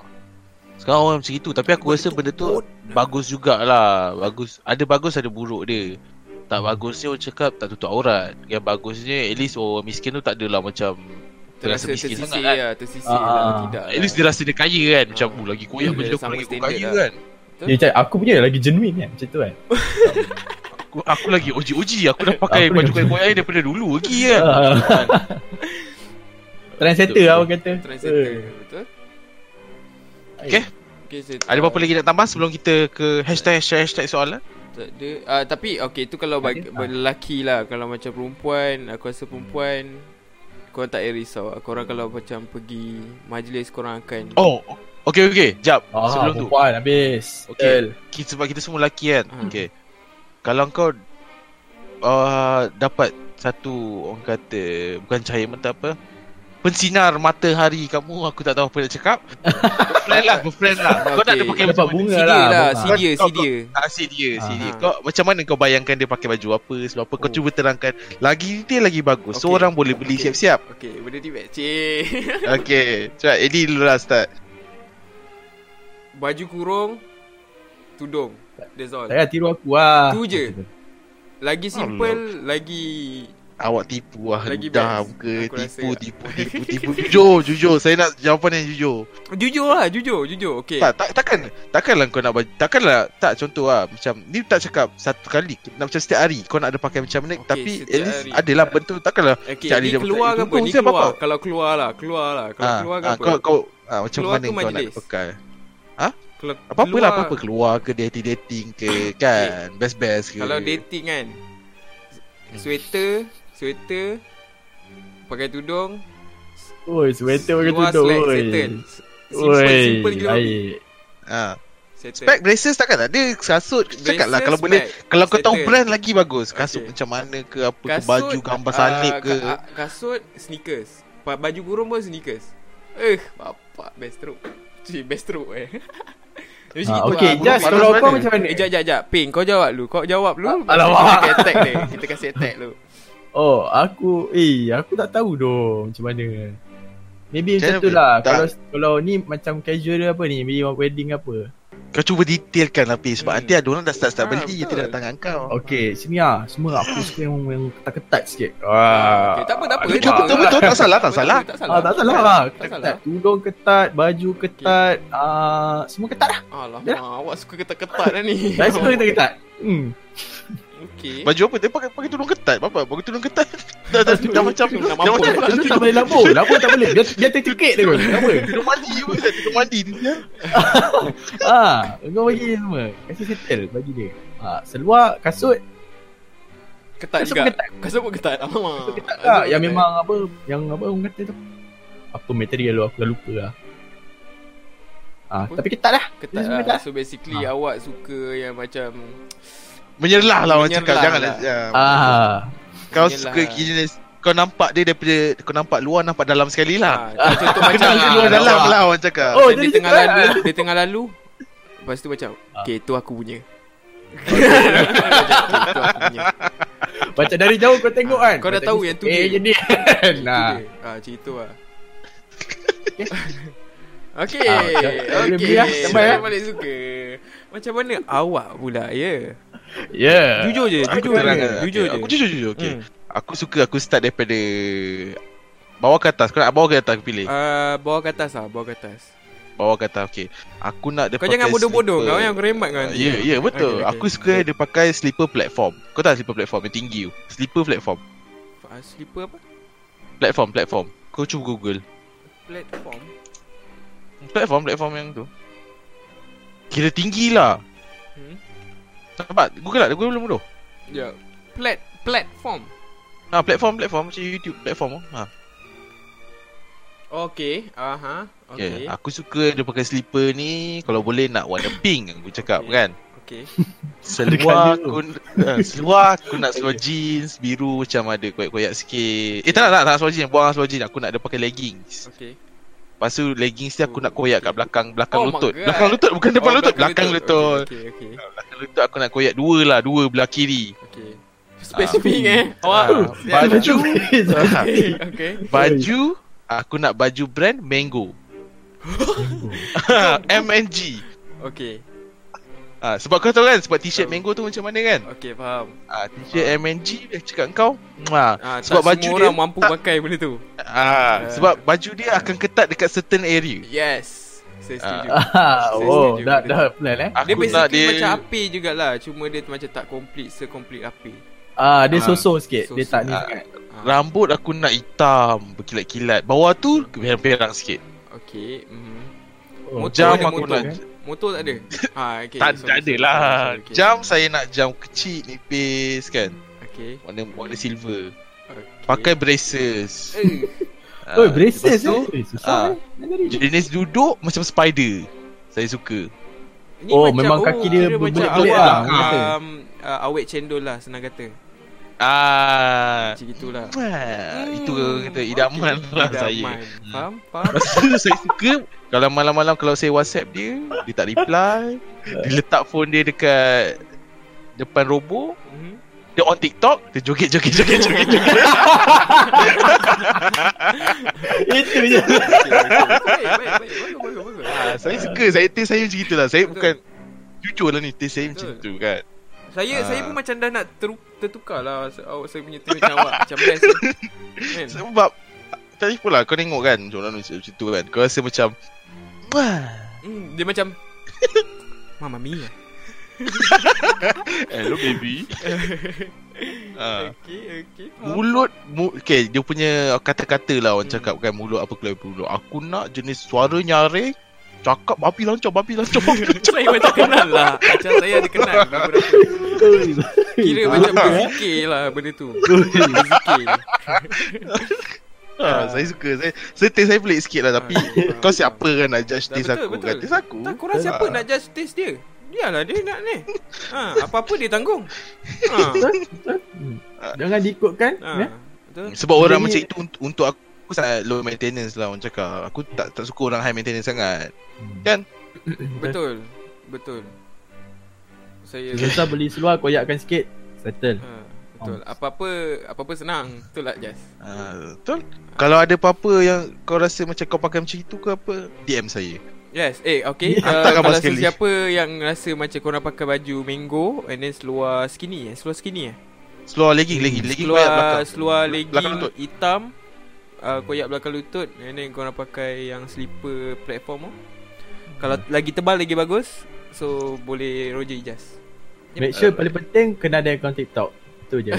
Sekarang orang macam itu Tapi aku rasa benda tu Bagus jugalah Bagus Ada bagus ada buruk dia Tak bagusnya orang cakap Tak tutup aurat Yang bagusnya At least orang miskin tu tak adalah macam Terasa miskin sangat kan? lah Tersisih Ah, lah ah. Tidak At least dia rasa dia kaya kan? Macam Ah. oh, lagi koyak baju aku sama lagi kaya lah. kan? Dia macam aku punya lagi genuine kan? Macam tu kan? Aku, aku lagi oji-oji Aku dah pakai Aku baju lagi- koyak-koyak ni daripada dulu lagi kan? Ah. Trendsetter lah orang kata? Trendsetter Eh. Betul. Okay. Okay Ada apa-apa lagi nak tambah sebelum kita ke hashtag hashtag, hashtag soalan? Tak ada. Uh, Tapi okay tu kalau bagi, lelaki lah. Kalau macam perempuan Aku rasa perempuan Korang tak payah risau Korang kalau macam pergi Majlis korang akan Oh, okay okay. Jap. Ah, sebelum tu. perempuan habis Okay. Betul. Kita, sebab kita semua lelaki kan. Hmm. Okay. Kalau kau uh, dapat satu orang kata bukan cahaya mata apa? Pensinar matahari kamu aku tak tahu apa nak cakap. Berfriend lah, berfriend lah. Kau nak dia Okay. pakai Dapat macam mana? bunga Si dia lah, lah. Si dia Si Kau- dia Ah, si dia, si Ah. dia. Kau macam mana kau bayangkan dia pakai baju apa, sebab apa? Kau Oh. cuba terangkan. Lagi dia lagi bagus. So Okay. orang boleh beli Okay. siap-siap. Okay benda ni Cik Okay. Cepat Eddie dulu lah start. Baju kurung Tudung That's all Tak payah tiru aku lah Tu je. Lagi simple Lagi Awak tipu lah Lagi Dah muka tipu, rasa. tipu, tipu, tipu, Jujur, jujur. Saya nak jawapan yang jujur. Jujur lah Jujur Jujur. Okay Tak, tak, takkan Takkanlah kau nak baju Takkanlah Tak contoh lah Macam Ni tak cakap Satu kali nak Macam setiap hari Kau nak ada pakai macam mana Okay, Tapi at least hari. Adalah bentuk Takkanlah Okay Setiap hari ni dia keluar ke apa? Ni keluar. apa? Kalau keluar lah Keluar lah. Kalau Ah, keluar ke ah, apa? Kau, kau ah, Macam Keluar mana kau nak pakai Kalau Apa-apa keluar- lah Apa-apa keluar ke Dating-dating ke Kan? Best-best ke? Kalau dating kan? Sweater Sweater Pakai tudung. Oi, sweater pakai Luar tudung slack oi. Settle. Simple Oi, Simple gila. ah. Settle. Spek braces takkan tak? Ada Kasut Cakap lah Kalau boleh Kalau kau tahu brand lagi bagus. Kasut Okay. macam mana ke Apa ke Kasut, Baju gambar salib ah, ke? ah, Kasut Sneakers. Baju kurung pun sneakers. Eh Bapak Best stroke. Cik best stroke eh. Jadi gitu okay, lah. just kalau kau macam mana? Eh jap jap jap. Pink kau jawab dulu. Kau jawab dulu. Alamak. Kita kasih attack dia. Kita kasih attack dulu Oh, aku eh aku tak tahu dong macam mana. Maybe Macam tu lah. tak. Kalau kalau ni macam casual apa ni, maybe wedding apa. Kau cuba detailkan lah Pi Sebab Hmm. nanti ada orang dah start-start Ah, beli betul. tidak tangan kau Okay, sini lah. Semua aku suka yang, yang ketat-ketat sikit. Wah. okay, Tak apa tak apa Betul, tak apa. betul, betul. Tak salah, tak salah. Tak Ah, salah tak salah lah. Tak Ketat, salah Tudung ketat, baju ketat, ah semua ketat lah. Alah Ya. awak suka ketat-ketat dah ni Saya suka ketat-ketat. Hmm. Okay Baju apa? Dia pakai pakai tudung ketat Apa? Pakai tudung ketat Dah, dah, dah macam Dah tak mampu. macam tak boleh lambung. Lambung tak boleh. Dia dia tercekik dia. Kenapa? Tudung mandi pun Tudung mandi tu ya. ah, kau bagi semua. Kasih settle bagi dia. Ah, seluar, kasut, Ketat kasut juga ketat. Kasut pun ketat Alamak Kasut ketat lah. pun Yang ketat. memang apa, yang apa orang kata tu. Apa material tu aku dah lupa lah. Ah, Apa? tapi ketat lah. Ketat Dia lah ketat. So basically Ah. awak suka yang macam Menyerlah lah orang cakap Jangan lah. ya. Ah, Kau suka jenis Kau nampak dia daripada Kau nampak luar Nampak dalam sekali lah ah, Contoh macam Kenal dia luar dalam lah orang cakap Oh, Dia tengah cakap. lalu Dia tengah lalu Lepas tu macam Ah. Okay tu aku punya Macam, "Okay, tu dari jauh kau tengok kan. Kau dah tahu tengok, yang tu Eh, dia. jadi. Itu Nah. Ah, macam itu lah Okay Okay lah, lah. Saya balik suka Macam mana awak pula ya Ya. Jujur je Aku Jujur terang je okay. Jujur je Aku jujur jujur okay. Hmm. Aku suka aku start daripada Bawah ke atas Kau nak bawah ke atas aku pilih Ah, Bawah ke atas lah Bawah ke atas Bawah ke atas okay. Aku nak dia Kau jangan bodoh-bodoh. Kau yang remat kan Ya, ya betul. Okay, okay. Aku suka dia pakai slipper platform. Kau tahu slipper platform yang tinggi tu? Slipper platform. Ah, Slipper apa Platform, platform. Kau cuba Google. Platform Platform, platform yang tu. Kira tinggi lah. Nampak? Google lah, Google belum bodoh. Ya Plat Platform Ha, platform, platform macam YouTube platform. Ha. Okay Aha Okay. Okay Aku suka dia pakai slipper ni kalau boleh nak warna pink aku cakap Okay. kan. Okay Seluar aku uh, seluar aku nak seluar jeans biru macam ada koyak-koyak sikit. Eh tak nak tak, nak, tak nak seluar jeans, buang seluar jeans. Aku nak dia pakai leggings. Okay Lepas tu leggings ni aku nak koyak kat belakang belakang Oh lutut. Belakang lutut bukan depan lutut, belakang lutut. Okay okay Belakang lutut aku nak koyak dua lah, dua belah kiri. Okay Spesifik eh Ah, Awak baju Okay Okay baju aku nak baju brand Mango. MNG. Okay. Ah, sebab kau tahu kan sebab t-shirt mango tu macam mana kan? Okay, faham. Ah, t-shirt MNG dia cakap kau. Ah, Ah, sebab tak baju semua dia orang mampu pakai benda tu. ah, sebab baju dia akan ketat dekat certain area. Yes. Saya setuju. Ah, Saya oh, setuju dah benda dah plan eh. Aku dia nak basically dia macam api jugalah. Cuma dia macam tak complete se-complete api. Ah, dia Ah, sosok sikit. Dia sosok. tak ni Ah, sangat. Ah, Rambut aku nak hitam berkilat-kilat. Bawah tu perang-perang sikit. Okay. Mm. Oh, Motor Jam aku motor. nak Motor tak ada? ah, okay. tak, sorry, tak ada lah. okay. Jam saya nak jam kecil nipis kan. Okay. Warna warna silver. okay. Pakai braces. Eh, Ah, Oh, braces lepas tu, eh. Susah cari. Jenis duduk macam spider. Saya suka. ni Oh, macam- memang kaki dia macam berbelit-belit lah, um, uh, awet cendol lah senang kata. Ah, Macam gitulah. ah itu Hmm, kata idaman okay. lah Idaman. saya. Faham? Faham? Lepas tu saya suka Kalau malam-malam Kalau saya whatsapp dia Dia tak reply Dia letak phone dia dekat Depan robot Mhm. Dia on TikTok Dia joget joget joget joget, joget. Itu je. Ah, Saya suka Saya taste saya macam itulah Saya bukan Jujur lah ni Taste saya macam tu kan Saya Ah. saya pun macam dah nak ter, tertukar lah Se- awak saya punya macam awak macam best. Kan? Sebab Tadi pula kau tengok kan Orang macam tu kan Kau rasa macam Wah Hmm, dia macam Mama Mia. Hello baby ah. Okay, okay. faham. Mulut mu, Okay dia punya kata-kata lah Orang cakap kan Mulut apa keluar mulut Aku nak jenis suara nyaring Cakap babi lancau Babi lancau babi lancau saya macam kenal lah. Macam saya ada kenal beberapa Kira macam berzikir lah benda tu. Berzikir ah, Saya suka. Saya, saya taste saya pelik sikit lah Tapi Ah, Kau siapa kan nak judge taste betul, aku? betul. kan? Taste aku. Tak korang siapa nak judge taste dia? Biarlah dia nak ni. Ha, Apa-apa dia tanggung. Ha. Jangan diikutkan ha, ya? Betul. Sebab orang Jadi- macam itu untuk, untuk aku Aku sangat low maintenance lah orang cakap. Aku tak tak suka orang high maintenance sangat. Kan? Betul. Betul. Saya Kita beli seluar koyakkan sikit Settle. Ha, Betul. Apa-apa Apa-apa senang. Betul lah Jas ah, Betul. Kalau ada apa-apa yang Kau rasa macam kau pakai macam itu ke apa DM saya. Yes, eh okay. Uh, Hantar gambar kalau sekali. sesiapa yang rasa macam korang pakai baju mango and then seluar skinny eh, seluar skinny eh. Seluar legging Legging Legging koyak Seluar belakang. seluar Belakang legging hitam uh, koyak belakang lutut and then korang pakai yang slipper platform tu. Kalau lagi tebal lagi bagus. So boleh Roger Ijaz. Make sure paling penting Kena ada akaun TikTok Itu je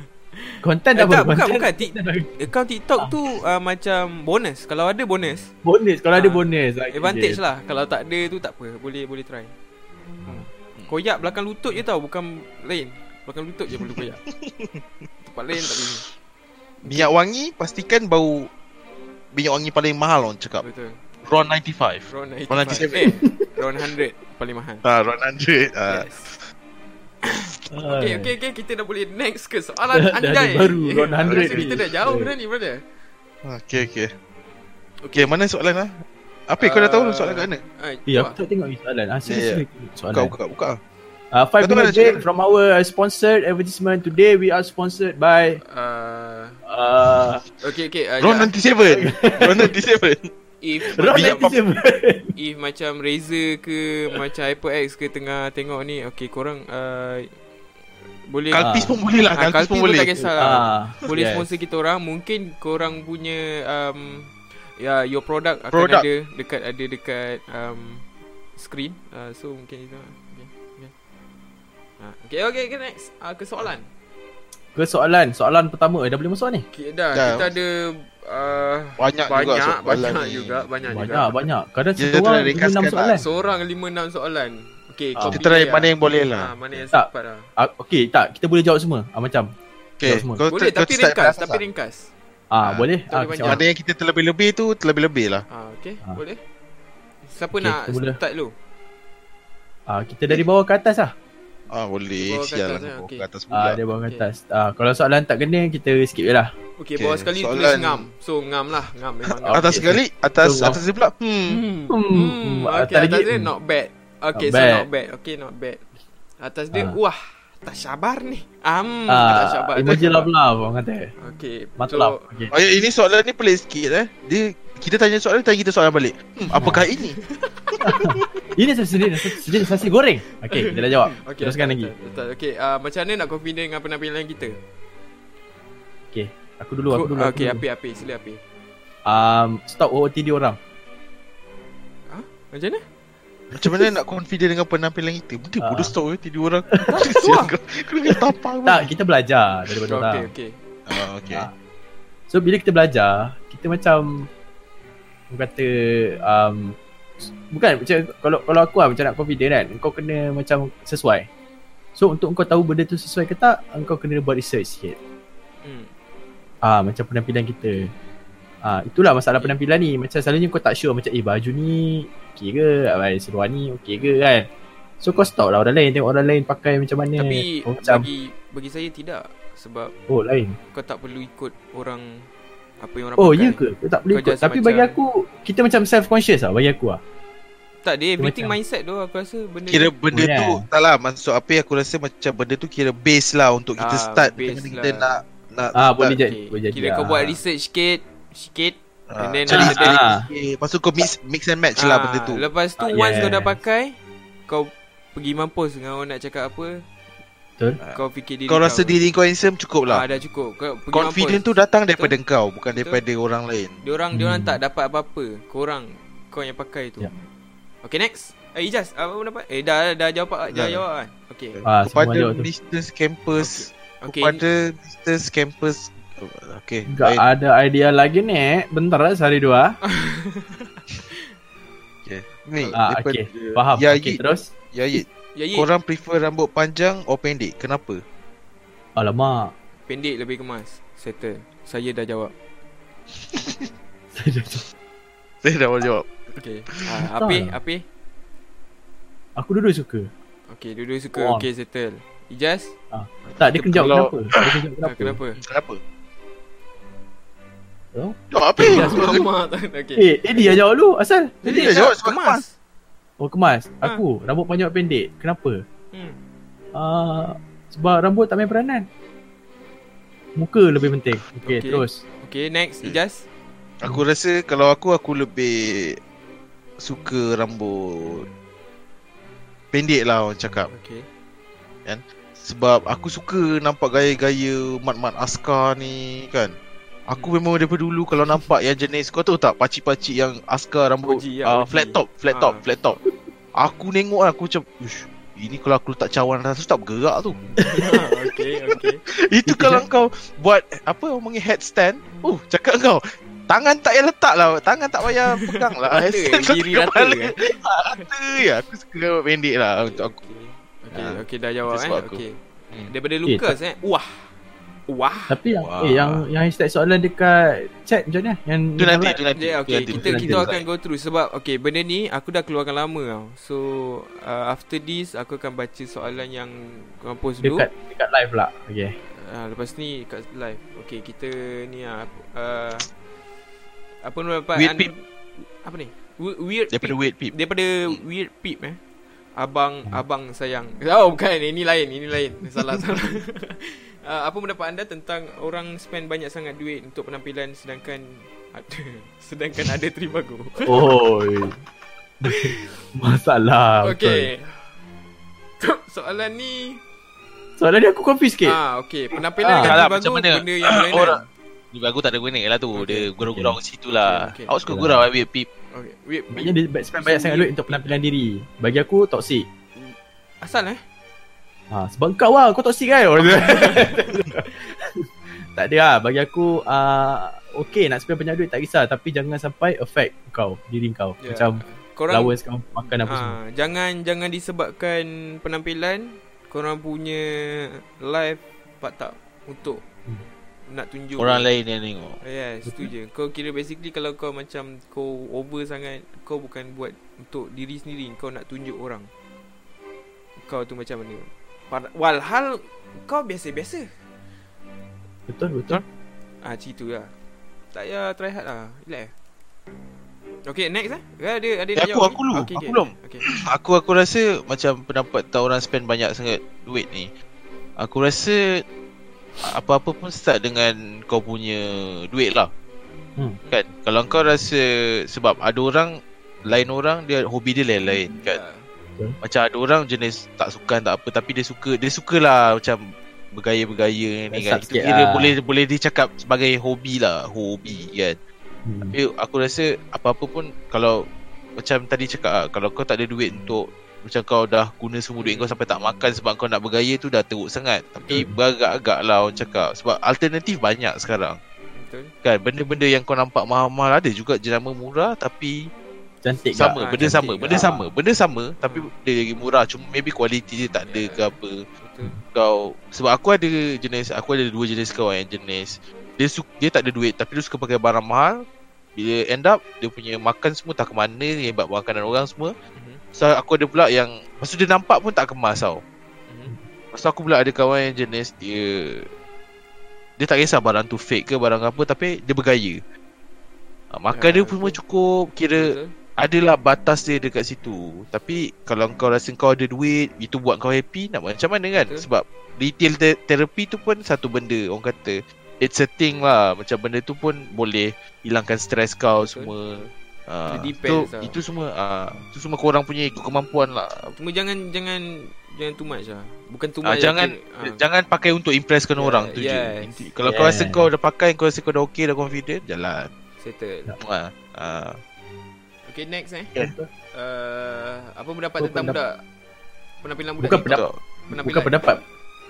Konten Eh, dah tak, baru bukan, bukan. Tik- Account TikTok tu uh, macam bonus. Kalau ada bonus, Bonus Kalau ada Ah, bonus okay advantage je. lah. Kalau tak ada tu tak apa. Boleh boleh try. Hmm. Koyak belakang lutut je tau, bukan lain. Belakang lutut je perlu koyak. Tempat lain tak boleh. Minyak wangi Pastikan bau Minyak wangi paling mahal orang cakap Betul. Ron 95 Ron 95. Ron 97. Eh, Ron 100 paling mahal. Ah, Ron 100 ah. Yes. Ah. Okay, okay, okay. Kita dah boleh next ke soalan Dah- dah andai. baru, Ron 100 Aku rasa ni. kita dah jauh dah ni, brother. Okay okay Okay mana soalan lah Apa kau dah tahu soalan kat mana Ah, Eh aku tak tengok ni soalan Ah Ya, ya. serius Buka soalan buka buka Uh, five Kau minute break from our sponsored advertisement today. We are sponsored by Ah, uh, okay, okay. ah, Ron ya. 97 Ron 97 If Ron Minyak macam, 97. if macam Razer ke macam HyperX ke tengah tengok ni, okay korang uh, boleh Kalpis Ah. pun boleh lah Ah, Kalpis pun pun boleh tak kisahlah. Ah, Boleh yes. sponsor kita orang Mungkin korang punya um, Ya your product akan Product. ada Dekat ada dekat um, Screen uh, So mungkin itu. Okay. Ah, okay okay okay next uh, Ke soalan Ke soalan, soalan pertama eh, dah boleh masuk ni? okay, dah, Dah. Kita ada uh, Banyak, banyak juga soalan Banyak ni. juga Banyak, Banyak, juga banyak. Kadang Dia satu try orang ringkaskan 5 lah. soalan. Seorang lima enam soalan Okay Ah. kau Kita try mana lah. yang boleh lah Ah, Mana yang Tak. sempat lah Ah, okay, tak. Kita boleh jawab semua. Ah, macam. Okay semua. kau Boleh kau tapi start ringkas Tapi atas lah. ringkas Ah, Ah, boleh. tak Ah, boleh banyak. Mana yang kita terlebih-lebih tu Terlebih-lebih lah ah, Okay Ah. boleh Siapa Okay, nak kita boleh. start dulu Ah, kita dari bawah ke atas lah. Ah boleh Sial atas, lah Okay. ke atas Ah, pula dia bawah ke Okay. atas. Ah, kalau soalan tak kena, kita skip je lah. Okay, Okay, bawah sekali tulis soalan- ngam So ngam lah Ngam memang ngam Atas Okay. sekali Atas So, atas dia pula Hmm Hmm. Hmm. hmm. Atas Okay, atas lagi, dia not bad Okay, Not so bad. not bad Okay, not bad Atas dia, Ah. wah Tak sabar ni. Am, Ah, tak sabar. emoji love love orang kata. Okey. Mantap. So, Okay. Oh, ya, ini soalan ni pelik sikit eh. Dia kita tanya soalan tanya kita soalan balik. Hmm, apakah ini? Ini sejenis sejenis nasi goreng. Okey, kita dah jawab. Okey, Teruskan betul, lagi. Betul. betul. Okey, uh, macam mana nak confident dengan penampilan kita? Okey. Aku dulu, aku dulu. aku Okey, dulu. api api, sila api. Um, stop OOTD orang. Macam mana? Macam mana nak confident dengan penampilan kita? Benda Ah. bodoh stop eh tidur orang. Sial kau. Kau kena tampar Tak, kita belajar daripada orang. Okey, okey. Ah, okay. Ah. So bila kita belajar, kita macam orang kata um, bukan macam kalau kalau aku lah macam nak confident kan, kau kena macam sesuai. So untuk kau tahu benda tu sesuai ke tak, kau kena buat research sikit. Hmm. Ah macam penampilan kita. Ah itulah masalah penampilan ni. Macam selalunya kau tak sure macam eh baju ni okey ke, ah, seluar ni okey ke kan. So kau stop lah orang lain tengok orang lain pakai macam mana. Tapi oh, macam bagi bagi saya tidak sebab oh lain. kau tak perlu ikut orang apa yang orang Oh pakai. ya ke? Kau tak boleh Kau ikut. Tapi macam- bagi aku kita macam self conscious lah bagi aku lah. Tak dia everything macam- mindset tu aku rasa benda Kira benda Yeah. tu tak lah maksud apa yang aku rasa macam benda tu kira base lah untuk kita Ah, start dengan kita lah. nak nak Ah start. boleh jadi. Okay. Boleh jadi. Kira kau ah. buat research sikit sikit Ah, and then cari after Ah. okay. Lepas tu kau mix mix and match lah Ah, benda tu. Lepas tu Ah, once kau dah yes. pakai kau pergi mampus dengan orang nak cakap apa Betul. kau fikir diri Kau rasa diri kau handsome cukup ah, lah. dah cukup kau pergi Confident tu mampus. datang daripada kau bukan daripada orang lain. dia orang dia orang Hmm. tak dapat apa-apa korang kau yang pakai tu Ya. Okay next Eh Ijaz apa pendapat Eh dah dah jawab dah Dah. jawab kan Okay Ah, semua kepada tu. Mr. Campus Okay kepada Mr. Campus Okay Enggak baik. ada idea lagi ni. Bentar lah sehari dua. okay. Ni Ah, okay. Faham. Ya, okay, terus. Ya Ya Korang prefer rambut panjang atau pendek Kenapa? Alamak. Pendek lebih kemas Settle Saya dah jawab Saya dah mau jawab Okay ah, Api. Api Aku dulu suka. Okay dua-dua suka on. Okay settle Ijaz Tak, dia kena jawab Kalau- kenapa. Dia jawab ah, kenapa. Kenapa Kenapa? Oh? Jawab apa? Okay Eh, eh dia jawab dulu. Asal? Jadi dia jawab sebab kemas Oh, kemas. Ah. Aku, rambut panjang pendek. Kenapa? hmm. Ah, sebab rambut tak main peranan. Muka lebih penting. Okay, Okay. terus. Okay next Ijaz Aku rasa kalau aku aku lebih suka rambut pendek lah orang cakap Okay sebab aku suka nampak gaya-gaya mat-mat askar ni kan. Aku memang daripada dulu kalau nampak yang jenis kau tahu tak pacik-pacik yang askar rambut OG lah, uh, OG. flat top, flat top, flat top. Aku tengok lah, aku macam Ush, ini kalau aku letak cawan atas tu tak bergerak tu. Okay okay Itu kalau kau buat apa orang panggil headstand, uh cakap kau Tangan tak payah letak lah Tangan tak payah pegang lah Rata, Headstand diri letak rata, eh? Ah, Rata ya Aku suka pendek lah Untuk aku Okay, Ah, okay dah jawab eh. Okay. Hmm. Daripada Lucas eh. Wah. Wah. Tapi yang Wah. eh yang yang hashtag soalan dekat chat macam mana? Yang Itu nanti Itu nanti Yeah, okay, nanti. kita nanti. kita akan go through sebab okay, benda ni aku dah keluarkan lama tau. So uh, after this aku akan baca soalan yang korang post dulu. dekat dekat live lah. Okay. Uh, lepas ni kat live. Okay, kita ni ah uh, apa nama dapat Weird peep. Apa ni? We- Weird Daripada peep. weird peep Daripada weird peep eh. Abang abang sayang. Oh bukan ini lain, ini lain. Salah salah. uh, apa pendapat anda tentang orang spend banyak sangat duit untuk penampilan sedangkan ada sedangkan ada tribago. Oi. Masalah. Okey. Soalan ni. Soalan ni aku confuse sikit. ah okey, penampilan Ah, lah, tribago macam mana? benda yang berlainan. Orang Ni aku tak ada guna lah tu Okay. Dia gurau-gurau kat situ lah Okay, okay. Aku suka Okay gurau Weird peep Okey, weird. Maknanya dia spend banyak sangat duit untuk penampilan diri. Bagi aku toxic. Asal eh? Ha, sebab kau lah, kau toxic kan? tak ada lah, bagi aku uh, okay nak spend banyak duit tak kisah tapi jangan sampai affect kau, diri kau. Ya. Macam Korang allowance kau makan apa semua. ah, jangan jangan disebabkan penampilan korang punya life pak tak untuk Hmm. nak tunjuk Orang lain yang tengok Yes, itu je. Kau kira basically kalau kau macam kau over sangat, kau bukan buat untuk diri sendiri, kau nak tunjuk orang. Kau tu macam mana? Walhal kau biasa-biasa. Betul, betul. Ah, macam tu lah. Tak payah try hard lah. Relax. Okay, next lah. Ada ada Eh, nak aku- jawab aku ni? dulu. Okay, Aku okay. belum. Okay. Aku aku rasa macam pendapat tak orang spend banyak sangat duit ni Aku rasa apa-apa pun start dengan kau punya duit lah. Hmm. Kan? Kalau kau rasa sebab ada orang lain orang dia hobi dia lain-lain kan. Ya. Macam ada orang jenis tak suka tak apa tapi dia suka dia sukalah macam bergaya-bergaya ni kan. Itu kira lah. boleh boleh dicakap sebagai hobi lah, hobi kan. Hmm. Tapi aku rasa apa-apa pun kalau macam tadi cakap ah, kalau kau tak ada duit untuk macam kau dah guna semua duit kau sampai tak makan sebab kau nak bergaya tu dah teruk sangat. Tapi beragak-agak lah orang cakap sebab alternatif banyak sekarang. Betul. Kan benda-benda yang kau nampak mahal-mahal ada juga jenama murah tapi Cantik sama tak? benda cantik sama tak? benda sama benda sama tapi dia lagi murah cuma maybe kualiti dia tak ada Ya. ke apa. Betul. Kau sebab aku ada jenis aku ada dua jenis kawan yang jenis dia su, dia tak ada duit tapi dia suka pakai barang mahal bila end up dia punya makan semua tak ke mana hebat makanan orang semua Mhm. So aku ada pula yang Masa dia nampak pun tak kemas tau Mhm. Masa aku pula ada kawan yang jenis Dia Dia tak kisah barang tu fake ke barang apa Tapi dia bergaya ha, Makan Ya, dia pun semua cukup Kira Betul. Adalah batas dia dekat situ Tapi Kalau kau rasa kau ada duit Itu buat kau happy Nak buat macam mana kan Betul. Sebab Retail te- therapy tu pun Satu benda Orang kata It's a thing lah Macam benda tu pun Boleh Hilangkan stres kau Betul. semua Dia itu, lah. itu semua ah, itu semua korang punya ikut kemampuan lah Cuma jangan jangan jangan too much lah. Bukan too Ah, much. jangan lah, kira- ah. jangan pakai untuk impresskan Yeah, orang tu je. yes. Inti- Kalau Yeah. kau rasa kau dah pakai, kau rasa kau dah okay, dah confident, jalan. settle. Ah, ah. Okay next eh. Yeah. Uh, apa pendapat Apa tentang pendapat? budak penampilan budak Bukan pendapat. penampilan. Bukan pendapat.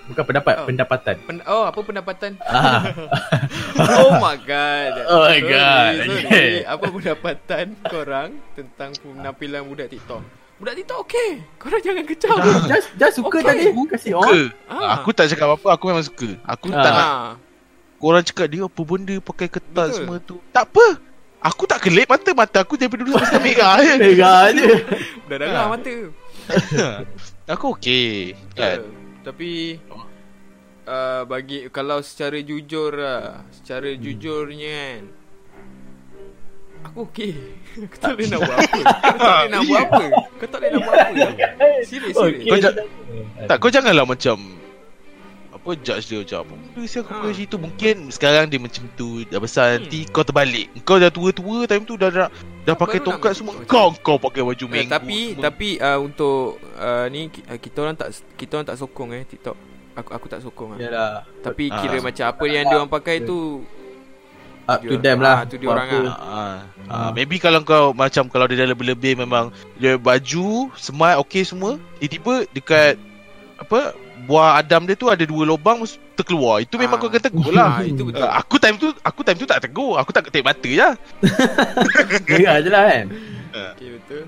Bukan pendapat, Oh. pendapatan. Pen- oh apa pendapatan? Ah. oh my god. Oh my Sorry, god. Sorry. Okay. Apa pendapatan korang tentang penampilan budak TikTok? Budak TikTok okey. Korang jangan kecam. Just just suka Okay. tadi kasih Suka. on. Ah. Aku tak cakap apa-apa, aku memang suka. Aku tak Ah. nak Ah. korang cakap dia apa benda pakai ketat Betul. semua tu. Tak apa. Aku tak kelip mata mata aku daripada dulu sampai sekarang merah je. Pegang je. Dah darah Ah. mata. aku okey. Kan? Uh, tapi uh, bagi kalau secara jujur lah, secara Hmm. jujurnya kan. Aku okey. Kau tak boleh nak buat apa. Kau tak boleh nak buat apa. Kau tak boleh nak buat apa. Serius, serius. Kau ja- Tak kau janganlah macam apa judge dia macam apa benda aku Ha. ha. situ mungkin sekarang dia macam tu dah besar Hmm. nanti kau terbalik kau dah tua-tua time tu dah dah, dah pakai tongkat macam semua kau kau pakai baju Eh, minggu tapi semua. tapi uh, untuk uh, ni uh, kita orang tak kita orang tak sokong eh TikTok. Aku aku tak sokong ah. Yalah. Tapi Ah. kira macam apa yang dia orang pakai tu Up to dia- them ah, lah. tu dia orang Apa. ah. Ah, ah, Ah. maybe kalau kau macam kalau dia dah lebih-lebih memang dia baju smart okey semua tiba-tiba dekat apa buah adam dia tu ada dua lubang terkeluar itu memang Ah. kau akan tegur lah Ah, itu betul. Ah, aku time tu aku time tu tak tegur aku tak ketik mata je Gerak je lah kan. Okey betul.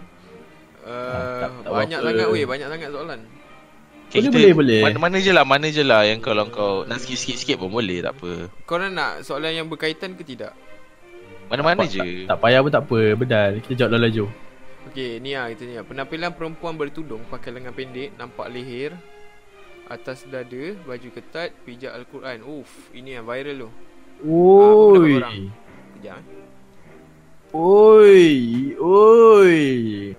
Ah, Uh, tak- tak banyak apa. sangat weh, banyak sangat soalan. Okay, Boleh, kita- boleh, boleh. Mana-mana je lah Mana je lah Yang kalau kau Nak sikit-sikit pun boleh Tak apa Korang nak soalan yang berkaitan ke tidak? Mana-mana Tak- je Tak payah pun tak apa. Bedal. Kita jawab laju. Okey, ni lah kita ni lah. Penampilan perempuan bertudung pakai lengan pendek, nampak leher, atas dada, baju ketat, pijak Al-Quran. Uff, ini yang viral tu. Oi. Kejap eh. Oi. Oi.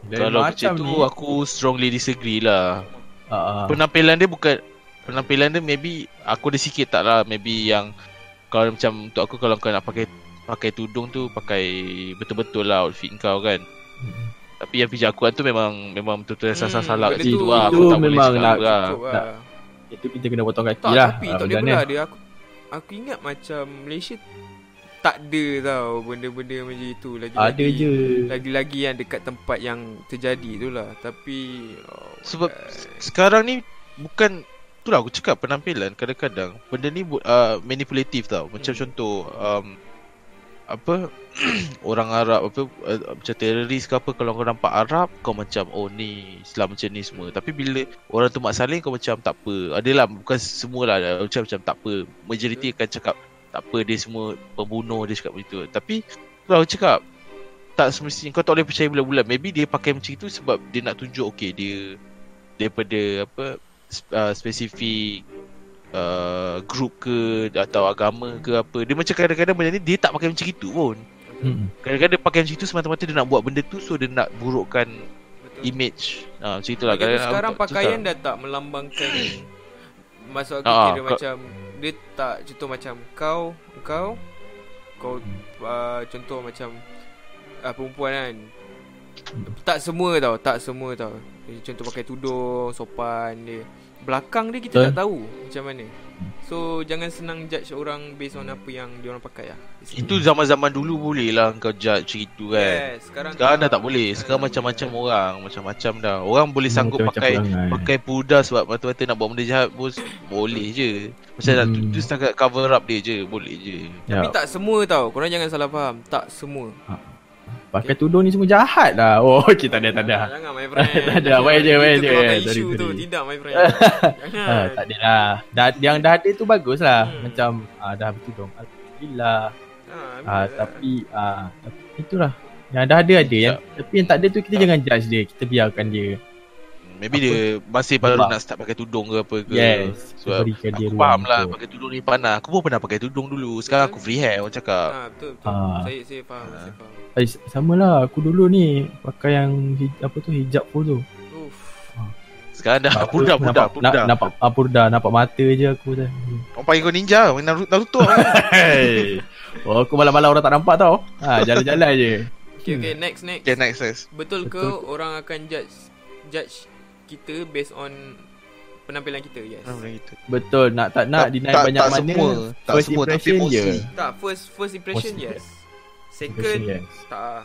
Lain Kalau macam macam tu ni. Aku strongly disagree lah Ah, ah. Penampilan dia bukan Penampilan dia maybe Aku ada sikit tak lah Maybe yang Kalau macam Untuk aku kalau kau nak pakai Pakai tudung tu Pakai Betul-betul lah Outfit kau kan Hmm. Tapi yang pijak Al-Quran tu memang Memang betul-betul Hmm, salah salah kat situ tu- lah Aku itu tak boleh memang cakap nak- lah lah. Itu kita kena potong kaki Tak, lah. tapi Ah, tak boleh benda pula ni. dia. Aku, aku ingat macam Malaysia tak ada tau benda-benda macam itu. Lagi-lagi, Ada je. Lagi-lagi yang dekat tempat yang terjadi tu lah. Tapi... Oh, Sebab guys. sekarang ni bukan itulah aku cakap penampilan kadang-kadang benda ni uh, manipulatif tau macam Hmm. contoh um, apa orang Arab apa uh, macam teroris ke apa kalau kau nampak Arab kau macam oh ni Islam macam ni semua. Tapi bila orang tu mak saleh kau macam tak apa. Adalah bukan semualah macam macam tak apa. Majoriti akan cakap tak apa dia semua pembunuh dia cakap begitu. Tapi kalau cakap tak semestinya kau tak boleh percaya bulan-bulan. Maybe dia pakai macam itu sebab dia nak tunjuk okey dia daripada apa uh, spesifik uh, group ke atau agama ke apa dia macam kadang-kadang benda ni dia tak pakai macam itu pun Hmm. kadang-kadang dia pakai macam itu semata-mata dia nak buat benda tu so dia nak burukkan Betul. image ha, macam itulah Lagi tu Kadang-kadang sekarang aku pakaian cakap. dah tak melambangkan Masuk aku Ah, kira kau- macam Dia tak contoh macam Kau Kau Kau uh, Contoh macam uh, Perempuan kan Tak semua tau Tak semua tau Contoh pakai tudung Sopan dia Belakang dia kita Betul. tak tahu Macam mana So jangan senang judge orang Based on apa yang Dia orang pakai lah Itu zaman-zaman dulu boleh lah kau judge macam itu kan. Yes Sekarang Sekarang dah tak boleh. Sekarang macam-macam orang, macam-macam dah. Orang boleh sanggup Macam-macam pakai perangai. pakai pudar sebab mata-mata nak buat benda jahat pun boleh je. Macam nak Hmm. tu, tu setakat cover up dia je, boleh je. Ya, Tapi tak semua tau Korang jangan salah faham Tak semua pakai tudung ni semua jahat lah. Oh, kita tak ada, tak ada. Ah, Jangan my friend Tak ada, main je, Itu je. Sorry, isu tu. Tidak my friend Jangan Ha, tak ada lah. Dah, yang dah ada tu bagus lah. Hmm. Macam ah, dah bertudung. Alhamdulillah. Ah, Ah, tapi ah, tapi itulah. Yang dah ada ada yang tapi yang tak ada tu kita jangan judge dia. Kita biarkan dia. Maybe dia masih baru nak start pakai tudung ke apa ke. Yes. Sebab dia aku ruang faham lah pakai tudung ni panas. Aku pun pernah pakai tudung dulu. Sekarang aku free hair orang cakap. Ah, betul betul. Ah. Saya saya faham, saya faham. Eh, sama lah aku dulu ni pakai yang hij- apa tu hijab full tu. Uff. Sekarang dah purda purda nampak, purda. Na, nampak ah, purda, nampak mata je aku tu. Orang panggil kau ninja, main Naruto. Naruto. Hey. Oh, aku malam-malam orang tak nampak tau. Ha, jalan-jalan je. Okay, okay, next next. okay, next next. Betul ke Betul. orang akan judge judge kita based on penampilan kita? Yes. Gitu. Betul, nak tak nak deny tak, banyak tak mana. semua, tak first semua tapi impression je. mostly. Tak, first first impression Most- yes. Second Impression, yes. tak.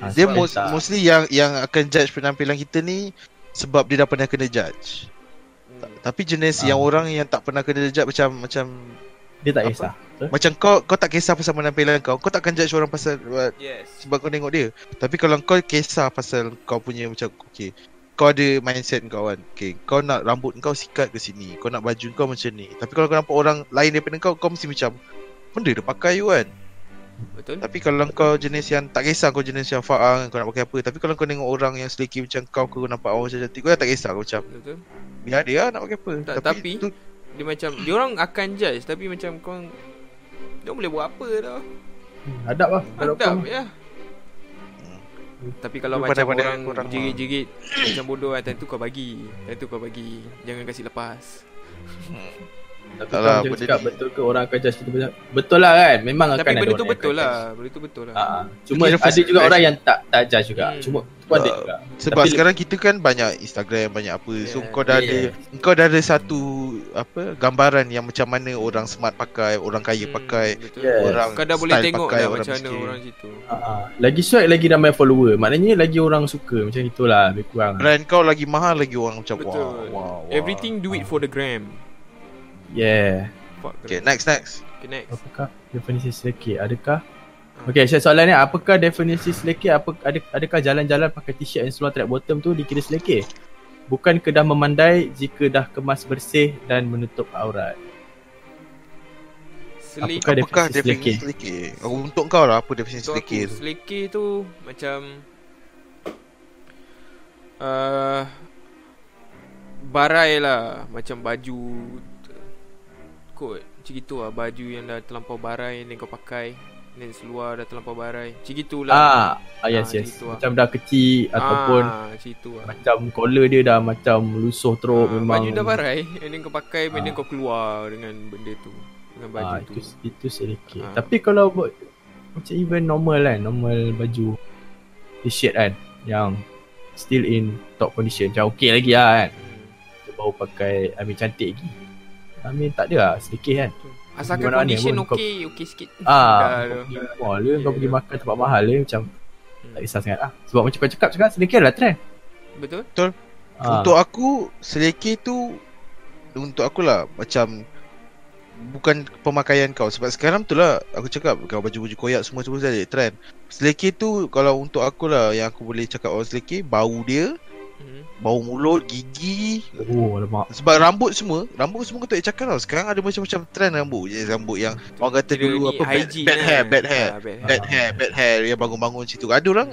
Ah, Dia most, tak. mostly yang yang akan judge penampilan kita ni sebab dia dah pernah kena judge. Hmm. Tapi jenis Ah. yang orang yang tak pernah kena judge macam macam Dia tak Apa? kisah. Betul? macam kau kau tak kisah pasal penampilan kau, kau takkan judge orang pasal uh, Yes. sebab kau tengok dia. Tapi kalau kau kisah pasal kau punya macam okay, kau ada mindset kau kan. Okay, kau nak rambut kau sikat ke sini, kau nak baju kau macam ni. Tapi kalau kau nampak orang lain daripada kau, kau mesti macam benda dia pakai tu kan. Betul? Tapi kalau kau jenis yang tak kisah kau jenis yang faang kau nak pakai apa. Tapi kalau kau tengok orang yang seleki macam kau kau nampak orang macam cantik, kau tak kisah kau macam Betul. biar dia lah nak pakai apa. Tak, tapi- tu, Dia macam dia orang akan judge tapi macam kau dia boleh buat apa tau. Hmm, Adab lah. Adab kau ya. Tapi kalau Lu macam orang korang lah. jerit-jerit macam bodoh kan time tu kau bagi. Time tu kau bagi. Jangan kasih lepas. Tapi Tak kau lah, macam benda cakap ni- betul ke orang akan judge kita banyak. Betul lah kan. Memang akan Tapi ada benda orang betul akan lah. Benda tu betul lah. Ah, ah. Cuma Kira ada juga orang yang tak tak judge juga. Hmm. Cuma tu ada Ah, juga. sebab Tapi- sekarang kita kan banyak Instagram, banyak apa. So Yeah. kau dah ada Yeah. kau dah ada satu apa gambaran yang macam mana orang smart pakai, orang kaya Hmm, pakai, betul. Yes. orang Kau dah boleh tengok pakai, dah orang macam mana orang situ. Ah. Lagi swag lagi ramai follower. Maknanya lagi orang suka macam itulah lebih kurang. Brand kau lagi mahal lagi orang macam Betul. wow, wow, wow. Everything do it for the gram. Yeah. Fuck Okay, next next. Okay, next. Apakah definisi selekeh? Adakah Okey, saya soalan ni apakah definisi selekeh? Apa ada adakah jalan-jalan pakai t-shirt and seluar track bottom tu dikira selekeh? Bukan kedah memandai jika dah kemas bersih dan menutup aurat. Selik Apakah Apakah definisi definisi selekeh? Oh, Untuk kau lah apa definisi Untuk selekeh aku tu? selekeh tu macam uh, Barai lah Macam baju Kot Macam gitu lah Baju yang dah terlampau barai Then kau pakai Then seluar dah terlampau barai Macam gitulah Ah, ah yes Ah, yes. gitu lah. Macam dah kecil ataupun ah, Macam itu lah macam collar dia dah macam lusuh teruk Ah, memang. Baju dah barai then kau pakai Ah. kau keluar Dengan benda tu Dengan baju Ah, tu itu itu selekeh. Ah. Tapi kalau buat macam even normal kan, normal baju t-shirt kan yang still in top condition macam okey lagi lah kan. Hmm. Dia baru pakai I mean cantik lagi. I mean tak ada lah sedikit kan. Asalkan condition okey Okey sikit Dah Ah, kau pergi mall dia, kau Ya, pergi ya. makan tempat mahal dia macam Hmm. tak kisah sangat lah. Sebab macam kau cakap sekarang sedikit lah trend. Betul Ah, Untuk aku selekeh tu untuk aku lah macam bukan pemakaian kau sebab sekarang tu lah aku cakap kau baju-baju koyak semua semua jadi trend. Selekeh tu kalau untuk aku lah yang aku boleh cakap orang selekeh bau dia. Bau mulut, gigi Oh, lemak. sebab rambut semua, rambut semua kau tak boleh cakap tau. Sekarang ada macam-macam trend rambut. Je rambut yang orang kata dulu apa bad, bad lah. hair, bad hair. Ah, bad hair. Bad hair, bad hair yang bangun-bangun situ. Ada orang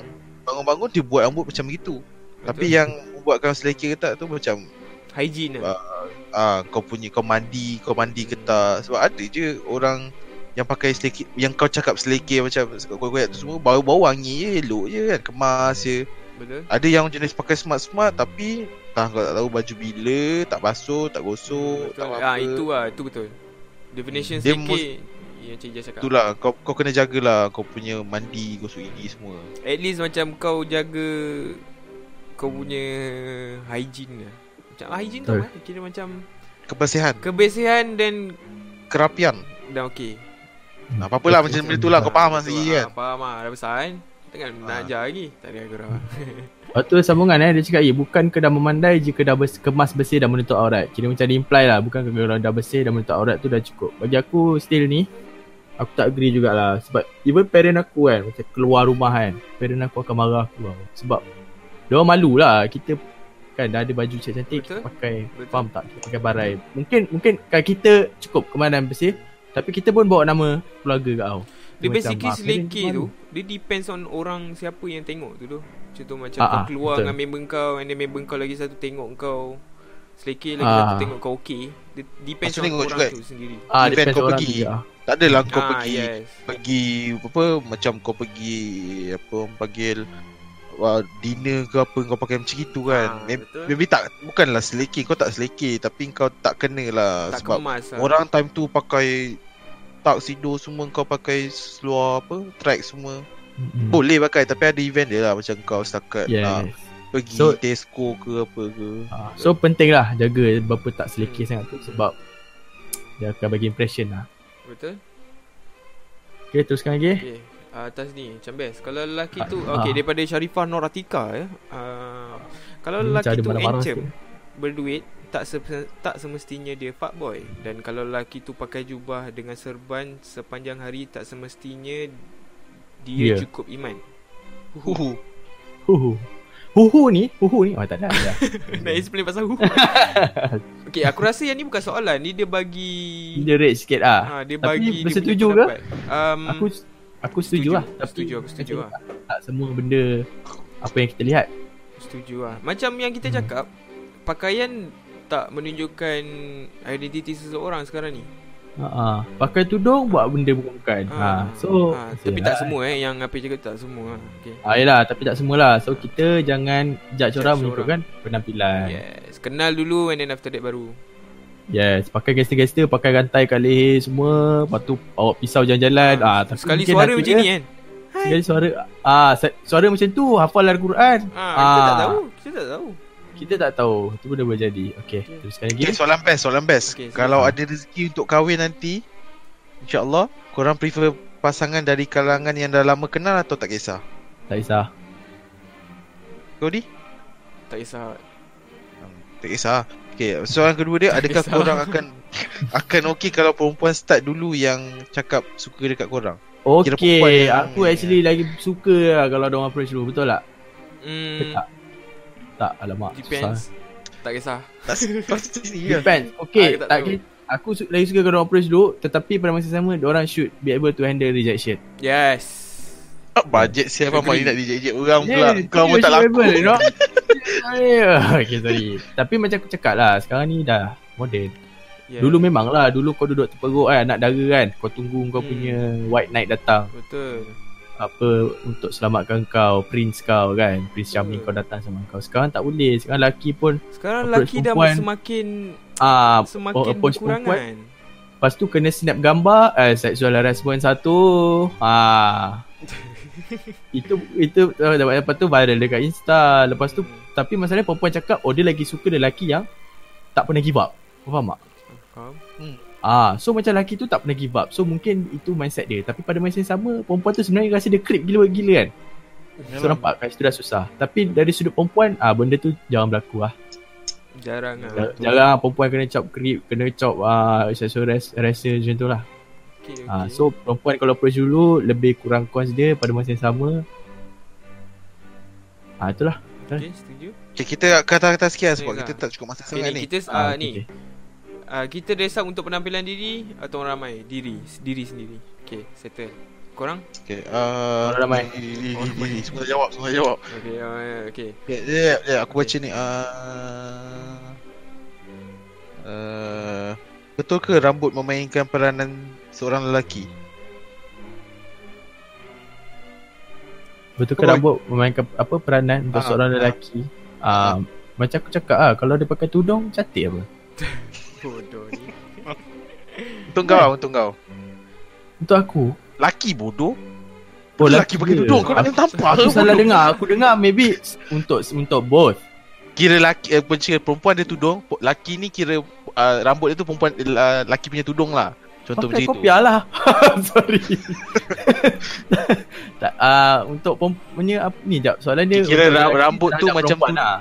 bangun-bangun dia buat rambut macam gitu. Tapi yang membuatkan selekeh ke tak tu macam hygiene lah. ah kau punya kau mandi kau mandi ke tak sebab ada je orang yang pakai selekeh yang kau cakap selekeh macam kau koyak tu semua bau-bau wangi je elok je kan kemas je Betul. Ada yang jenis pakai smart-smart Tapi tak, kau tak tahu baju bila Tak basuh Tak gosok Betul. Tak apa Ah itu lah, itu betul. Definition Dia selekeh yang Cik cakap. Itulah kau, kau kena jagalah Kau punya mandi Gosok gigi semua At least macam kau jaga kau punya hygiene lah. Macam hygiene tu eh kira macam Kebersihan kebersihan dan Kerapian dah okey. Nah, apa-apalah macam benda tu lah Kau faham lah sendiri kan Ah, Faham lah Dah besar kan Tengah nak Ah. ajar lagi. Tak ada korang Lepas tu sambungan eh. Dia cakap eh bukan kedah memandai Jika dah bers- kemas bersih dan menutup aurat? Kira macam dia imply lah Bukan kalau dah bersih dan menutup aurat tu dah cukup. Bagi aku still ni Aku tak agree jugalah. Sebab even parent aku kan Macam keluar rumah kan Parent aku akan marah aku tau. Sebab Dia malu lah. Kita kan dah ada baju cantik-cantik. Kita pakai Betul. Faham tak? Kita pakai barai. Mungkin mungkin kan kita cukup kemanan bersih Tapi kita pun bawa nama keluarga kat kau Dia Macam, basically selekeh tu Dia depends on orang Siapa yang tengok tu tu Contoh macam Ah, kau keluar betul. dengan member kau And then member kau lagi satu tengok kau Selekeh lagi Ah. satu tengok kau okay Dia depends Pasal on tengok orang juga. tu sendiri Ah, Event depends kau pergi. juga. Tak adalah kau Ah, pergi yes. Pergi Apa Macam kau pergi Apa orang panggil uh, Dinner ke apa Kau pakai macam itu kan Ah, Maybe, betul. maybe tak Bukanlah selekeh Kau tak selekeh Tapi kau tak kena lah Tak Sebab kemas lah Orang time tu pakai Tuxedo semua Kau pakai seluar apa Track semua Mm-mm. Boleh pakai Tapi ada event dia lah Macam kau setakat Yes. nak Pergi So- Tesco ke apa ke Ah, so penting lah jaga berapa tak selekeh Hmm. sangat tu sebab dia akan bagi impression lah. Betul Okay, teruskan lagi. Okay uh, Atas ni Macam best Kalau lelaki tu Ah. Okay daripada Sharifah Nur Atika ya. Uh, kalau Hmm, lelaki tu encem. Berduit tak se- tak semestinya dia fuckboy dan kalau lelaki tu pakai jubah dengan serban sepanjang hari tak semestinya dia Ya. cukup iman. Huhu Huhu. Huhu ni, huhu ni. Oh tak ada. tak. Nak explain pasal hu. okay, aku rasa yang ni bukan soalan. Ni dia bagi Dia rate sikit lah. ha, dia Tapi bagi dia bersetuju punya ke? Um, Aku aku setuju lah. Tapi Setuju, aku setuju lah. macam Tak semua benda apa yang kita lihat. Setuju lah Macam yang kita Hmm. cakap Pakaian tak menunjukkan identiti seseorang sekarang ni Ha Pakai tudung buat benda bukan-bukan. Ha. So ha, Tapi tak semua eh Yang Api cakap tak semua lah. okay. Ah, yelah, tapi tak semualah. So kita jangan judge Judge orang menunjukkan penampilan. Yes Kenal dulu and then after that baru Yes, pakai gangster-gangster, pakai rantai kat leher semua, lepas tu bawa pisau jalan-jalan. Ah, tapi Sekali mungkin suara macam dia- ni kan Sekali suara ah suara macam tu hafal Al-Quran. ha, Kita tak Ah. tahu Kita tak tahu Kita tak tahu. Itu benda boleh jadi. Okey, Okey. teruskan lagi. Okay, soalan best, soalan best. Okay, Kalau ada rezeki untuk kahwin nanti, insyaAllah, korang prefer pasangan dari kalangan yang dah lama kenal atau tak kisah? Tak kisah. Kau di? Tak kisah Tak kisah. Okay, soalan kedua dia, adakah korang akan akan okey kalau perempuan start dulu yang cakap suka dekat korang? Yang- aku actually lagi suka lah kalau ada orang approach dulu. Betul tak? hmm, Hmm. Tak. Tak, alamak. Depends Tak kisah Tak pasti ya. Depends. Okay, Aku tak tak, aku su- lagi suka kalau approach dulu tetapi pada masa sama orang should be able to handle rejection. Yes Bajet siapa Agree. main nak dijek-jek orang pula. Kau pun tak laku. able, you know? Yeah, okay, sorry. Tapi macam aku cakap lah, sekarang ni dah modern. yeah. Dulu memang lah, dulu kau duduk terperuk kan, nak dara kan. Kau tunggu kau Hmm. punya white knight datang. Betul Apa, untuk selamatkan kau, prince kau kan. Prince charming kau Betul. datang sama kau. Sekarang tak boleh. Sekarang lelaki pun, Sekarang lelaki dah perempuan. semakin ah Semakin approach berkurangan lepas tu kena snap gambar, eh, sexual harassment satu. Ah. itu itu uh, lepas tu viral dekat Insta. Lepas tu tapi masalahnya perempuan cakap oh dia lagi suka lelaki yang tak pernah give up. Kau faham tak? Faham? Ah, so macam lelaki tu tak pernah give up. So mungkin itu mindset dia. Tapi pada masa yang sama perempuan tu sebenarnya rasa dia creep gila-gila kan. So nampak kat situ dah susah. Tapi dari sudut perempuan ah benda tu jarang berlaku lah. Jarang lah Jar- Jarang perempuan kena chop creep, kena chop ah sexual res- rasa macam tu lah. okay, okay. Ah, so perempuan kalau approach dulu lebih kurang cons dia pada masa yang sama. Ah itulah. Okay setuju Okay, kita kata-kata sikit lah sebab Baiklah. kita tak cukup masa Okay sangat ni kita Ah, uh, ni okay. Uh, Kita desam untuk penampilan diri Atau orang ramai Diri Diri sendiri Okay settle Korang Okay, uh, Orang ramai. Li, li. Semua dah jawab, semua dah jawab. Okay uh, Okay Ya, ya, ya, aku baca ni. Uh, uh, betul ke rambut memainkan peranan seorang lelaki? Betulkan Oh. rambut memainkan apa peranan untuk Ah, seorang ah. lelaki? Ah, macam aku cakap ah, kalau dia pakai tudung cantik apa? Bodoh ni. Untuk kau, untuk kau. Untuk aku. Laki bodoh. Oh, laki pakai dia. tudung kau nak tampar Aku ke salah bodoh? dengar. Aku dengar maybe untuk untuk both. Kira laki eh, kira perempuan dia tudung, laki ni kira uh, rambut dia tu perempuan uh, laki punya tudung lah. Contoh Pakai macam itu. kopiah lah. Sorry. tak, ah untuk punya apa ni jap soalan dia Kira rambut tu macam perempuan tu. lah.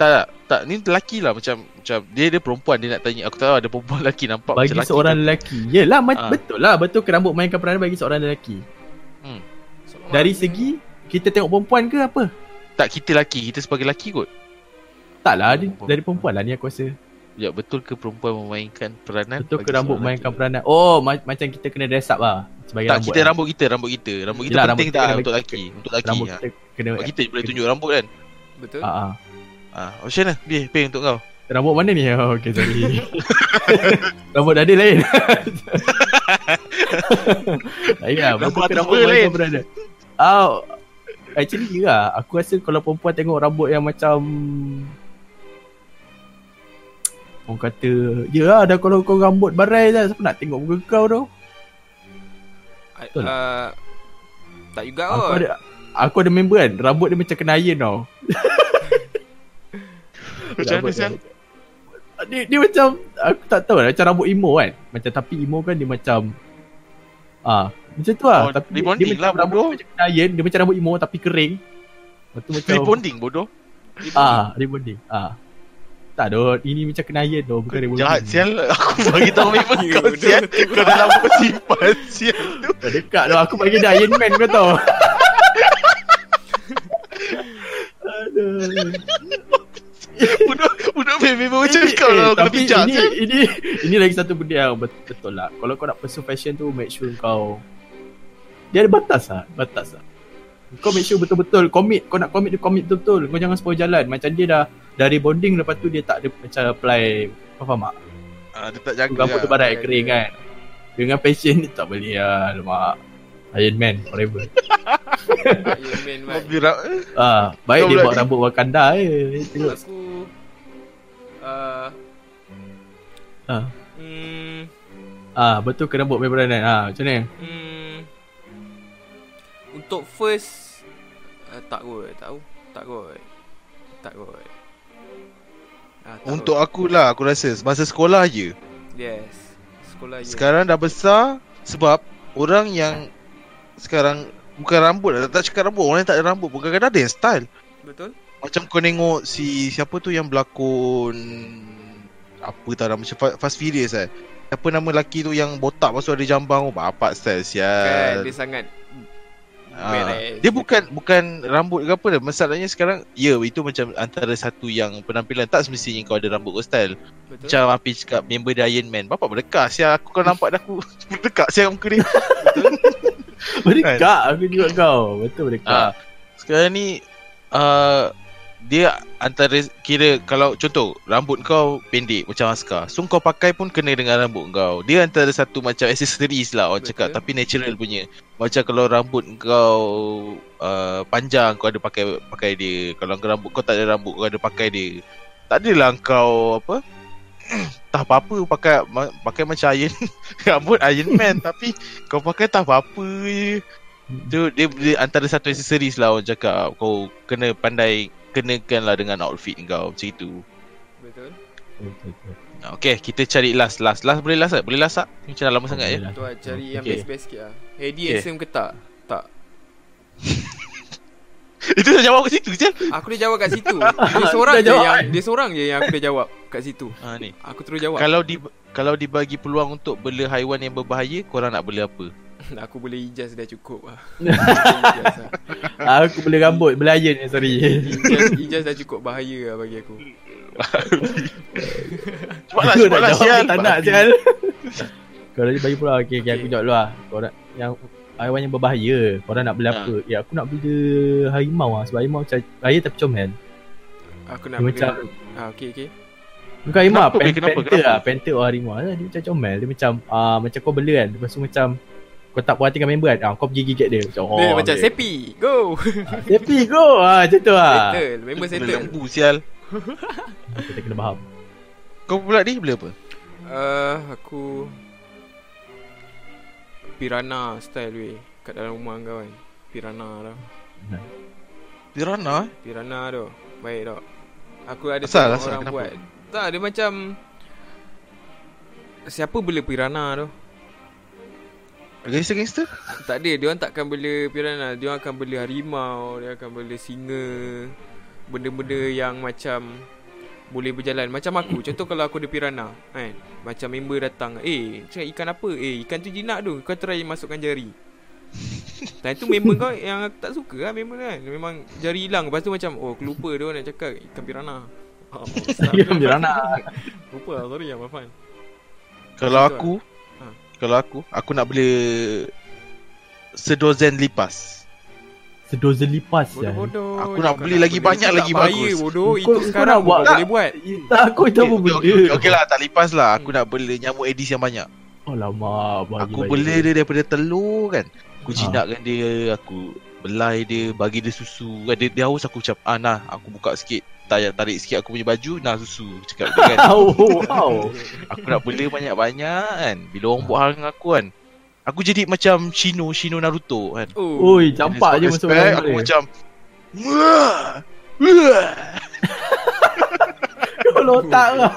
Tak, tak, tak, ni lelaki lah macam macam dia dia perempuan dia nak tanya aku tahu ada perempuan lelaki nampak Bagi macam lelaki seorang kan? lelaki. Yelah ma- Ah. betul lah betul ke rambut mainkan peranan bagi seorang lelaki. Dari segi kita tengok perempuan ke apa? tak kita lelaki, kita sebagai lelaki kot. Tak lah dia, Perempuan. dari perempuan lah ni aku rasa. Ya betul ke perempuan memainkan peranan? Betul ke rambut seorang mainkan lelaki? peranan? Oh ma- macam kita kena dress up lah sebagai Tak, rambut. kita lah. rambut kita, rambut kita. Rambut kita Yelah, penting rambut kita tak kena untuk lelaki? Untuk lelaki. rambut Ha. kita kena kita boleh tunjuk rambut kan? Betul? Ah, ah. Ah, macam mana? Biar, biar untuk kau. Rambut mana ni? Oh, okay, sorry. rambut ada lain. lain lah. Rambut atas rambut lain. berada? Oh, actually ya lah. Aku rasa kalau perempuan tengok rambut yang macam Orang kata Ya lah dah kalau kau rambut barai dah Siapa nak tengok muka kau tu I, Betul uh, tak juga Aku kot. ada Aku ada member kan Rambut dia macam kena iron tau Macam mana? Dia, dia, macam Aku tak tahu lah Macam rambut emo kan Macam tapi emo kan dia macam Ah, Macam tu lah Oh, Tapi dia, dia macam lah, rambut bodoh. macam iron Dia macam rambut emo tapi kering Lepas tu macam Rebonding bodoh. Ah, rebonding Ah tak doh, ini macam kena iron doh, bukan rebonding. Jahat sial. Aku bagi tahu memang Ya, kau sial. Kau dah lama kau simpan sial tu. Dah dekat doh, aku bagi dia Iron Man kau tahu. Aduh. Budak budak memang macam Ini- kau lah kena tapi bijak ini, ini ini lagi satu benda yang bet- betul lah. Kalau kau nak pursue fashion tu make sure kau dia ada batas lah, batas lah. Kau make sure betul-betul commit, kau nak commit dia commit betul-betul. Kau jangan spoil jalan. Macam dia dah dari bonding lepas tu dia tak ada macam apply kau faham tak? Ah, dia tak jaga. Rambut tu lah. Jaga. kering kan. Dengan passion ni tak boleh lah. Lemak. Iron Man forever. Iron Man. Mobil ra- ah, baik Kau dia buat ni. rambut Wakanda je. Tengok. Aku uh, Ah. hmm, Ah, betul ke rambut memberanan? Ah, macam mana? hmm, untuk first uh, tak kot, tahu. Tak kot. Tak kot. Ah, tak Untuk kot. aku lah aku rasa masa sekolah je. yes. Sekolah je. Sekarang dah besar sebab orang yang sekarang bukan rambut lah, tak cakap rambut, orang yang tak ada rambut pun kadang-kadang ada yang style. Betul? Macam kau tengok si siapa tu yang berlakon apa tak nama macam Fa- Fast Furious eh. Apa nama lelaki tu yang botak tu ada jambang oh, bapak style Kan sial. dia sangat beres. dia bukan bukan rambut ke apa dah. Masalahnya sekarang ya itu macam antara satu yang penampilan tak semestinya kau ada rambut kau style. betul. Macam Hafiz cakap member dia Iron Man. Bapak berdekat sial aku kau nampak dah aku berdekat sial muka dia. Berdekat aku juga kau. Betul berdekat. Ah, sekarang ni uh, dia antara kira kalau contoh rambut kau pendek macam askar. So kau pakai pun kena dengan rambut kau. Dia antara satu macam accessories lah orang Betul. cakap tapi natural punya. Macam kalau rambut kau uh, panjang kau ada pakai pakai dia. Kalau rambut kau tak ada rambut kau ada pakai dia. Tak adalah kau apa tak apa-apa pakai ma- pakai macam Iron rambut Iron Man tapi kau pakai tak apa-apa je. Tu dia, dia antara satu accessories lah orang cakap kau kena pandai kenakan lah dengan outfit kau macam itu. Betul. Okay kita cari last last last boleh last tak? Boleh last tak? Macam dah lama sangat ya. Lah. Tu lah cari yang Okay. best-best sikit lah. Heady Okay. handsome ke tak? Tak. Itu dah jawab kat situ je. Aku dah jawab kat situ. Dia seorang je jawab, yang dia seorang je yang aku dah jawab kat situ. Ha ni. Aku terus jawab. Kalau di kalau dibagi peluang untuk bela haiwan yang berbahaya, korang nak bela apa? aku boleh ijaz dah cukup lah. ijaz, lah. Aku boleh rambut belayan ni sorry. ijaz, ijaz dah cukup bahaya lah bagi aku. Cepatlah, Aku nak cepatlah jawab sial. Tak nak sial. Kalau dia bagi pula okay, okay, aku jawab dulu lah. Korang yang haiwan yang berbahaya, korang nak bela Ha. apa? Ya aku nak bela harimau lah sebab harimau macam bahaya tapi comel. Aku nak Dia macam Ah okey okey. Bukan harimau, Kenapa, pen, Bil? Kenapa? panther Kenapa? lah, panther or harimau lah. Dia macam comel, dia macam ah macam kau bela kan, lepas tu macam kau tak puas hati dengan member kan ah, Kau pergi gigit dia Macam Dia macam dia. Sepi Go Happy go ah, Macam tu lah Settle Member settle lembu sial Kita kena faham Kau pula ni bela apa? uh, Aku Piranha style weh. Kat dalam rumah kau kan Piranha dah Piranha? Eh? Piranha tu. Baik tak? Aku ada Asal, asal, orang kenapa? buat. Tak dia macam Siapa bela piranha tu? Gangster-gangster? Tak ada. Dia orang takkan bela piranha. Dia orang akan bela harimau Dia akan bela singa. Benda-benda yang macam Boleh berjalan. Macam aku Contoh kalau aku ada piranha kan? Macam member datang Eh cakap ikan apa? Eh ikan tu jinak tu. Kau try masukkan jari. Dan itu member kau Yang aku tak suka lah member kan. Memang jari hilang. Lepas tu macam Oh aku lupa dia orang nak cakap Ikan piranha. Oh, ambil anak Lupa lah sorry lah Mafan Kalau aku Ha. Kalau aku Aku nak bela Sedozen lipas Sedozen lipas je Bodoh-bodoh. Aku Kau nak beli lagi beli. banyak Itu lagi tak bagus. bodoh. Kau- Itu kau sekarang nak buat- kau boleh buat. Tak aku tak apa benda okay, okay, okay lah tak lipas lah. Aku nak bela nyamuk Aedes yang banyak. Alamak bagi, Aku bela dia daripada telur kan. Aku Ha. jinakkan dia Aku belai dia Bagi dia susu. Kan, Dia, dia haus aku macam Ah nah aku buka sikit. Tarik, tarik sikit aku punya baju Nah susu. Cakap dia kan. Oh wow. Aku nak bela banyak-banyak kan. Bila orang buat hal dengan aku kan Aku jadi macam Shino Shino Naruto kan. Oh. Oi campak je masuk dalam Aku dia. macam Wah Wah Kalau tak lah.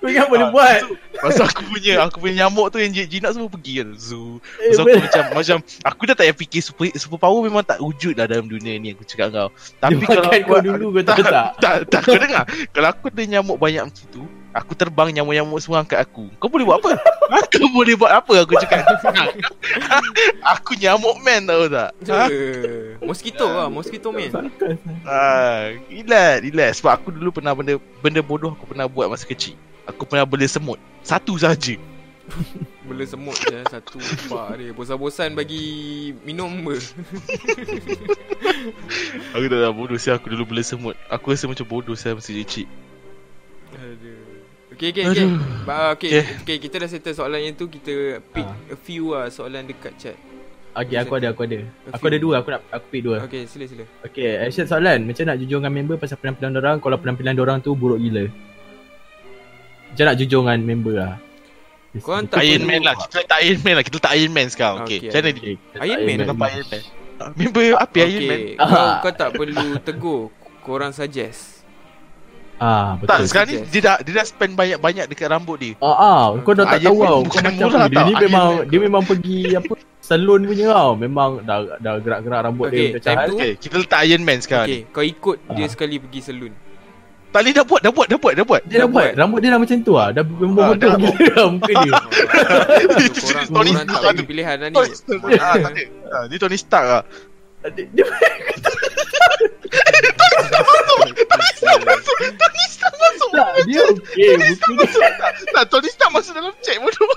Kau ingat boleh Ah, buat. Pasal aku punya Aku punya nyamuk tu Yang jinak semua pergi kan Zoo Eh, Pasal aku macam Macam Aku dah tak payah fikir super, super power memang tak wujud lah Dalam dunia ni Aku cakap kau. Dia Tapi kalau makan aku kau dulu kau tahu tak? Tak, tak kau dengar. Kalau aku ada nyamuk banyak macam tu Aku terbang nyamuk-nyamuk semua angkat aku. Kau boleh buat apa? Aku boleh buat apa? Aku cakap. Aku nyamuk man tahu tak? Ha? Mosquito lah Mosquito man. Ah, relax, relax. Sebab aku dulu pernah benda Benda bodoh aku pernah buat masa kecil. Aku pernah bela semut. Satu saja. Bela semut je Satu Pak dia. Bosan-bosan bagi Minum ber Aku tak tahu bodoh saya Aku dulu bela semut. Aku rasa macam bodoh saya masa kecil Okay okay okay ba, okay, Okay. okay kita dah settle soalan yang tu. Kita pick Ah. a few lah soalan dekat chat. Okay aku ada aku ada. A Aku ada dua aku nak aku pick dua. Okay sila sila. Okay action soalan. Macam nak jujur dengan member Pasal penampilan orang Kalau penampilan orang tu buruk gila? Macam nak jujur dengan member lah. Korang Kita tak Iron Man lah. Kita letak Iron Man lah. Kita letak Iron Man sekarang. Okay, Macam mana kita Iron tak Man Kenapa Iron Man? Member apa Iron Man? Kau, kau tak perlu tegur. Korang suggest Ah betul Tak sekarang ni dia dah, dia dah spend banyak-banyak dekat rambut dia Ah, ah, kau dah tak tahu tau. Kau bukan macam murah apa? Dia tau. ni memang Man. dia memang pergi apa salon punya tau. Memang dah dah gerak-gerak rambut Okay, dia macam tu- Okay kita letak Iron Man sekarang Okay kau ikut dia Ah. sekali pergi salon Tak boleh dah buat Dah buat Dah buat Dah buat Dia dah Dah buat. buat. Rambut dia dah macam tu ah. Dah memang Ah, betul dah. gila dah muka dia. Korang, Tony korang tak Stark bagi tu. pilihan lah ni Tony Stark ah, tak Tony Stark lah Dia, dia tak, dia okey muka dia. Tak Tony Stark masuk dalam chat bodoh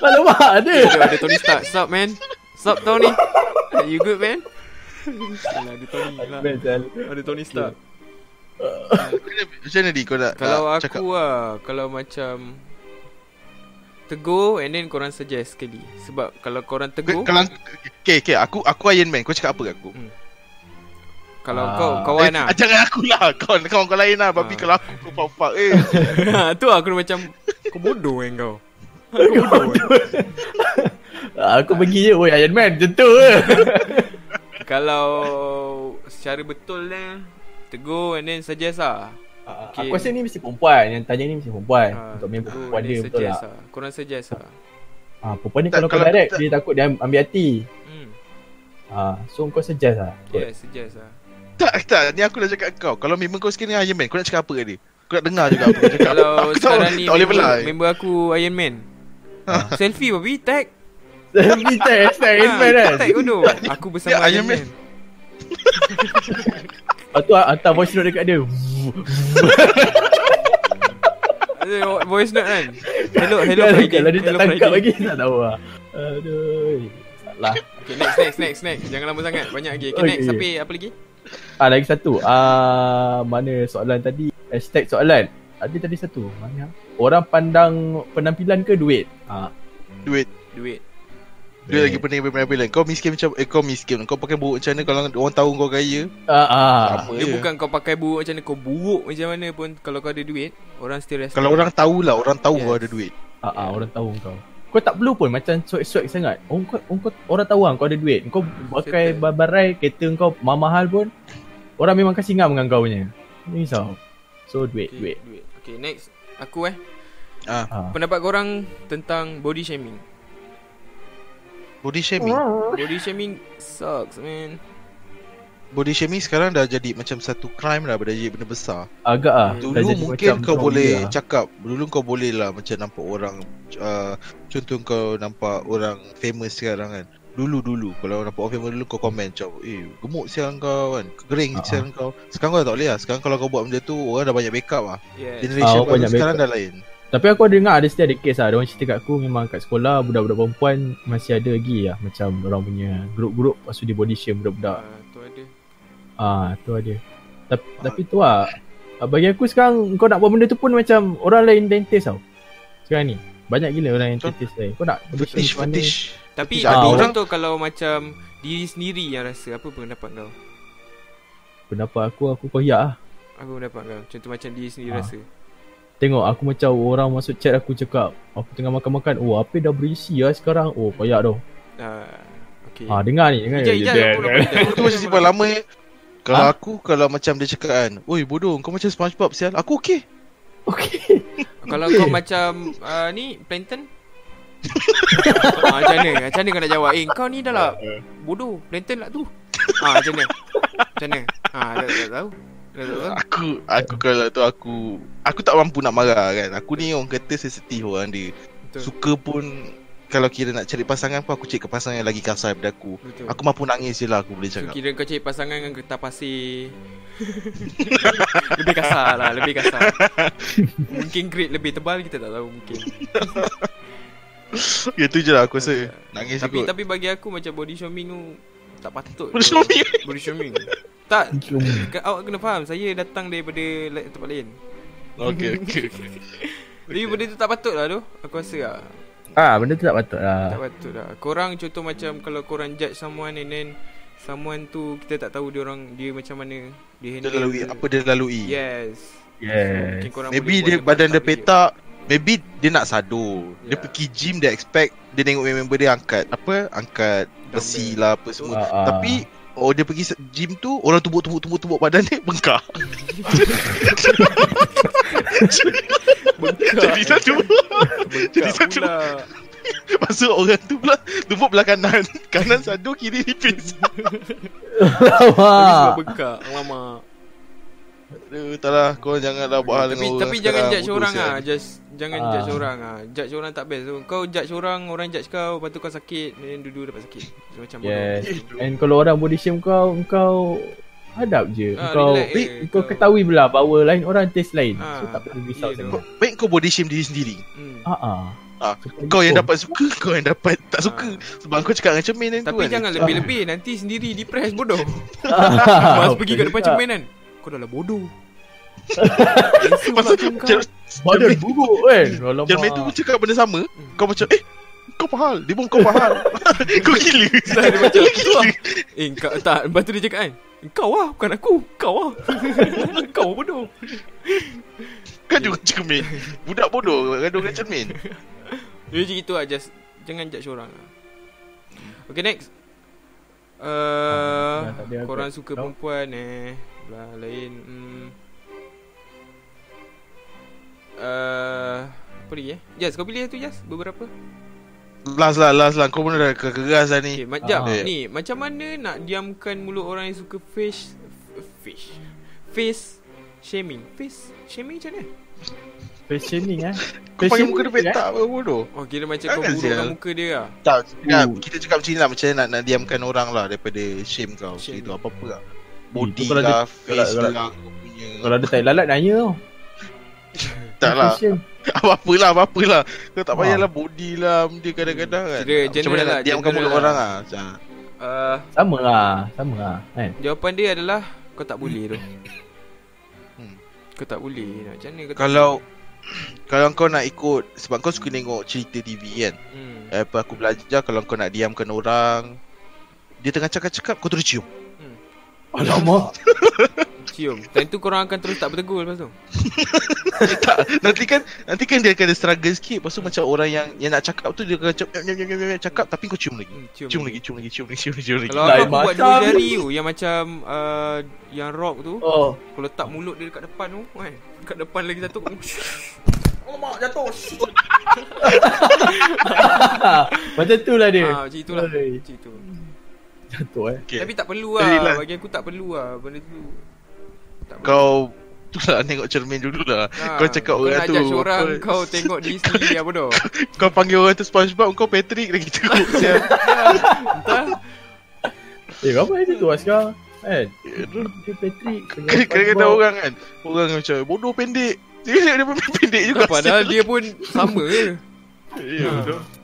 Alamak ada. Ada, ada Tony Stark Sup man Sup Tony You good man Alah, ada Tony lah. Betul. Ada Tony Stark Macam mana di kau nak Kalau aku cakap? lah Kalau macam Tegur And then korang suggest sekali Sebab kalau korang tegur Kalau Okay okay Aku aku Iron Man Kau cakap apa kat aku Kalau Ah. kau kawan eh, lah. Jangan aku lah. Kau kawan kau lain lah Tapi Ah. kalau aku Kau fuck Eh. Tu aku macam Kau bodoh kan kau. Kau bodoh kan? Ah, Aku pergi je Oi Iron Man Macam tu. Kalau Secara betul lah Tegur and then suggest lah. Okay. Okay. Aku rasa ni mesti perempuan. Yang tanya ni mesti perempuan. Ah, Untuk member perempuan dia betul tak? lah. Korang suggest lah. Ah, Perempuan ni Tak, kalau kau kalau direct tak- Dia takut dia ambil hati. Hmm. ah, So kau suggest lah. Yeah suggest lah Tak tak. Ni aku dah cakap kau. Kalau memang kau sekarang Iron Man Kau nak cakap apa kat dia Kau nak dengar juga apa kau cakap. Kalau Aku tahu. sekarang ni Tak boleh member, member aku Iron Man. Selfie babi tag. Selfie tag Hashtag Iron Man kan? Tag bodoh. Aku bersama Iron Iron Man. Lepas tu hantar voice note dekat dia. Voice note kan? Hello hello Friday. Kalau dia tak tangkap Friday. lagi Tak tahu lah. Aduh. Salah. Okay next next next next. Jangan lama sangat. Banyak lagi. Okay Okay. next Sampai apa lagi Ah lagi satu. Ah Mana soalan tadi? Hashtag soalan. Ada tadi satu. Mana? Orang pandang Penampilan ke duit? Ah. Duit. Duit. Dia lagi pening daripada Nabila Kau miskin macam Eh kau miskin. Kau pakai buruk macam mana? Kalau orang tahu kau kaya. Ah, ah. Sama Dia je. bukan kau pakai buruk macam mana Kau buruk macam mana pun Kalau kau ada duit Orang still respect. Kalau orang tahu lah Orang tahu Yes. kau ada duit. Ah, ah, orang tahu kau. Kau tak perlu pun macam swag-swag sangat. Orang kau, orang, kau, orang tahu kan kau ada duit. Kau pakai barai kereta kau mahal pun orang memang kasih ngam dengan kau punya. Ni risau. So duit, okay, duit. duit Okay next Aku eh ah, Ah. Pendapat korang Tentang body shaming Body shaming Body shaming Sucks man Body shaming sekarang dah jadi macam satu crime lah Dah jadi benda besar Agak ah. Dulu dah jadi mungkin macam kau boleh lah. cakap Dulu kau boleh lah macam nampak orang uh, Contoh kau nampak orang famous sekarang kan Dulu-dulu Kalau nampak orang famous dulu kau komen macam Eh gemuk siang kau kan Kering Ah, siang kau Sekarang kau dah tak boleh lah Sekarang kalau kau buat benda tu Orang dah banyak backup lah Yes Generation Ah, baru banyak sekarang backup. dah lain Tapi aku ada dengar ada still ada kes lah. Ada orang cerita kat aku memang kat sekolah budak-budak perempuan masih ada lagi lah. Macam orang punya grup-grup lepas tu dia body shame budak-budak. Ah, Tu ada Ah, tu ada. Tapi, tapi tu lah. Ah, Bagi aku sekarang kau nak buat benda tu pun macam orang lain dentist tau. Sekarang ni. Banyak gila orang yang dentist lain. Kau nak Fetish fetish Tapi Fetish. ada Ah, orang tu Kalau macam Diri sendiri yang rasa Apa pendapat kau Pendapat aku, aku koyak lah. Apa pendapat kau Contoh macam diri sendiri Ah. rasa Tengok aku macam orang masuk chat aku cakap Aku tengah makan-makan Oh apa dah berisi lah sekarang Oh koyak tu Ah, Okay Ha dengar ni dengar Ijaz, ni Ijaz, Ijaz? Itu macam simpan lama eh. Kalau Ha? aku Kalau macam dia cakap kan Oi bodoh kau macam Spongebob sial Aku okey Okay. Kalau kau macam uh, Ni Plankton? Ah, Macam mana? Macam mana kau nak jawab? Eh kau ni dah lah Bodoh. Plankton lah tu. Ah, Macam mana? Macam mana? Ah, dah, dah tahu. Dah tak tahu. Aku Aku kalau tu aku Aku tak mampu nak marah kan. Aku ni orang kata sensitif orang dia. Betul. Suka pun Kalau kira nak cari pasangan pun Aku cari ke pasangan yang lagi kasar daripada aku. Betul. Aku mampu nangis je lah aku boleh So cakap. Kira kau cari pasangan dengan kertas pasir. Lebih kasar lah Lebih kasar. Mungkin grade lebih tebal Kita tak tahu mungkin. Ya tu je lah aku rasa Nangis Tapi ikut. tapi bagi aku macam body shaming tu Tak patut Body shaming? Body shaming. Tak. Ka- Awak kena faham Saya datang daripada tempat lain. Okay okay Tapi benda tu tak patut lah tu Aku rasa lah Ah benda tu tak patut Tak lah patut lah. Korang contoh macam Kalau korang judge someone And then Someone tu Kita tak tahu dia orang Dia macam mana Dia Dia handle lalui Apa dia lalui. Yes. Yes. Korang Maybe dia badan dia petak Maybe dia nak sado Dia Ya. pergi gym Dia expect Dia tengok member dia angkat Apa Angkat besi lah Apa semua. Ah, ah. Tapi Oh dia pergi gym tu Orang tumbuk-tumbuk-tumbuk badan dia Bengkak. Bengkak. Jadi satu. Bengkak jadi satu. pula. Masuk orang tu pula Tumbuk belah kanan. Kanan sadu Kiri nipis. Sebab bengkak. Alamak Aduh tak lah Kau janganlah buat hal Tapi dengan tapi orang jangan sekarang. judge orang sial. ah. Just jangan Ah. judge orang ah. Judge orang tak best. So, kau judge orang, orang judge kau, lepas tu kau sakit, then dua-dua dapat sakit. So, macam Yes bodoh. And kalau orang body shame kau Kau Hadap je Ah, Kau relax je. Kau Kau- ketahui pula Bahawa lain orang taste lain Ah, So tak perlu risau sangat Baik kau body shame diri sendiri Hmm. Ah ah Ah, So, Kau yang dapat suka Kau yang dapat tak suka Sebab kau cakap dengan cermin kan tu Tapi kan jangan lebih-lebih Nanti sendiri depress bodoh Ah, Mas pergi kat depan cermin kan Kau dah lah bodoh. Masa macam kau. Cer- Badan buruk kan Alamak. Cermin tu pun cakap benda sama. Kau macam eh Kau fahal Dia pun kau fahal Kau gila. Dah dia macam lah Eh kau tak Lepas tu dia cakap kan Kau lah bukan aku. Kau lah. Kau bodoh. Gaduh dengan cermin. Budak bodoh Gaduh dengan cermin. Dia macam gitu lah Just Jangan judge orang lah. Okay next. Uh, Ah, tak ada korang suka perempuan eh Belah lain hmm. uh, Apa lagi eh? Jas kau pilih tu Jas Beberapa? Last lah last lah. Kau pun dah ke- keras lah Okay ni macam Ah. Ni macam mana nak diamkan mulut orang yang suka fish Fish Face Shaming? Face Shaming macam mana? Face shaming eh? Kau Face panggil muka dia petak apa bodoh? Oh kira macam kau burukkan muka dia lah. Tak. Oh. Kita cakap macam ni lah Macam mana nak, nak diamkan orang lah Daripada shame kau. Shame. Itu apa-apa lah Body kalau lah dia- Face kalau- lah punya. Kalau ada tai lalat nanya tau. Tak lah. Apa-apa lah Apa-apa lah Kau tak Ah. payahlah body lah Dia kadang-kadang kan. Kira Macam mana lah, nak diamkan general mulut orang lah. Macam. Uh, Sama lah Sama lah kan? Jawapan dia adalah Kau tak boleh tu. Hmm. Kau tak boleh. Macam mana kau Kalau Kalau kau nak ikut Sebab kau suka tengok cerita TV kan? Hmm. Apa aku belajar Kalau kau nak diamkan orang Dia tengah cakap-cakap Kau terus cium Alamak. Cium. Time tu korang akan terus tak bertegur lepas tu. Nanti kan Nanti kan dia akan ada struggle sikit Lepas tu macam orang yang Yang nak cakap tu Dia akan cakap nyam, nyam, nyam, nyam, nyam, Cakap tapi kau cium lagi Hmm, cium. Cium lagi Cium lagi Cium lagi Cium lagi, cium lagi. Kalau aku buat dua jari tu yang macam uh, yang rock tu, Oh. aku letak mulut dia dekat depan tu, kan. Dekat depan lagi satu. Alamak jatuh. Macam tu lah dia. Ah, macam itulah. Macam itu. Jatuh eh. okay. Tapi tak perlu lah. lah. Bagi aku tak perlu lah benda tu. Tak. Kau Tu lah tengok cermin dulu lah Ah, Kau cakap kau orang nak tu judge orang kau, kau tengok diri sendiri apa dah. kau panggil orang tu Spongebob Kau Patrick lagi teruk sial. Entah. Eh, apa dia tu Askar? Kan? Dia Patrick. Kadang-kadang orang kan Orang macam Bodoh pendek Dia dia pun pendek juga Padahal dia pun sama je. Ya betul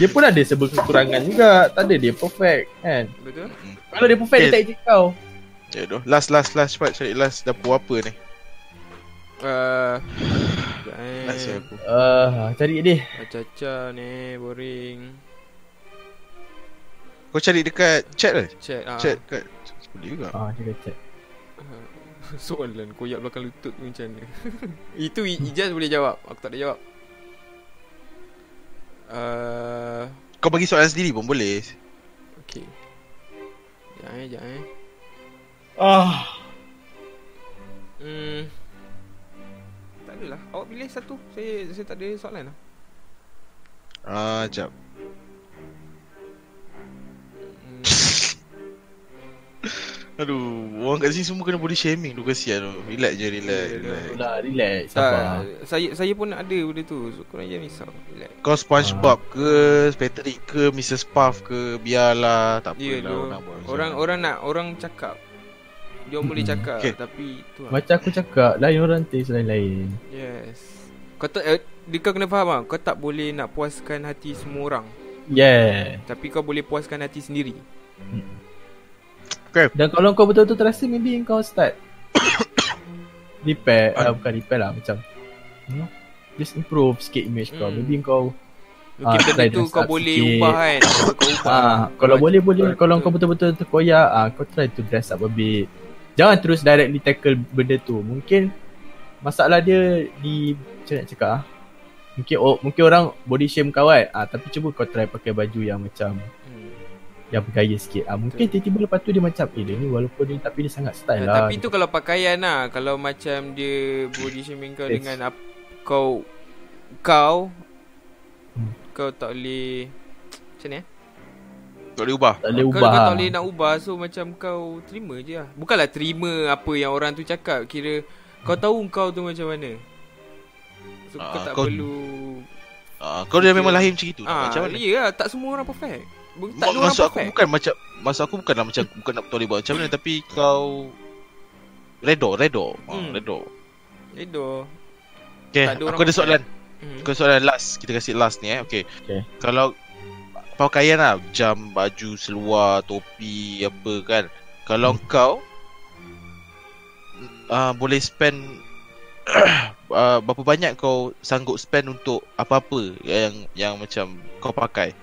Dia pun ada sebab kekurangan juga. Tak ada dia perfect kan. Betul? Kalau dia perfect dia Okay. tak ejek kau. Ya doh. Last last last cepat cari last dapur apa ni? Uh, eh. Last aku. Ah, cari dia. Caca ni boring. Kau cari dekat chat lah. Chat ah. Chat kat boleh juga. Ah, dia kata. Soalan koyak belakang lutut tu macam mana? Itu Ijaz boleh jawab. Aku tak ada jawab. Uh, Kau bagi soalan sendiri pun boleh. okay. Sekejap eh, sekejap eh. Ah. Hmm. Tak adalah. Awak pilih satu. Saya saya tak ada soalan lah. Ah, jap. Aduh, orang kat sini semua kena body shaming tu kasihan tu. Relax je, relax. Relax. Relax. Tak, Sabar. saya saya pun ada benda tu. So korang jangan risau. Relax. Kau SpongeBob ke, Patrick ke, Mrs. Puff ke, biarlah, tak Ya apa lah tu. orang buat Orang orang nak orang cakap. Dia orang boleh Hmm, cakap okay. tapi tu lah. Macam aku cakap, lain orang taste lain-lain. Yes. Kau tak eh, dia kau kena faham ah, kau tak boleh nak puaskan hati semua orang. Yeah. Tapi kau boleh puaskan hati sendiri. Dan kalau kau betul-betul terasa, maybe kau start repair. Uh, bukan repair lah, macam you know, just improve sikit image kau. Hmm. Maybe kau Mungkin Ah, benda tu kau boleh sikit. ubah kan. Kau ubah. Ah, kalau boleh boleh kalau kau betul-betul terkoyak ah kau try to dress up a bit. Jangan terus directly tackle benda tu. Mungkin masalah dia di macam nak cakap ah. Mungkin oh, mungkin orang body shame kau kan. Ah tapi cuba kau try pakai baju yang macam. Yang bergaya sikit. Ah mungkin tiba-tiba lepas tu dia macam eh dia ni walaupun dia tapi dia sangat style Nah, lah. tapi tu kalau pakaian lah Kalau macam dia body shaming kau Yes. dengan ap, Kau Kau Hmm. Kau tak boleh Macam ni eh Tak boleh ubah. tak boleh kau, ubah. kau tak boleh nak ubah So macam kau terima je lah Bukanlah terima apa yang orang tu cakap Kira Kau tahu kau tu macam mana So kau Ah, tak kau- perlu Ah, kau dah memang lahir macam itu. ah, macam mana? Ya lah tak semua orang perfect Tak Ma- ada maksud aku perfect bukan macam maksud aku bukanlah macam bukan nak boleh buat macam mana tapi kau redo redo Hmm. hmm. redo Edo okey Tak ada aku ada soalan hmm. aku ada soalan last kita kasih last ni eh okey Okey. kalau pakaian lah jam baju seluar topi apa kan kalau Hmm. kau uh, boleh spend uh, berapa banyak kau sanggup spend untuk apa-apa yang yang macam kau pakai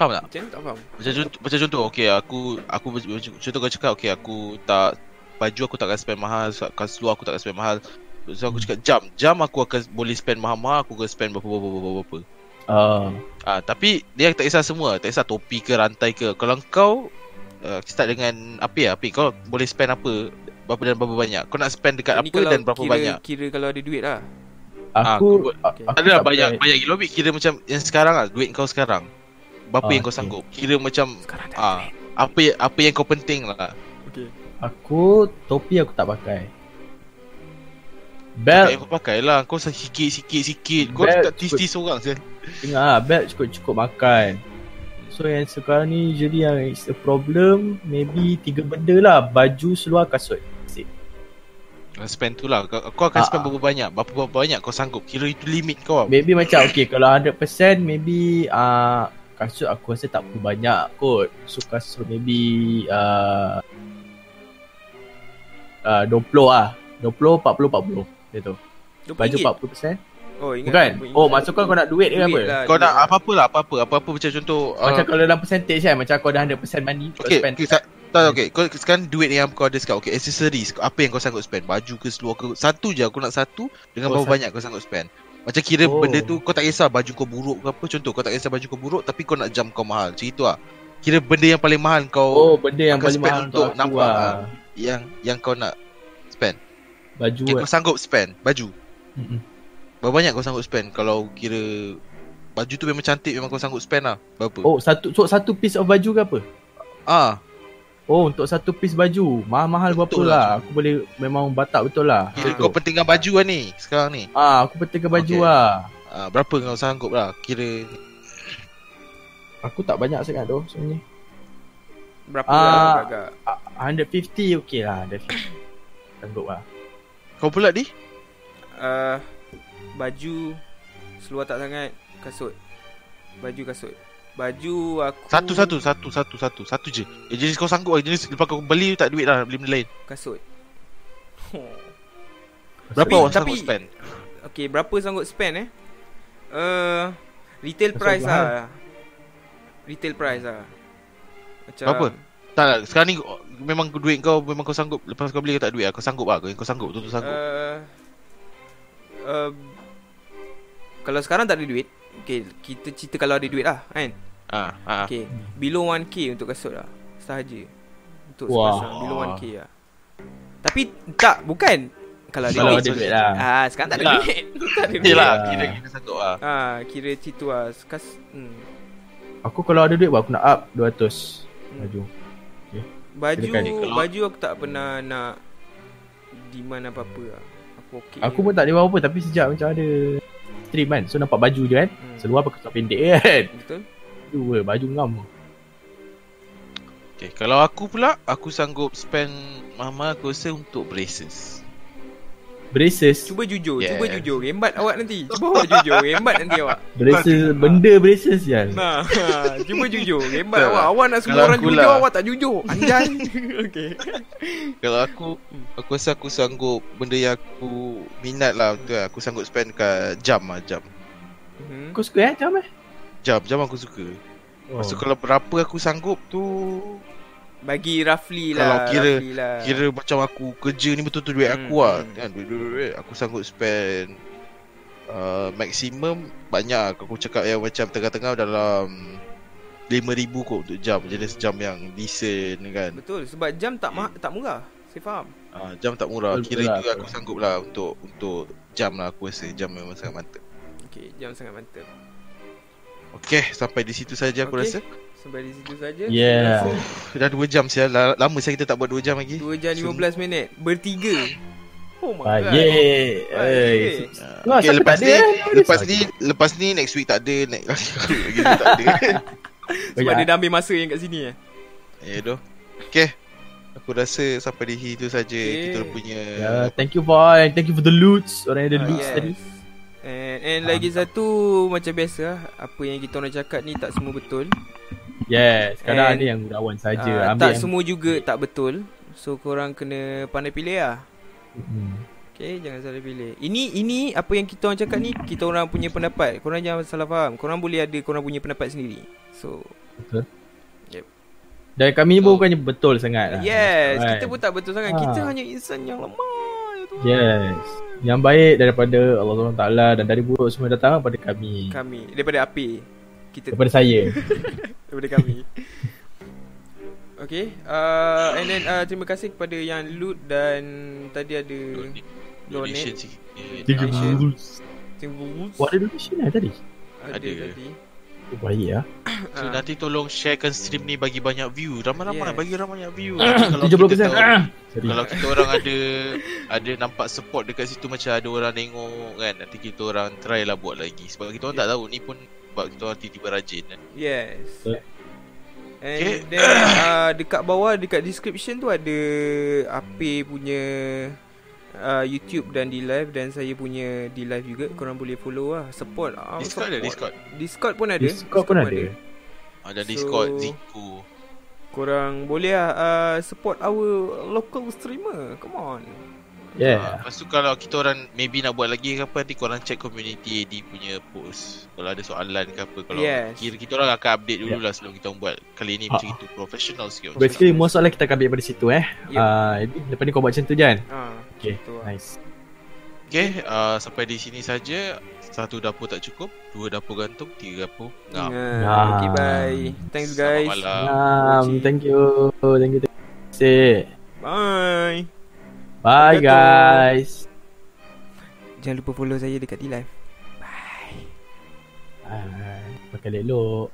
faham tak Macam tak faham macam contoh, macam contoh okay aku aku contoh kau cakap okay aku tak baju aku tak akan spend mahal, kas seluar aku tak akan spend mahal. So aku cakap jam, jam aku akan boleh spend mahal-mahal, aku akan spend berapa berapa berapa berapa. Ah, Ah tapi dia tak kisah semua, tak kisah topi ke rantai ke. Kalau kau uh, start dengan apa ya? Apa kau boleh spend apa berapa dan berapa banyak? Kau nak spend dekat Ni apa dan berapa kira, banyak? Kira kalau ada duit lah Ah, aku aku- a- okay. aku Ada lah tak banyak banyak gila kira macam yang sekarang lah duit kau sekarang. Berapa Ah, yang kau okay. sanggup? Kira macam ah apa yang- apa yang kau penting lah. Okay Aku topi aku tak pakai. Belt yang kau pakai lah Kau sikit sikit sikit Kau Belt tak tis-tis orang saya. Tengah lah, belt cukup-cukup makan. So yang sekarang ni usually yang is a problem maybe tiga benda lah. Baju, seluar, kasut. It. Spend tu lah Kau, kau akan Ah, spend ah. berapa banyak Berapa berapa banyak kau sanggup Kira itu limit kau Maybe macam okay kalau 100% maybe uh, kasut aku rasa tak perlu banyak kot. So kasut maybe uh, uh, 20 lah. 20, 40, 40. Dia tu. RM20 Baju 40%. Oh ingat Bukan? ingat. Oh maksud kau kau nak duit ke apa? Lah, Kau duit nak lah. apa-apa lah Apa-apa Apa-apa macam contoh Macam uh, kalau dalam percentage kan Macam kau dah 100% money kau Okay, spend okay, tak, okay. Kau, sekarang duit yang kau ada sekarang Okay, accessories Apa yang kau sanggup spend Baju ke seluar ke Satu je aku nak satu Dengan Oh, berapa satu. banyak kau sanggup spend Macam kira Oh. benda tu Kau tak kisah baju kau buruk ke apa. Contoh kau tak kisah baju kau buruk Tapi kau nak jam kau mahal. Macam itu lah. Kira benda yang paling mahal kau Oh benda yang paling mahal untuk aku nampak, lah. Yang yang kau nak spend. Baju okay, lah Kau sanggup spend Baju. Mm-mm. Berapa banyak kau sanggup spend? Kalau kira Baju tu memang cantik Memang kau sanggup spend lah. Berapa? Oh satu so, satu piece of baju ke apa? Ah, Oh untuk satu piece baju. Mahal-mahal berapa Betul lah. Aku boleh Memang batak betul lah. Kira Ah. kau pentingkan baju lah ni Sekarang ni? Ah, aku pentingkan baju Okay. lah. Ah, Berapa kau sanggup lah? Kira Aku tak banyak sangat tu sebenarnya. Berapa Ah. lah agak Ah, 150 okey lah 150 Sanggup lah. Kau pula di? Uh, Baju Seluar tak sangat Kasut. Baju kasut Baju aku Satu satu satu satu satu. Satu je. Eh, Jenis kau sanggup lah Jenis lepas kau beli tak duit lah Beli benda lain. Kasut. Oh. Berapa Tapi- awak tapi- sanggup spend? Okay berapa sanggup spend eh? Uh, Retail Kasut price lah. Retail price lah. Macam Berapa? Tak lah Sekarang ni Memang duit kau Memang kau sanggup. Lepas kau beli kau tak duit lah. Kau sanggup lah. Kau, kau sanggup Betul-betul sanggup. Uh, uh, Kalau sekarang tak ada duit Okay kita cerita kalau ada duit lah kan Ah, ah. Okay Below 1k untuk kasut lah. Sahaja. Untuk Wah. sepasang. Below 1k lah. Tapi tak Bukan. Kalau ada Kalau duit. duit lah. Ah, sekarang tak ada duit. Tak ada duit Yelah Ah. Kira kita sanggup lah. Ah, kira situ lah. Kas, hmm. Aku kalau ada duit aku nak up 200 Hmm. baju. Baju Kirakan ni kalau- Baju aku tak pernah nak Demand apa-apa lah. Aku okey Aku pun tak ada apa-apa tapi sejak macam ada stream kan So nampak baju je kan hmm. Seluar pakai kasut pendek kan. Betul Dua baju ngam. Okay Kalau aku pula Aku sanggup spend Mama aku rasa untuk braces. Braces? Cuba jujur Yes. Cuba jujur. Rembat awak nanti. Cuba awak jujur Rembat nanti awak. Braces Benda braces ya Nah Cuba jujur. Rembat awak. Awak nak semua Kalau orang jujur lah. Awak tak jujur. Anjay. Okay Kalau aku Aku rasa aku sanggup Benda yang aku Minat lah Betul. Lah Aku sanggup spend kat jam lah Jam. Hmm. Kau suka eh macam eh Jam Jam aku suka. Oh. Maksud kalau berapa aku sanggup tu Bagi roughly Kalau lah kira- roughly lah. Kira macam aku kerja ni betul-betul duit aku Hmm, lah hmm. kan? Duit, duit, duit. Aku sanggup spend uh, Maximum banyak. Aku cakap yang macam tengah-tengah dalam 5000 kot untuk jam. Jenis jam yang decent kan? Betul Sebab jam tak ma- tak murah Saya faham. Uh, Jam tak murah. Betul Kira lah, itu betul. aku sanggup lah untuk untuk jam lah aku rasa jam memang sangat mantap. Okay Jam sangat mantap Okay sampai di situ saja aku Okay. rasa Sampai di situ saja Yeah. Rasa Dah 2 jam sial La- Lama saya kita tak buat 2 jam lagi 2 jam 15 minit Bertiga Oh my god Baik Baik. Eh, Ah, Wah, Okay siapa lepas ni ada, eh? Lepas ni Lepas ni next week tak ada Next lagi tak ada Sebab dia dah ambil masa yang kat sini eh Ya doh. Okay. Aku rasa sampai di situ saja Okay. kita punya Ya, thank you boy. Thank you for the loots. Orang ada Ah, loots yes. tadi. And, and lagi satu Macam biasa lah, Apa yang kita orang cakap ni Tak semua betul Yes, kadang And- ada yang gunawan saja. Ah, Ambil Tak yang semua juga tak betul So korang kena pandai pilih lah Hmm. Okay jangan salah pilih Ini ini apa yang kita orang cakap ni Kita orang punya pendapat Korang jangan salah faham Korang boleh ada korang punya pendapat sendiri So Dan kami pun bukannya betul sangat lah. Yes Kan? Kita pun tak betul sangat Ah. Kita hanya insan yang lemah. Yes. Yang baik daripada Allah SWT dan dari buruk semua datang daripada kami. Kami Daripada api Kita Daripada saya. Daripada kami Okay uh, And then uh, Terima kasih kepada yang loot Dan Tadi ada donation donate. Tiga Donation. burus. Terima Wah, ada donation lah tadi. Ada, Ada. tadi Baik lah. So Ah. nanti tolong sharekan stream ni bagi banyak view. Ramai-ramai Yes. bagi ramai banyak view. Nanti 70%. kita tahu- Ah. Sorry. Kalau kita orang ada ada nampak support dekat situ macam ada orang tengok kan nanti kita orang try lah buat lagi sebab kita orang tak tahu ni pun sebab kita orang tiba-tiba rajin kan. Yes Betul. And Okay. then uh, Dekat bawah Dekat description tu ada Ape punya uh, YouTube dan di live Dan saya punya di live juga Korang boleh follow lah Support uh, Discord ada. Discord. Discord pun ada Discord pun ada. Ada So- Discord Zico. Korang boleh lah uh, Support our local streamer Come on Yeah. Lepas tu kalau kita orang maybe nak buat lagi ke apa nanti korang check community AD punya post. Kalau ada soalan ke apa kalau Yes. kira kita orang akan update dulu lah sebelum kita orang buat. Kali ni Ah. macam itu professional sikit. Basically most soalan kita akan ambil pada situ eh. Yep. Ah, Ebi, lepas ni kau buat macam tu Jan. Ah, Okay, Betul lah. nice. Okay, uh, sampai di sini saja. Satu dapur tak cukup, dua dapur gantung, tiga dapur ngam. Nah, okay, bye. Thanks guys. Selamat malam. Um, thank you. Thank you. Thank you. Bye. Bye Wabarakatuh. guys. Jangan lupa follow saya dekat D-Live. Ah, pakai elok.